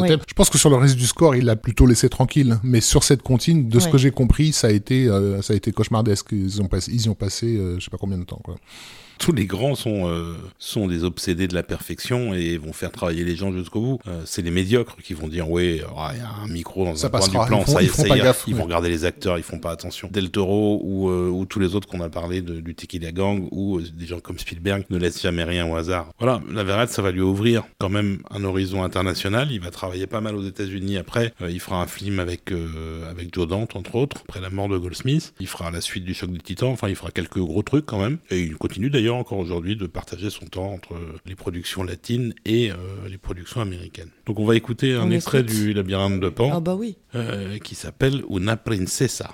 Oui. thème, je pense que sur le reste du score, il l'a plutôt laissé tranquille. Mais sur cette comptine, de ce que j'ai compris, ça a été, euh, ça a été cauchemardesque. Ils ont passé, ils y ont passé, euh, je sais pas combien de temps, quoi. Tous les grands sont, euh, sont des obsédés de la perfection et vont faire travailler les gens jusqu'au bout. Euh, c'est les médiocres qui vont dire ouais, ah, il y a un micro dans Ça un coin du plan, ils font- ça, y- ils font ça pas gaffe, ils ouais. vont regarder les acteurs, ils font pas attention. Del Toro ou, euh, ou tous les autres qu'on a parlé de, du Tequila Gang ou euh, des gens comme Spielberg ne laissent jamais rien au hasard. Voilà, la Verrette, ça va lui ouvrir quand même un horizon international. Il va travailler pas mal aux États-Unis après. Euh, il fera un film avec euh, avec Joe Dante entre autres après la mort de Goldsmith. Il fera la suite du choc des Titans. Enfin, il fera quelques gros trucs quand même. Et il continue d'ailleurs encore aujourd'hui de partager son temps entre les productions latines et euh, les productions américaines. Donc on va écouter un On extrait écoute. du Labyrinthe de Pan Ah bah oui. euh, qui s'appelle Una Princesa.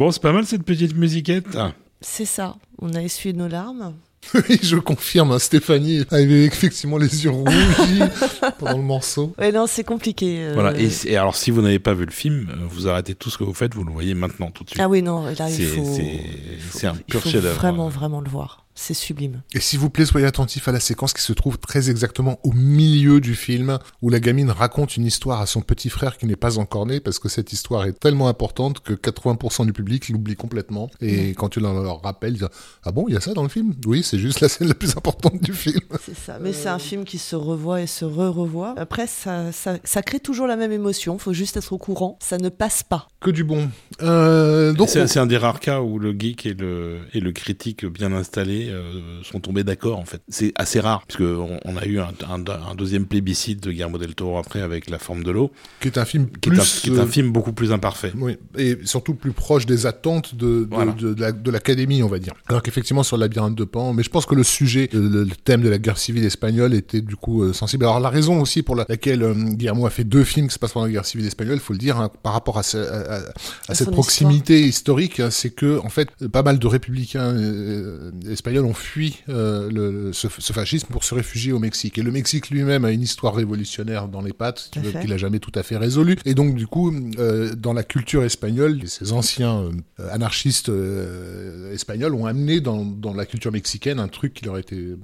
Bon, c'est pas mal cette petite musiquette. C'est ça. On a essuyé nos larmes. Oui, je confirme, hein, Stéphanie avait effectivement les yeux rougis (laughs) pendant le morceau. Ouais, non, c'est compliqué. euh. Voilà. Et, et alors, si vous n'avez pas vu le film, euh, vous arrêtez tout ce que vous faites, vous le voyez maintenant, tout de suite. Ah oui, non, là, il C'est- faut. c'est- il faut- c'est un il pur faut chef-d'œuvre. Vraiment, vraiment le voir. C'est sublime. Et s'il vous plaît, soyez attentifs à la séquence qui se trouve très exactement au milieu du film, où la gamine raconte une histoire à son petit frère qui n'est pas encore né, parce que cette histoire est tellement importante que 80% du public l'oublie complètement. Et quand tu leur rappelles, ils disent, ah bon, il y a ça dans le film? Oui, c'est juste la scène la plus importante du film. (laughs) C'est ça. Mais c'est un film qui se revoit et se re-revoit. Après, ça, ça, ça crée toujours la même émotion. faut juste être au courant. Ça ne passe pas. Que du bon. Euh, donc, C'est c'est un des rares cas où le geek et le, et le critique bien installé euh, sont tombés d'accord en fait. C'est assez rare puisque on, on a eu un, un- un deuxième plébiscite de Guillermo del Toro après avec La forme de l'eau, qui est un film qui, plus... est un, qui est un euh, film beaucoup plus imparfait. Oui, et surtout plus proche des attentes de, de, Voilà. de, de la- de l'académie, on va dire. Alors qu'effectivement, sur le labyrinthe de Pan, mais je pense que le sujet, le, le thème de la guerre civile espagnole était du coup euh, sensible. Alors la raison aussi pour la- laquelle euh, Guillermo a fait deux films qui se passent pendant la guerre civile espagnole, il faut le dire, hein, par rapport à, ce- à- à- à cette proximité historique, hein, c'est que en fait, pas mal de républicains euh, espagnols ont fui euh, le, ce, ce fascisme pour se réfugier au Mexique. Et le Mexique lui-même a une histoire révolutionnaire dans les pattes, qu'il a jamais tout à fait résolue. Et donc du coup, euh, dans la culture espagnole, ces anciens euh, anarchistes euh, espagnols ont amené dans, dans la culture mexicaine un truc qui leur était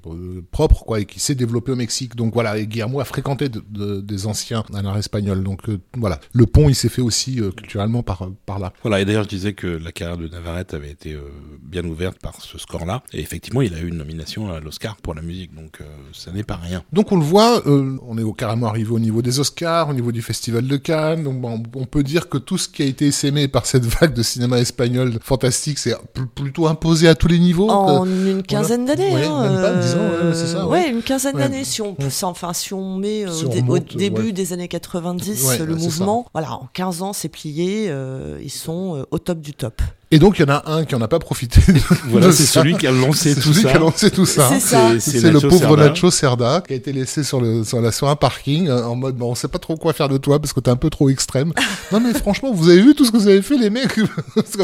propre, quoi, et qui s'est développé au Mexique. Donc voilà, et Guillermo a fréquenté de- de- des anciens anards espagnols. Donc euh, voilà, le pont, il s'est fait aussi euh, culturellement par par là. Voilà, et d'ailleurs je disais que la carrière de Navarrete avait été euh, bien ouverte par ce score-là, et effectivement il a eu une nomination à l'Oscar pour la musique, donc euh, ça n'est pas rien. Donc on le voit, euh, on est au- carrément arrivé au niveau des Oscars, au niveau du Festival de Cannes. Donc bon, on peut dire que tout ce qui a été essaimé par cette vague de cinéma espagnol fantastique, c'est pl- plutôt imposé à tous les niveaux. En Euh, une quinzaine d'années. Ouais, hein, même pas, euh, ouais, c'est ça, ouais. une quinzaine Ouais. d'années. Si on, enfin, si on met euh, Si au, on dé- au remonte, début ouais. des années 90 Ouais, le ça. mouvement, voilà, en 15 ans, c'est plié. euh, ils sont euh, au top du top. Et donc il y en a un qui en a pas profité. de- (laughs) Voilà, de c'est ça. celui qui a lancé C'est tout celui ça. qui a lancé tout ça. C'est le Nacho pauvre Cerda. Nacho Cerda qui a été laissé sur le sur, la, sur un parking euh, en mode bon on sait pas trop quoi faire de toi parce que t'es un peu trop extrême. (laughs) non mais franchement vous avez vu tout ce que vous avez fait les mecs? (laughs)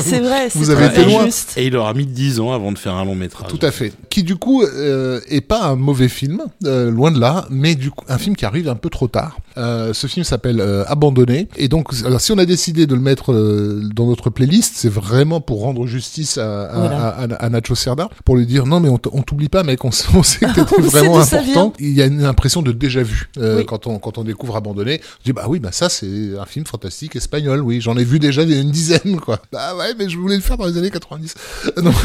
C'est vrai, vous c'est avez été loin. injuste. Et il aura mis 10 ans avant de faire un long métrage. Tout à fait. Qui du coup euh, est pas un mauvais film, euh, loin de là, mais du coup un film qui arrive un peu trop tard. Euh, ce film s'appelle euh, Abandonné, et donc alors, si on a décidé de le mettre euh, dans notre playlist, c'est vraiment pour rendre justice à, à, Voilà. à, à- à Nacho Cerda, pour lui dire non mais on t'oublie pas mec, on, (laughs) sait que t'étais vraiment important. Il y a une impression de déjà vu euh, Oui. quand on quand on découvre Abandonné. Je dis bah oui bah ça c'est un film fantastique espagnol, oui j'en ai vu déjà une dizaine quoi. Bah ouais mais je voulais le faire dans les années 90. Non. (laughs)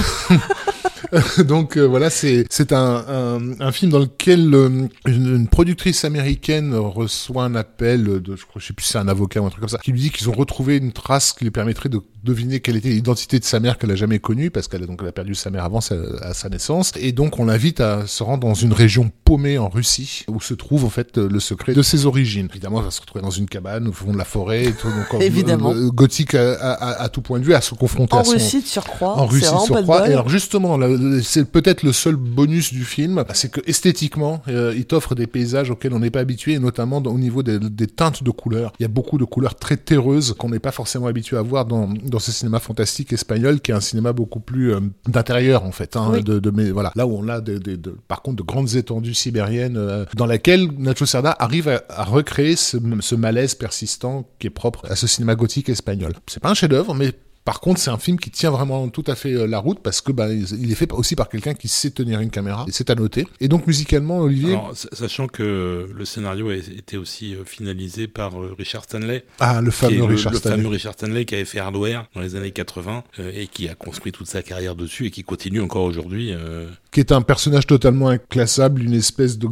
(laughs) Donc euh, voilà, c'est c'est un, un, un film dans lequel euh, une, une productrice américaine reçoit un appel de, je crois, je sais plus si c'est un avocat ou un truc comme ça, qui lui dit qu'ils ont retrouvé une trace qui lui permettrait de deviner quelle était l'identité de sa mère qu'elle a jamais connue parce qu'elle a donc elle a perdu sa mère avant sa, à sa naissance et donc on l'invite à se rendre dans une région paumée en Russie où se trouve en fait le secret de ses origines. Évidemment, elle va se retrouver dans une cabane au fond de la forêt, et tout, donc, (laughs) Évidemment. euh, gothique à, à- à tout point de vue, à se confronter En à son Russie de surcroît. en Russie de bol. Et alors justement, là, c'est peut-être le seul bonus du film, c'est que esthétiquement, euh, il t'offre des paysages auxquels on n'est pas habitué, et notamment au niveau des, des teintes de couleurs. Il y a beaucoup de couleurs très terreuses qu'on n'est pas forcément habitué à voir dans, dans ce cinéma fantastique espagnol, qui est un cinéma beaucoup plus euh, d'intérieur en fait. Hein, Oui. de, de- mais voilà, là où on a des- des- de- par contre de grandes étendues sibériennes, euh, dans laquelle Nacho Cerda arrive à, à recréer ce, ce malaise persistant qui est propre à ce cinéma gothique espagnol. C'est pas un chef-d'œuvre, mais par contre, c'est un film qui tient vraiment tout à fait euh, la route parce que bah, il est fait aussi par quelqu'un qui sait tenir une caméra. Et c'est à noter. Et donc musicalement, Olivier, Alors, sachant que le scénario a été aussi euh, finalisé par euh, Richard Stanley, ah le fameux le, Richard le Stanley. fameux Richard Stanley qui avait fait Hardware dans les années 80 euh, et qui a construit toute sa carrière dessus et qui continue encore aujourd'hui. euh, qui est un personnage totalement inclassable, une espèce de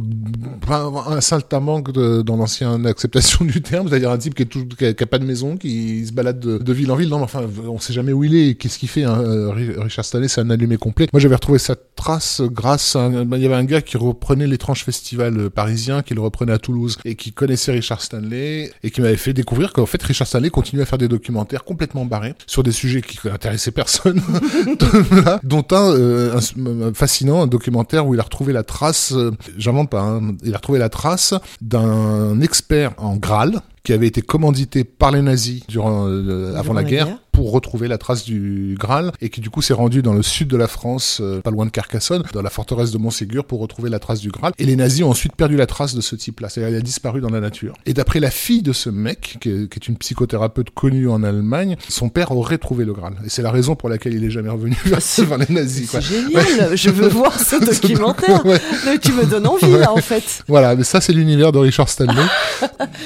un saltamanque de, dans l'ancienne acceptation (laughs) du terme, c'est-à-dire un type qui est tout, qui a, qui a pas de maison, qui se balade de, de ville en ville. Non, mais enfin, on sait jamais où il est. et Qu'est-ce qu'il fait hein, euh, Ri- Richard Stanley, c'est un allumé complet. Moi, j'avais retrouvé sa trace grâce à un- il y avait un gars qui reprenait l'étrange festival euh, parisien, qui le reprenait à Toulouse et qui connaissait Richard Stanley et qui m'avait fait découvrir qu'en fait Richard Stanley continuait à faire des documentaires complètement barrés sur des sujets qui intéressaient personne, (laughs) (laughs) dont un, euh, un- un fascinant, un documentaire où il a retrouvé la trace, euh, j'invente pas, hein, il a retrouvé la trace d'un expert en Graal qui avait été commandité par les nazis durant euh, avant, la guerre, pour retrouver la trace du Graal et qui du coup s'est rendu dans le sud de la France, euh, pas loin de Carcassonne, dans la forteresse de Montségur pour retrouver la trace du Graal. Et les nazis ont ensuite perdu la trace de ce type-là, c'est-à-dire il a disparu dans la nature. Et d'après la fille de ce mec, qui est, qui est, une psychothérapeute connue en Allemagne, son père aurait trouvé le Graal. Et c'est la raison pour laquelle il est jamais revenu (laughs) vers, vers les nazis. C'est génial, je veux voir ce (laughs) documentaire. (laughs) ouais. Tu me donnes envie là en fait. Voilà, mais ça c'est l'univers de Richard Stanley.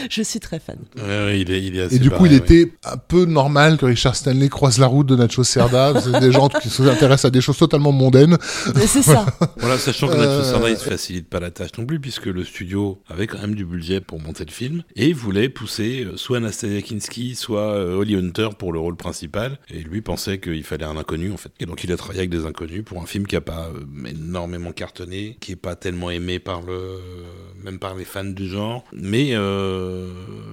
je suis très fan. Ouais, il est, il est assez Et du coup, pareil, il ouais. était un peu normal que Richard Stanley croise la route de Nacho Cerda. C'est des gens qui s'intéressent à des choses totalement mondaines. Mais c'est ça. Voilà, sachant que Euh, Nacho Cerda, il se facilite pas la tâche non plus, puisque le studio avait quand même du budget pour monter le film, et voulait pousser euh, soit Anastasia Kinski, soit euh, Holly Hunter pour le rôle principal, et lui pensait qu'il fallait un inconnu, en fait. Et donc il a travaillé avec des inconnus pour un film qui a pas euh, énormément cartonné, qui est pas tellement aimé par le... même par les fans du genre, mais euh,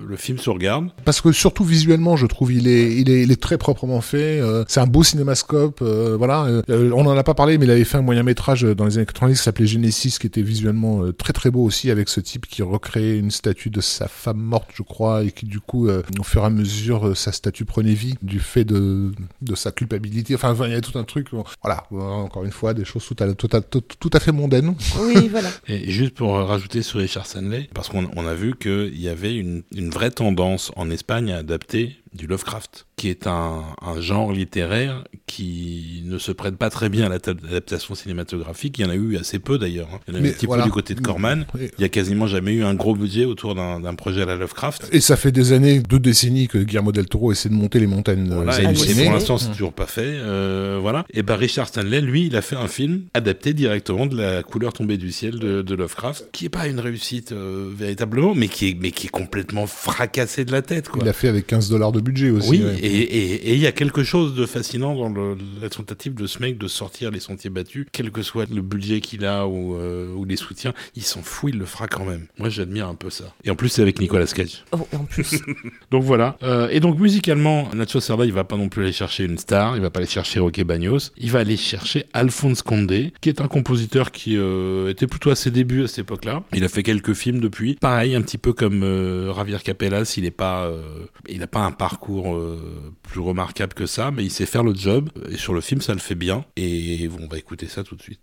le film se regarde. Parce que surtout visuellement, je trouve, il est, il est, il est très proprement fait. euh, c'est un beau cinémascope. euh, voilà. Euh, on en a pas parlé, mais il avait fait un moyen métrage dans les années 90 qui s'appelait Genesis, qui était visuellement euh, très très beau aussi, avec ce type qui recréait une statue de sa femme morte, je crois, et qui du coup, euh, au fur et à mesure, euh, sa statue prenait vie du fait de, de sa culpabilité. Enfin, il y a tout un truc. Voilà. Encore une fois, des choses tout à, tout à, tout, tout à fait mondaines. Oui, (laughs) voilà. Et juste pour rajouter sur Richard Stanley, parce qu'on on a vu qu'il y avait une, une vraie tendance en Espagne à adapter du Lovecraft, qui est un, un genre littéraire qui ne se prête pas très bien à l'adaptation cinématographique. Il y en a eu assez peu d'ailleurs. hein. Il y en a eu un petit voilà. peu du côté de Corman. Il y a quasiment jamais eu un gros budget autour d'un projet à la Lovecraft. Et ça fait des années, deux décennies que Guillermo del Toro essaie de monter les montagnes Voilà, et, et pour l'instant, c'est toujours pas fait. euh, voilà. Et ben Richard Stanley, lui, il a fait un film adapté directement de la couleur tombée du ciel de, de Lovecraft, qui est pas une réussite euh, véritablement, mais qui est mais qui est complètement fracassé de la tête, quoi. Il l'a fait avec 15 dollars de budget aussi. Oui, ouais. et il y a quelque chose de fascinant dans le- la tentative de ce mec de sortir les sentiers battus, quel que soit le budget qu'il a ou, euh, ou les soutiens, il s'en fout, il le fera quand même. Moi, j'admire un peu ça. Et en plus, c'est avec Nicolas Cage. Oh, en plus. (laughs) Donc voilà. Euh, et donc musicalement, Nacho Cerda, il va pas non plus aller chercher une star, il va pas aller chercher Roque Bagnos, il va aller chercher Alphonse Condé, qui est un compositeur qui euh, était plutôt à ses débuts à cette époque-là. Il a fait quelques films depuis. Pareil, un petit peu comme euh, Javier Capellas, il est pas, euh, il a pas un parcours euh, plus remarquable que ça, mais il sait faire le job. Et sur le film, ça le fait bien. Et on va écouter ça tout de suite.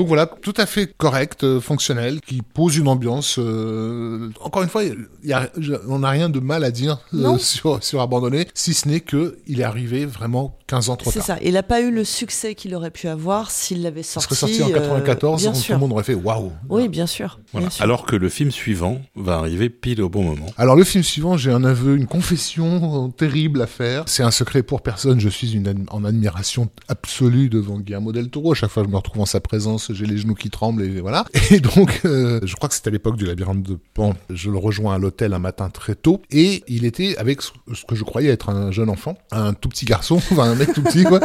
Donc voilà, tout à fait correct, euh, fonctionnel, qui pose une ambiance. euh, encore une fois, y a- on n'a rien de mal à dire euh, (laughs) sur, sur Abandonné, si ce n'est que il est arrivé vraiment 15 ans trop C'est tard. ça. Il n'a pas eu le succès qu'il aurait pu avoir s'il l'avait Il sorti. serait sorti en euh, 94, bien tout le monde aurait fait waouh. Oui, bien sûr. Voilà. bien sûr. Alors que le film suivant va arriver pile au bon moment. Alors le film suivant, j'ai un aveu, une confession terrible à faire. C'est un secret pour personne. Je suis une en admiration absolue devant Guillermo del Toro. À chaque fois que je me retrouve en sa présence, j'ai les genoux qui tremblent et voilà. (laughs) Et donc, euh, je crois que c'était à l'époque du labyrinthe de Pan. Je le rejoins à l'hôtel un matin très tôt et il était avec ce que je croyais être un jeune enfant, un tout petit garçon, (laughs) enfin un mec tout petit quoi.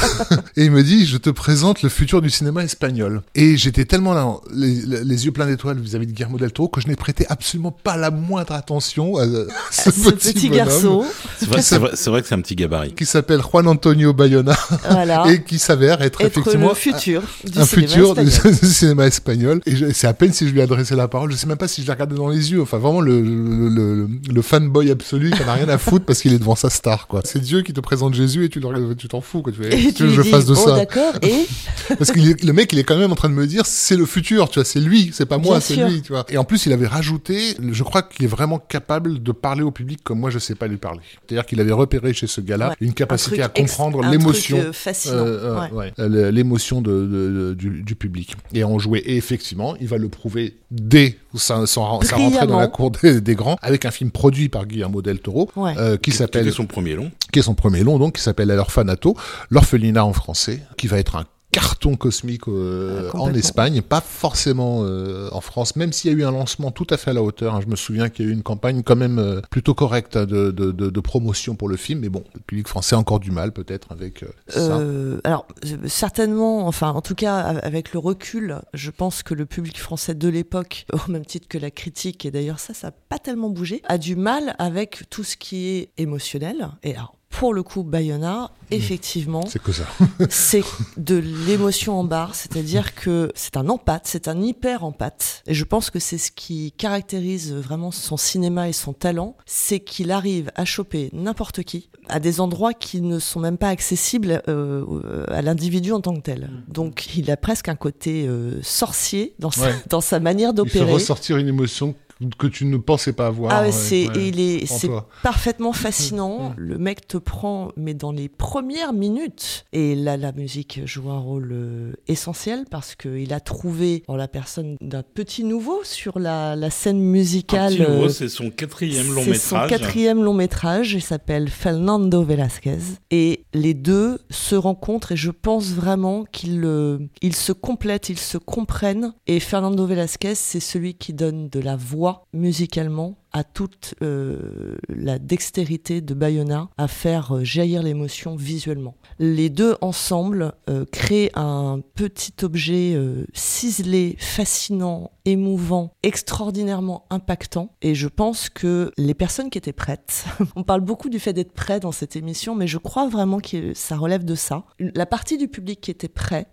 (laughs) et il me dit, je te présente le futur du cinéma espagnol. Et j'étais tellement là, les, les yeux pleins d'étoiles vis-à-vis de Guillermo del Toro que je n'ai prêté absolument pas la moindre attention à, ce, Ce petit, garçon, C'est vrai, c'est vrai, c'est vrai que c'est un petit gabarit. qui s'appelle Juan Antonio Bayona voilà, et qui s'avère être, être effectivement le futur du un futur espagnol. (laughs) du cinéma espagnol. Et c'est à peine si je lui ai adressé la parole. Je sais même pas si je l'ai regardé dans les yeux. Enfin, vraiment le, le, le, le fanboy absolu qui n'a rien à foutre parce qu'il est devant sa star, quoi. C'est Dieu qui te présente Jésus et tu t'en fous, quoi. Tu Et veux que je fasse de oh ça. d'accord, et (laughs) Parce que le mec, il est quand même en train de me dire, c'est le futur, tu vois, c'est lui, c'est pas moi, c'est lui, tu vois. Et en plus, il avait rajouté, je crois qu'il est vraiment capable de parler au public comme moi, je sais pas lui parler. C'est-à-dire qu'il avait repéré chez ce gars-là Ouais. une un capacité à comprendre l'émotion. euh. Euh, ouais. ouais, l'émotion de, de- de- du, du public. Et on jouait, et effectivement, il va le prouver dès sa, sa, sa rentrée dans la cour des, des grands, avec un film produit par Guillermo del Toro, Ouais. euh, qui s'appelle C'était son premier long. qui est son premier long, donc, qui s'appelle L'Orfanato, l'orphelinat en français, qui va être un carton cosmique euh, Ah, en. Espagne, pas forcément euh, en France, même s'il y a eu un lancement tout à fait à la hauteur. hein. Je me souviens qu'il y a eu une campagne quand même euh, plutôt correcte de, de, de, de promotion pour le film, mais bon, le public français a encore du mal peut-être avec ça. Alors certainement, enfin en tout cas avec le recul, je pense que le public français de l'époque, (laughs) au même titre que la critique, et d'ailleurs ça, ça n'a pas tellement bougé, a du mal avec tout ce qui est émotionnel. Et alors pour le coup, Bayona, effectivement, C'est que ça. (laughs) c'est de l'émotion en barre, c'est-à-dire que c'est un empathe, c'est un hyper empathe. Et je pense que c'est ce qui caractérise vraiment son cinéma et son talent, c'est qu'il arrive à choper n'importe qui à des endroits qui ne sont même pas accessibles euh, à l'individu en tant que tel. Donc il a presque un côté euh, sorcier dans sa, Ouais. dans sa manière Il fait d'opérer. ressortir une émotion que tu ne pensais pas avoir. Ah ouais, ouais, c'est ouais, il est c'est parfaitement fascinant. Le mec te prend mais dans les premières minutes et là la musique joue un rôle euh, essentiel parce que il a trouvé en la personne d'un petit nouveau sur la, la scène Un musicale. petit nouveau, euh, c'est son quatrième long c'est son métrage. quatrième long métrage. Il s'appelle Fernando Velázquez. Et les deux se rencontrent et je pense vraiment qu'ils euh, ils se complètent, ils se comprennent. Et Fernando Velázquez, c'est celui qui donne de la voix musicalement à toute euh, la dextérité de Bayona à faire euh, jaillir l'émotion visuellement. Les deux ensemble euh, créent un petit objet ciselé, fascinant, émouvant, extraordinairement impactant. Et je pense que les personnes qui étaient prêtes, (laughs) on parle beaucoup du fait d'être prêt dans cette émission, mais je crois vraiment que ça relève de ça. La partie du public qui était prêt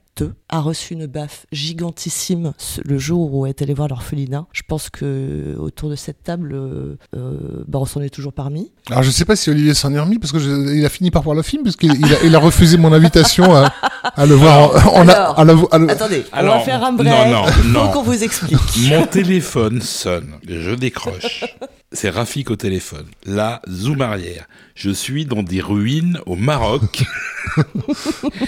a reçu une baffe gigantissime le jour où est allé voir l'orphelinat. Je pense que autour de cette table, euh, euh, bah, on s'en est toujours parmi. Alors je sais pas si Olivier s'en est remis parce que je- il a fini par voir le film parce qu'il il a, il a refusé mon invitation à, à le voir. en- en a- Alors, à le- à le- Attendez, on va faire un non, break. non, (laughs) Il faut non. qu'on vous explique. Mon téléphone sonne, je décroche. C'est Rafik au téléphone. Là, zoom arrière. Je suis dans des ruines au Maroc. (laughs)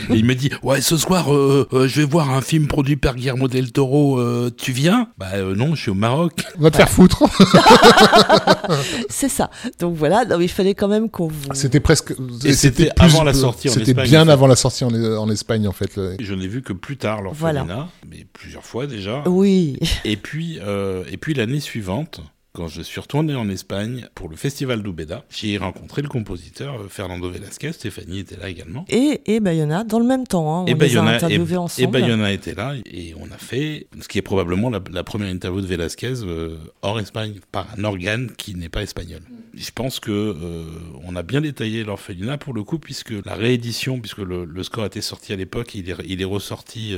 Et il me dit Ouais, ce soir, euh, euh, je vais voir un film produit par Guillermo del Toro. euh, tu viens? Bah euh, non, je suis au Maroc. Va te faire foutre. (laughs) C'est ça. Donc voilà, donc il fallait quand même qu'on vous. C'était presque. Et c'était avant la sortie en C'était Espagne, bien en fait. avant la sortie en, en Espagne en fait. le- Je n'ai vu que plus tard, l'orphelinat, mais plusieurs fois déjà. Oui. Et puis, euh, et puis l'année suivante, quand je suis retourné en Espagne pour le festival d'Ubeda. J'ai rencontré le compositeur euh, Fernando Velasquez, Stéphanie était là également. Et, et Bayona, dans le même temps, hein, on et les a interviewés ensemble. Et Bayona était là, et on a fait ce qui est probablement la, première interview de Velasquez euh, hors Espagne, par un organe qui n'est pas espagnol. Je pense que euh, on a bien détaillé l'orphelinat pour le coup, puisque la réédition, puisque le, score était sorti à l'époque, il est, il est ressorti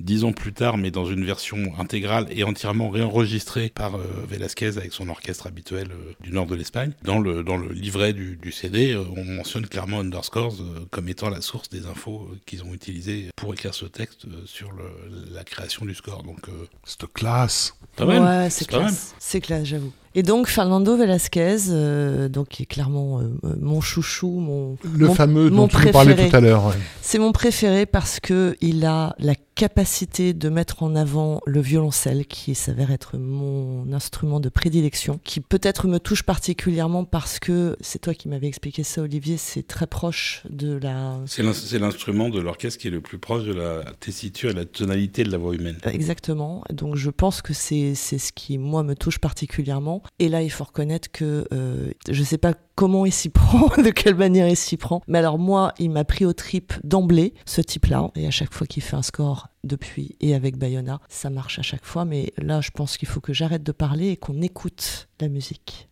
dix ans plus tard, mais dans une version intégrale et entièrement réenregistrée par Velasquez avec son orchestre habituel euh, du nord de l'Espagne. Dans le, dans le livret du, du CD, euh, on mentionne clairement Underscores euh, comme étant la source des infos qu'ils ont utilisées pour écrire ce texte sur le, la création du score. Donc, c'est classe. Ouais, c'est classe. C'est classe, j'avoue. Et donc Fernando Velasquez, euh, donc qui est clairement euh, mon chouchou, mon le fameux dont tu parlais tout à l'heure. C'est mon préféré parce que il a la capacité de mettre en avant le violoncelle, qui s'avère être mon instrument de prédilection, qui peut-être me touche particulièrement parce que c'est toi qui m'avais expliqué ça, Olivier. C'est très proche de la. C'est l'instrument de l'orchestre qui est le plus proche de la tessiture et la tonalité de la voix humaine. Exactement. Donc je pense que c'est c'est ce qui moi me touche particulièrement. Et là, il faut reconnaître que euh, je ne sais pas comment il s'y (laughs) prend, de quelle manière il s'y prend. Mais alors moi, il m'a pris au trip d'emblée, ce type-là. Et à chaque fois qu'il fait un score depuis et avec Bayona, ça marche à chaque fois. Mais là, je pense qu'il faut que j'arrête de parler et qu'on écoute la musique.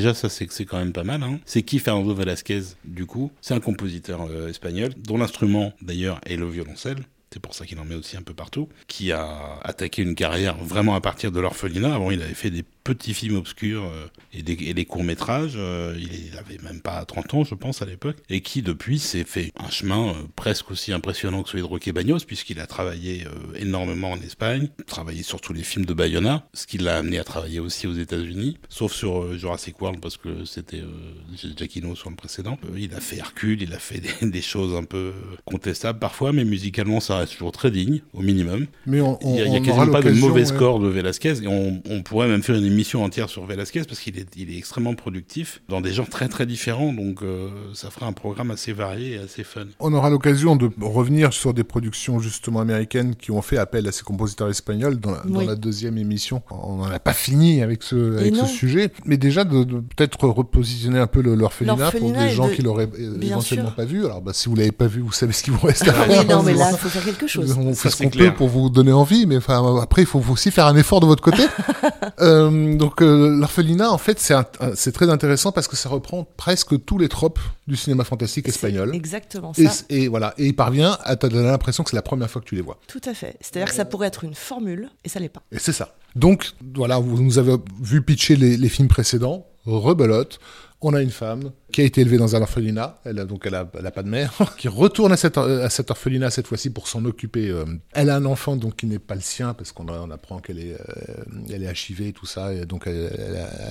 Déjà, ça, c'est c'est quand même pas mal. Hein. C'est qui Fernando Velasquez, du coup C'est un compositeur euh, espagnol, dont l'instrument, d'ailleurs, est le violoncelle. C'est pour ça qu'il en met aussi un peu partout. Qui a attaqué une carrière vraiment à partir de l'orphelinat. Avant, il avait fait des petits films obscurs euh, et, des, courts-métrages. Euh, il, avait même pas 30 ans, je pense, à l'époque. Et qui, depuis, s'est fait un chemin euh, presque aussi impressionnant que celui de Roque Bagnos, puisqu'il a travaillé énormément en Espagne, travaillé sur tous les films de Bayona, ce qui l'a amené à travailler aussi aux États-Unis, sauf sur Jurassic World, parce que c'était Giacchino sur le précédent. il a fait Hercule, il a fait des, choses un peu contestables parfois, mais musicalement, ça reste toujours très digne, au minimum. Mais on, il n'y a, quasiment pas de mauvais score de Velasquez, et on, on pourrait même faire une émission entière sur Velasquez parce qu'il est, il est extrêmement productif dans des genres très très différents. Donc euh, ça fera un programme assez varié et assez fun. On aura l'occasion de revenir sur des productions justement américaines qui ont fait appel à ces compositeurs espagnols dans la, dans la deuxième émission. On n'en a pas fini avec ce, avec ce sujet, mais déjà de, de peut-être repositionner un peu l'orphelinat pour des gens qui l'auraient éventuellement pas vu. Alors bah, si vous l'avez pas vu, vous savez ce qu'il vous reste à ah faire. Oui, non, mais là, il faut faire quelque chose. On fait ce qu'on peut pour vous donner envie, mais enfin après, il faut aussi faire un effort de votre côté. (laughs) euh, donc euh, l'orphelinat, en fait, c'est très intéressant parce que ça reprend presque tous les tropes du cinéma fantastique espagnol. Exactement ça. Et, voilà, et il parvient à te donner l'impression que c'est la première fois que tu les vois. Tout à fait. C'est-à-dire que ça pourrait être une formule et ça l'est pas. Et c'est ça. Donc voilà, vous nous avez vu pitcher les, les films précédents, rebelote on a une femme qui a été élevée dans un orphelinat, elle a, donc elle a, pas de mère, (laughs) qui retourne à cet, à cet orphelinat cette fois-ci pour s'en occuper. Euh. elle a un enfant donc qui n'est pas le sien parce qu'on on apprend qu'elle est, euh, elle est archivée et tout ça, et donc elle,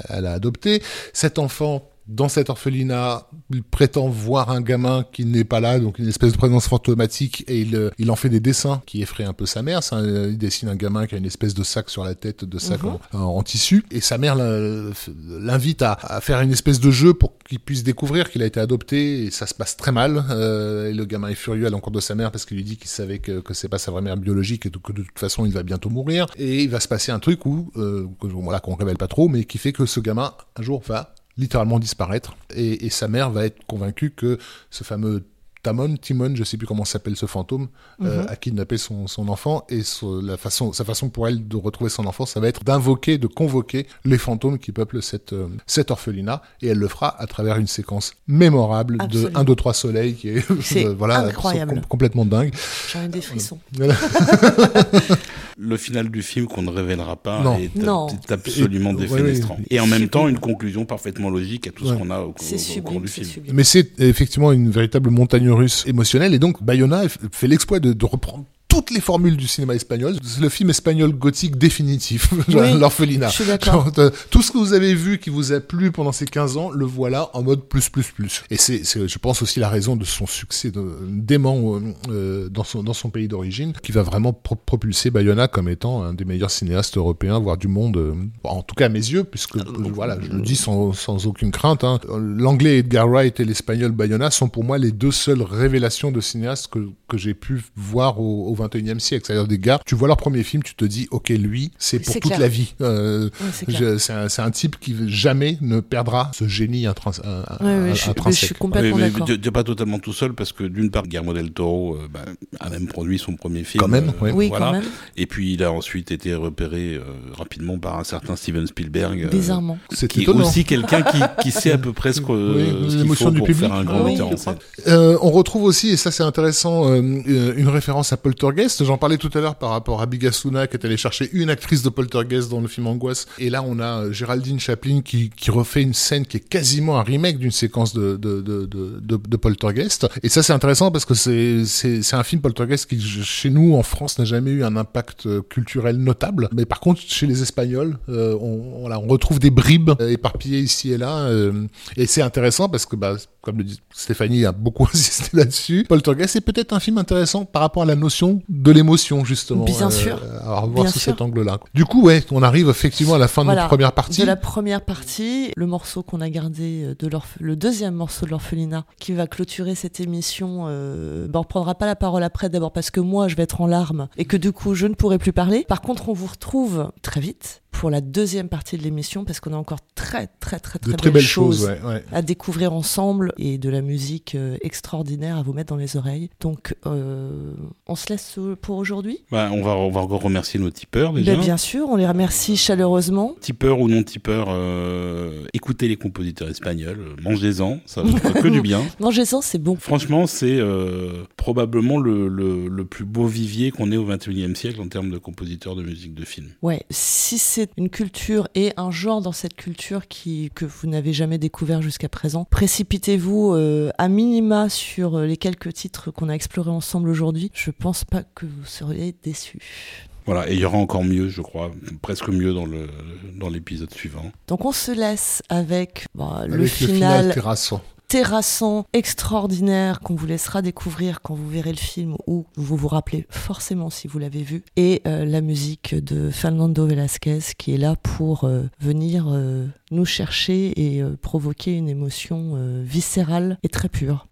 elle a adopté. Cet enfant dans cet orphelinat, il prétend voir un gamin qui n'est pas là, donc une espèce de présence fantomatique, et il, euh, il en fait des dessins qui effraient un peu sa mère. il dessine un gamin qui a une espèce de sac sur la tête, de sac mhm. en, tissu, et sa mère l'invite à, faire une espèce de jeu pour qu'il puisse découvrir qu'il a été adopté, et ça se passe très mal. Euh, et le gamin est furieux à l'encontre de sa mère parce qu'il lui dit qu'il savait que, que c'est pas sa vraie mère biologique et que de toute façon il va bientôt mourir. Et il va se passer un truc où, euh, voilà, qu'on révèle pas trop, mais qui fait que ce gamin un jour va littéralement disparaître. Et, sa mère va être convaincue que ce fameux Tamon, Timon, je sais plus comment s'appelle ce fantôme, euh, mhm. a kidnappé son, son enfant et la façon, sa façon pour elle de retrouver son enfant, ça va être d'invoquer, de convoquer les fantômes qui peuplent cette, euh, cette orphelinat et elle le fera à travers une séquence mémorable de 1, 2, 3 soleils qui est, (laughs) voilà, incroyable. complètement dingue. J'ai des frissons. (laughs) (laughs) le final du film qu'on ne révélera pas est, absolument défenestrant. Et en même temps, une conclusion parfaitement logique à tout ce qu'on a au, cours du film. Mais c'est effectivement une véritable montagne russe émotionnelle. Et donc, Bayona fait l'exploit de reprendre toutes les formules du cinéma espagnol. C'est le film espagnol gothique définitif, (laughs) l'orphelinat. Tout ce que vous avez vu qui vous a plu pendant ces 15 ans, le voilà en mode plus, plus, plus. Et c'est, je pense, aussi la raison de son succès de, dément euh, euh, dans, son, dans son pays d'origine, qui va vraiment propulser Bayona comme étant un des meilleurs cinéastes européens, voire du monde, euh, en tout cas à mes yeux, puisque, voilà, je le dis sans, sans aucune crainte. Hein. L'anglais Edgar Wright et l'espagnol Bayona sont pour moi les deux seules révélations de cinéastes que, que j'ai pu voir au, au 21e siècle. C'est-à-dire des gars, tu vois leur premier film, tu te dis, ok, lui, c'est pour toute la vie. Euh, c'est un, un, type qui jamais ne perdra ce génie intrinsèque. je, suis complètement d'accord. Tu n'es pas totalement tout seul parce que d'une part, Guillermo del Toro euh, bah, a même produit son premier film. Quand même, euh, oui. Quand même. Et puis il a ensuite été repéré rapidement par un certain Steven Spielberg. Bizarrement. C'est qui est aussi quelqu'un qui, qui, sait à peu près ce (laughs) qu'il faut pour faire un grand metteur en scène. on retrouve aussi, et ça c'est intéressant, une référence à Poltergeist J'en parlais tout à l'heure par rapport à Bigasuna qui est allé chercher une actrice de Poltergeist dans le film Angoisse. Et là, on a euh, Géraldine Chaplin qui, qui refait une scène qui est quasiment un remake d'une séquence de, de, de, de, de Poltergeist. Et ça, c'est intéressant parce que c'est, c'est, c'est un film Poltergeist qui, chez nous, en France, n'a jamais eu un impact euh, culturel notable. Mais par contre, chez les Espagnols, euh, on, on, on retrouve des bribes éparpillées ici et là. et c'est intéressant parce que, bah, comme le dit Stéphanie a beaucoup (laughs) insisté là-dessus, Poltergeist est peut-être un film intéressant par rapport à la notion de l'émotion, justement. Bien euh, sûr. À voir sous cet angle-là. Du coup, ouais, on arrive effectivement à la fin de notre première partie. De la première partie, le morceau qu'on a gardé euh, de le deuxième morceau de l'orphelinat qui va clôturer cette émission. Euh, ben, on reprendra pas la parole après, d'abord parce que moi, je vais être en larmes et que du coup, je ne pourrai plus parler. Par contre, on vous retrouve très vite pour la deuxième partie de l'émission parce qu'on a encore très très très très, très belles, choses, à découvrir ensemble et de la musique extraordinaire à vous mettre dans les oreilles. Donc euh, on se laisse pour aujourd'hui. Bah, on va on va encore remercier nos tipeurs déjà. bien sûr, on les remercie chaleureusement. Tipeurs ou non tipeurs, euh, écoutez les compositeurs espagnols, mangez-en, ça va que du bien. (laughs) Mangez-en, c'est bon. Franchement, c'est probablement le, le, le, plus beau vivier qu'on ait au 21e siècle en termes de compositeurs de musique de film. Ouais, si c'est une culture et un genre dans cette culture qui, que vous n'avez jamais découvert jusqu'à présent. Précipitez-vous euh, à minima sur euh, les quelques titres qu'on a explorés ensemble aujourd'hui. Je pense pas que vous seriez déçus. Voilà, et il y aura encore mieux, je crois, presque mieux dans le dans l'épisode suivant. Donc on se laisse avec, bah, le final. Le final terrassant, extraordinaire qu'on vous laissera découvrir quand vous verrez le film ou vous vous rappelez forcément si vous l'avez vu. Et euh, la musique de Fernando Velasquez qui est là pour euh, venir nous chercher et provoquer une émotion viscérale et très pure.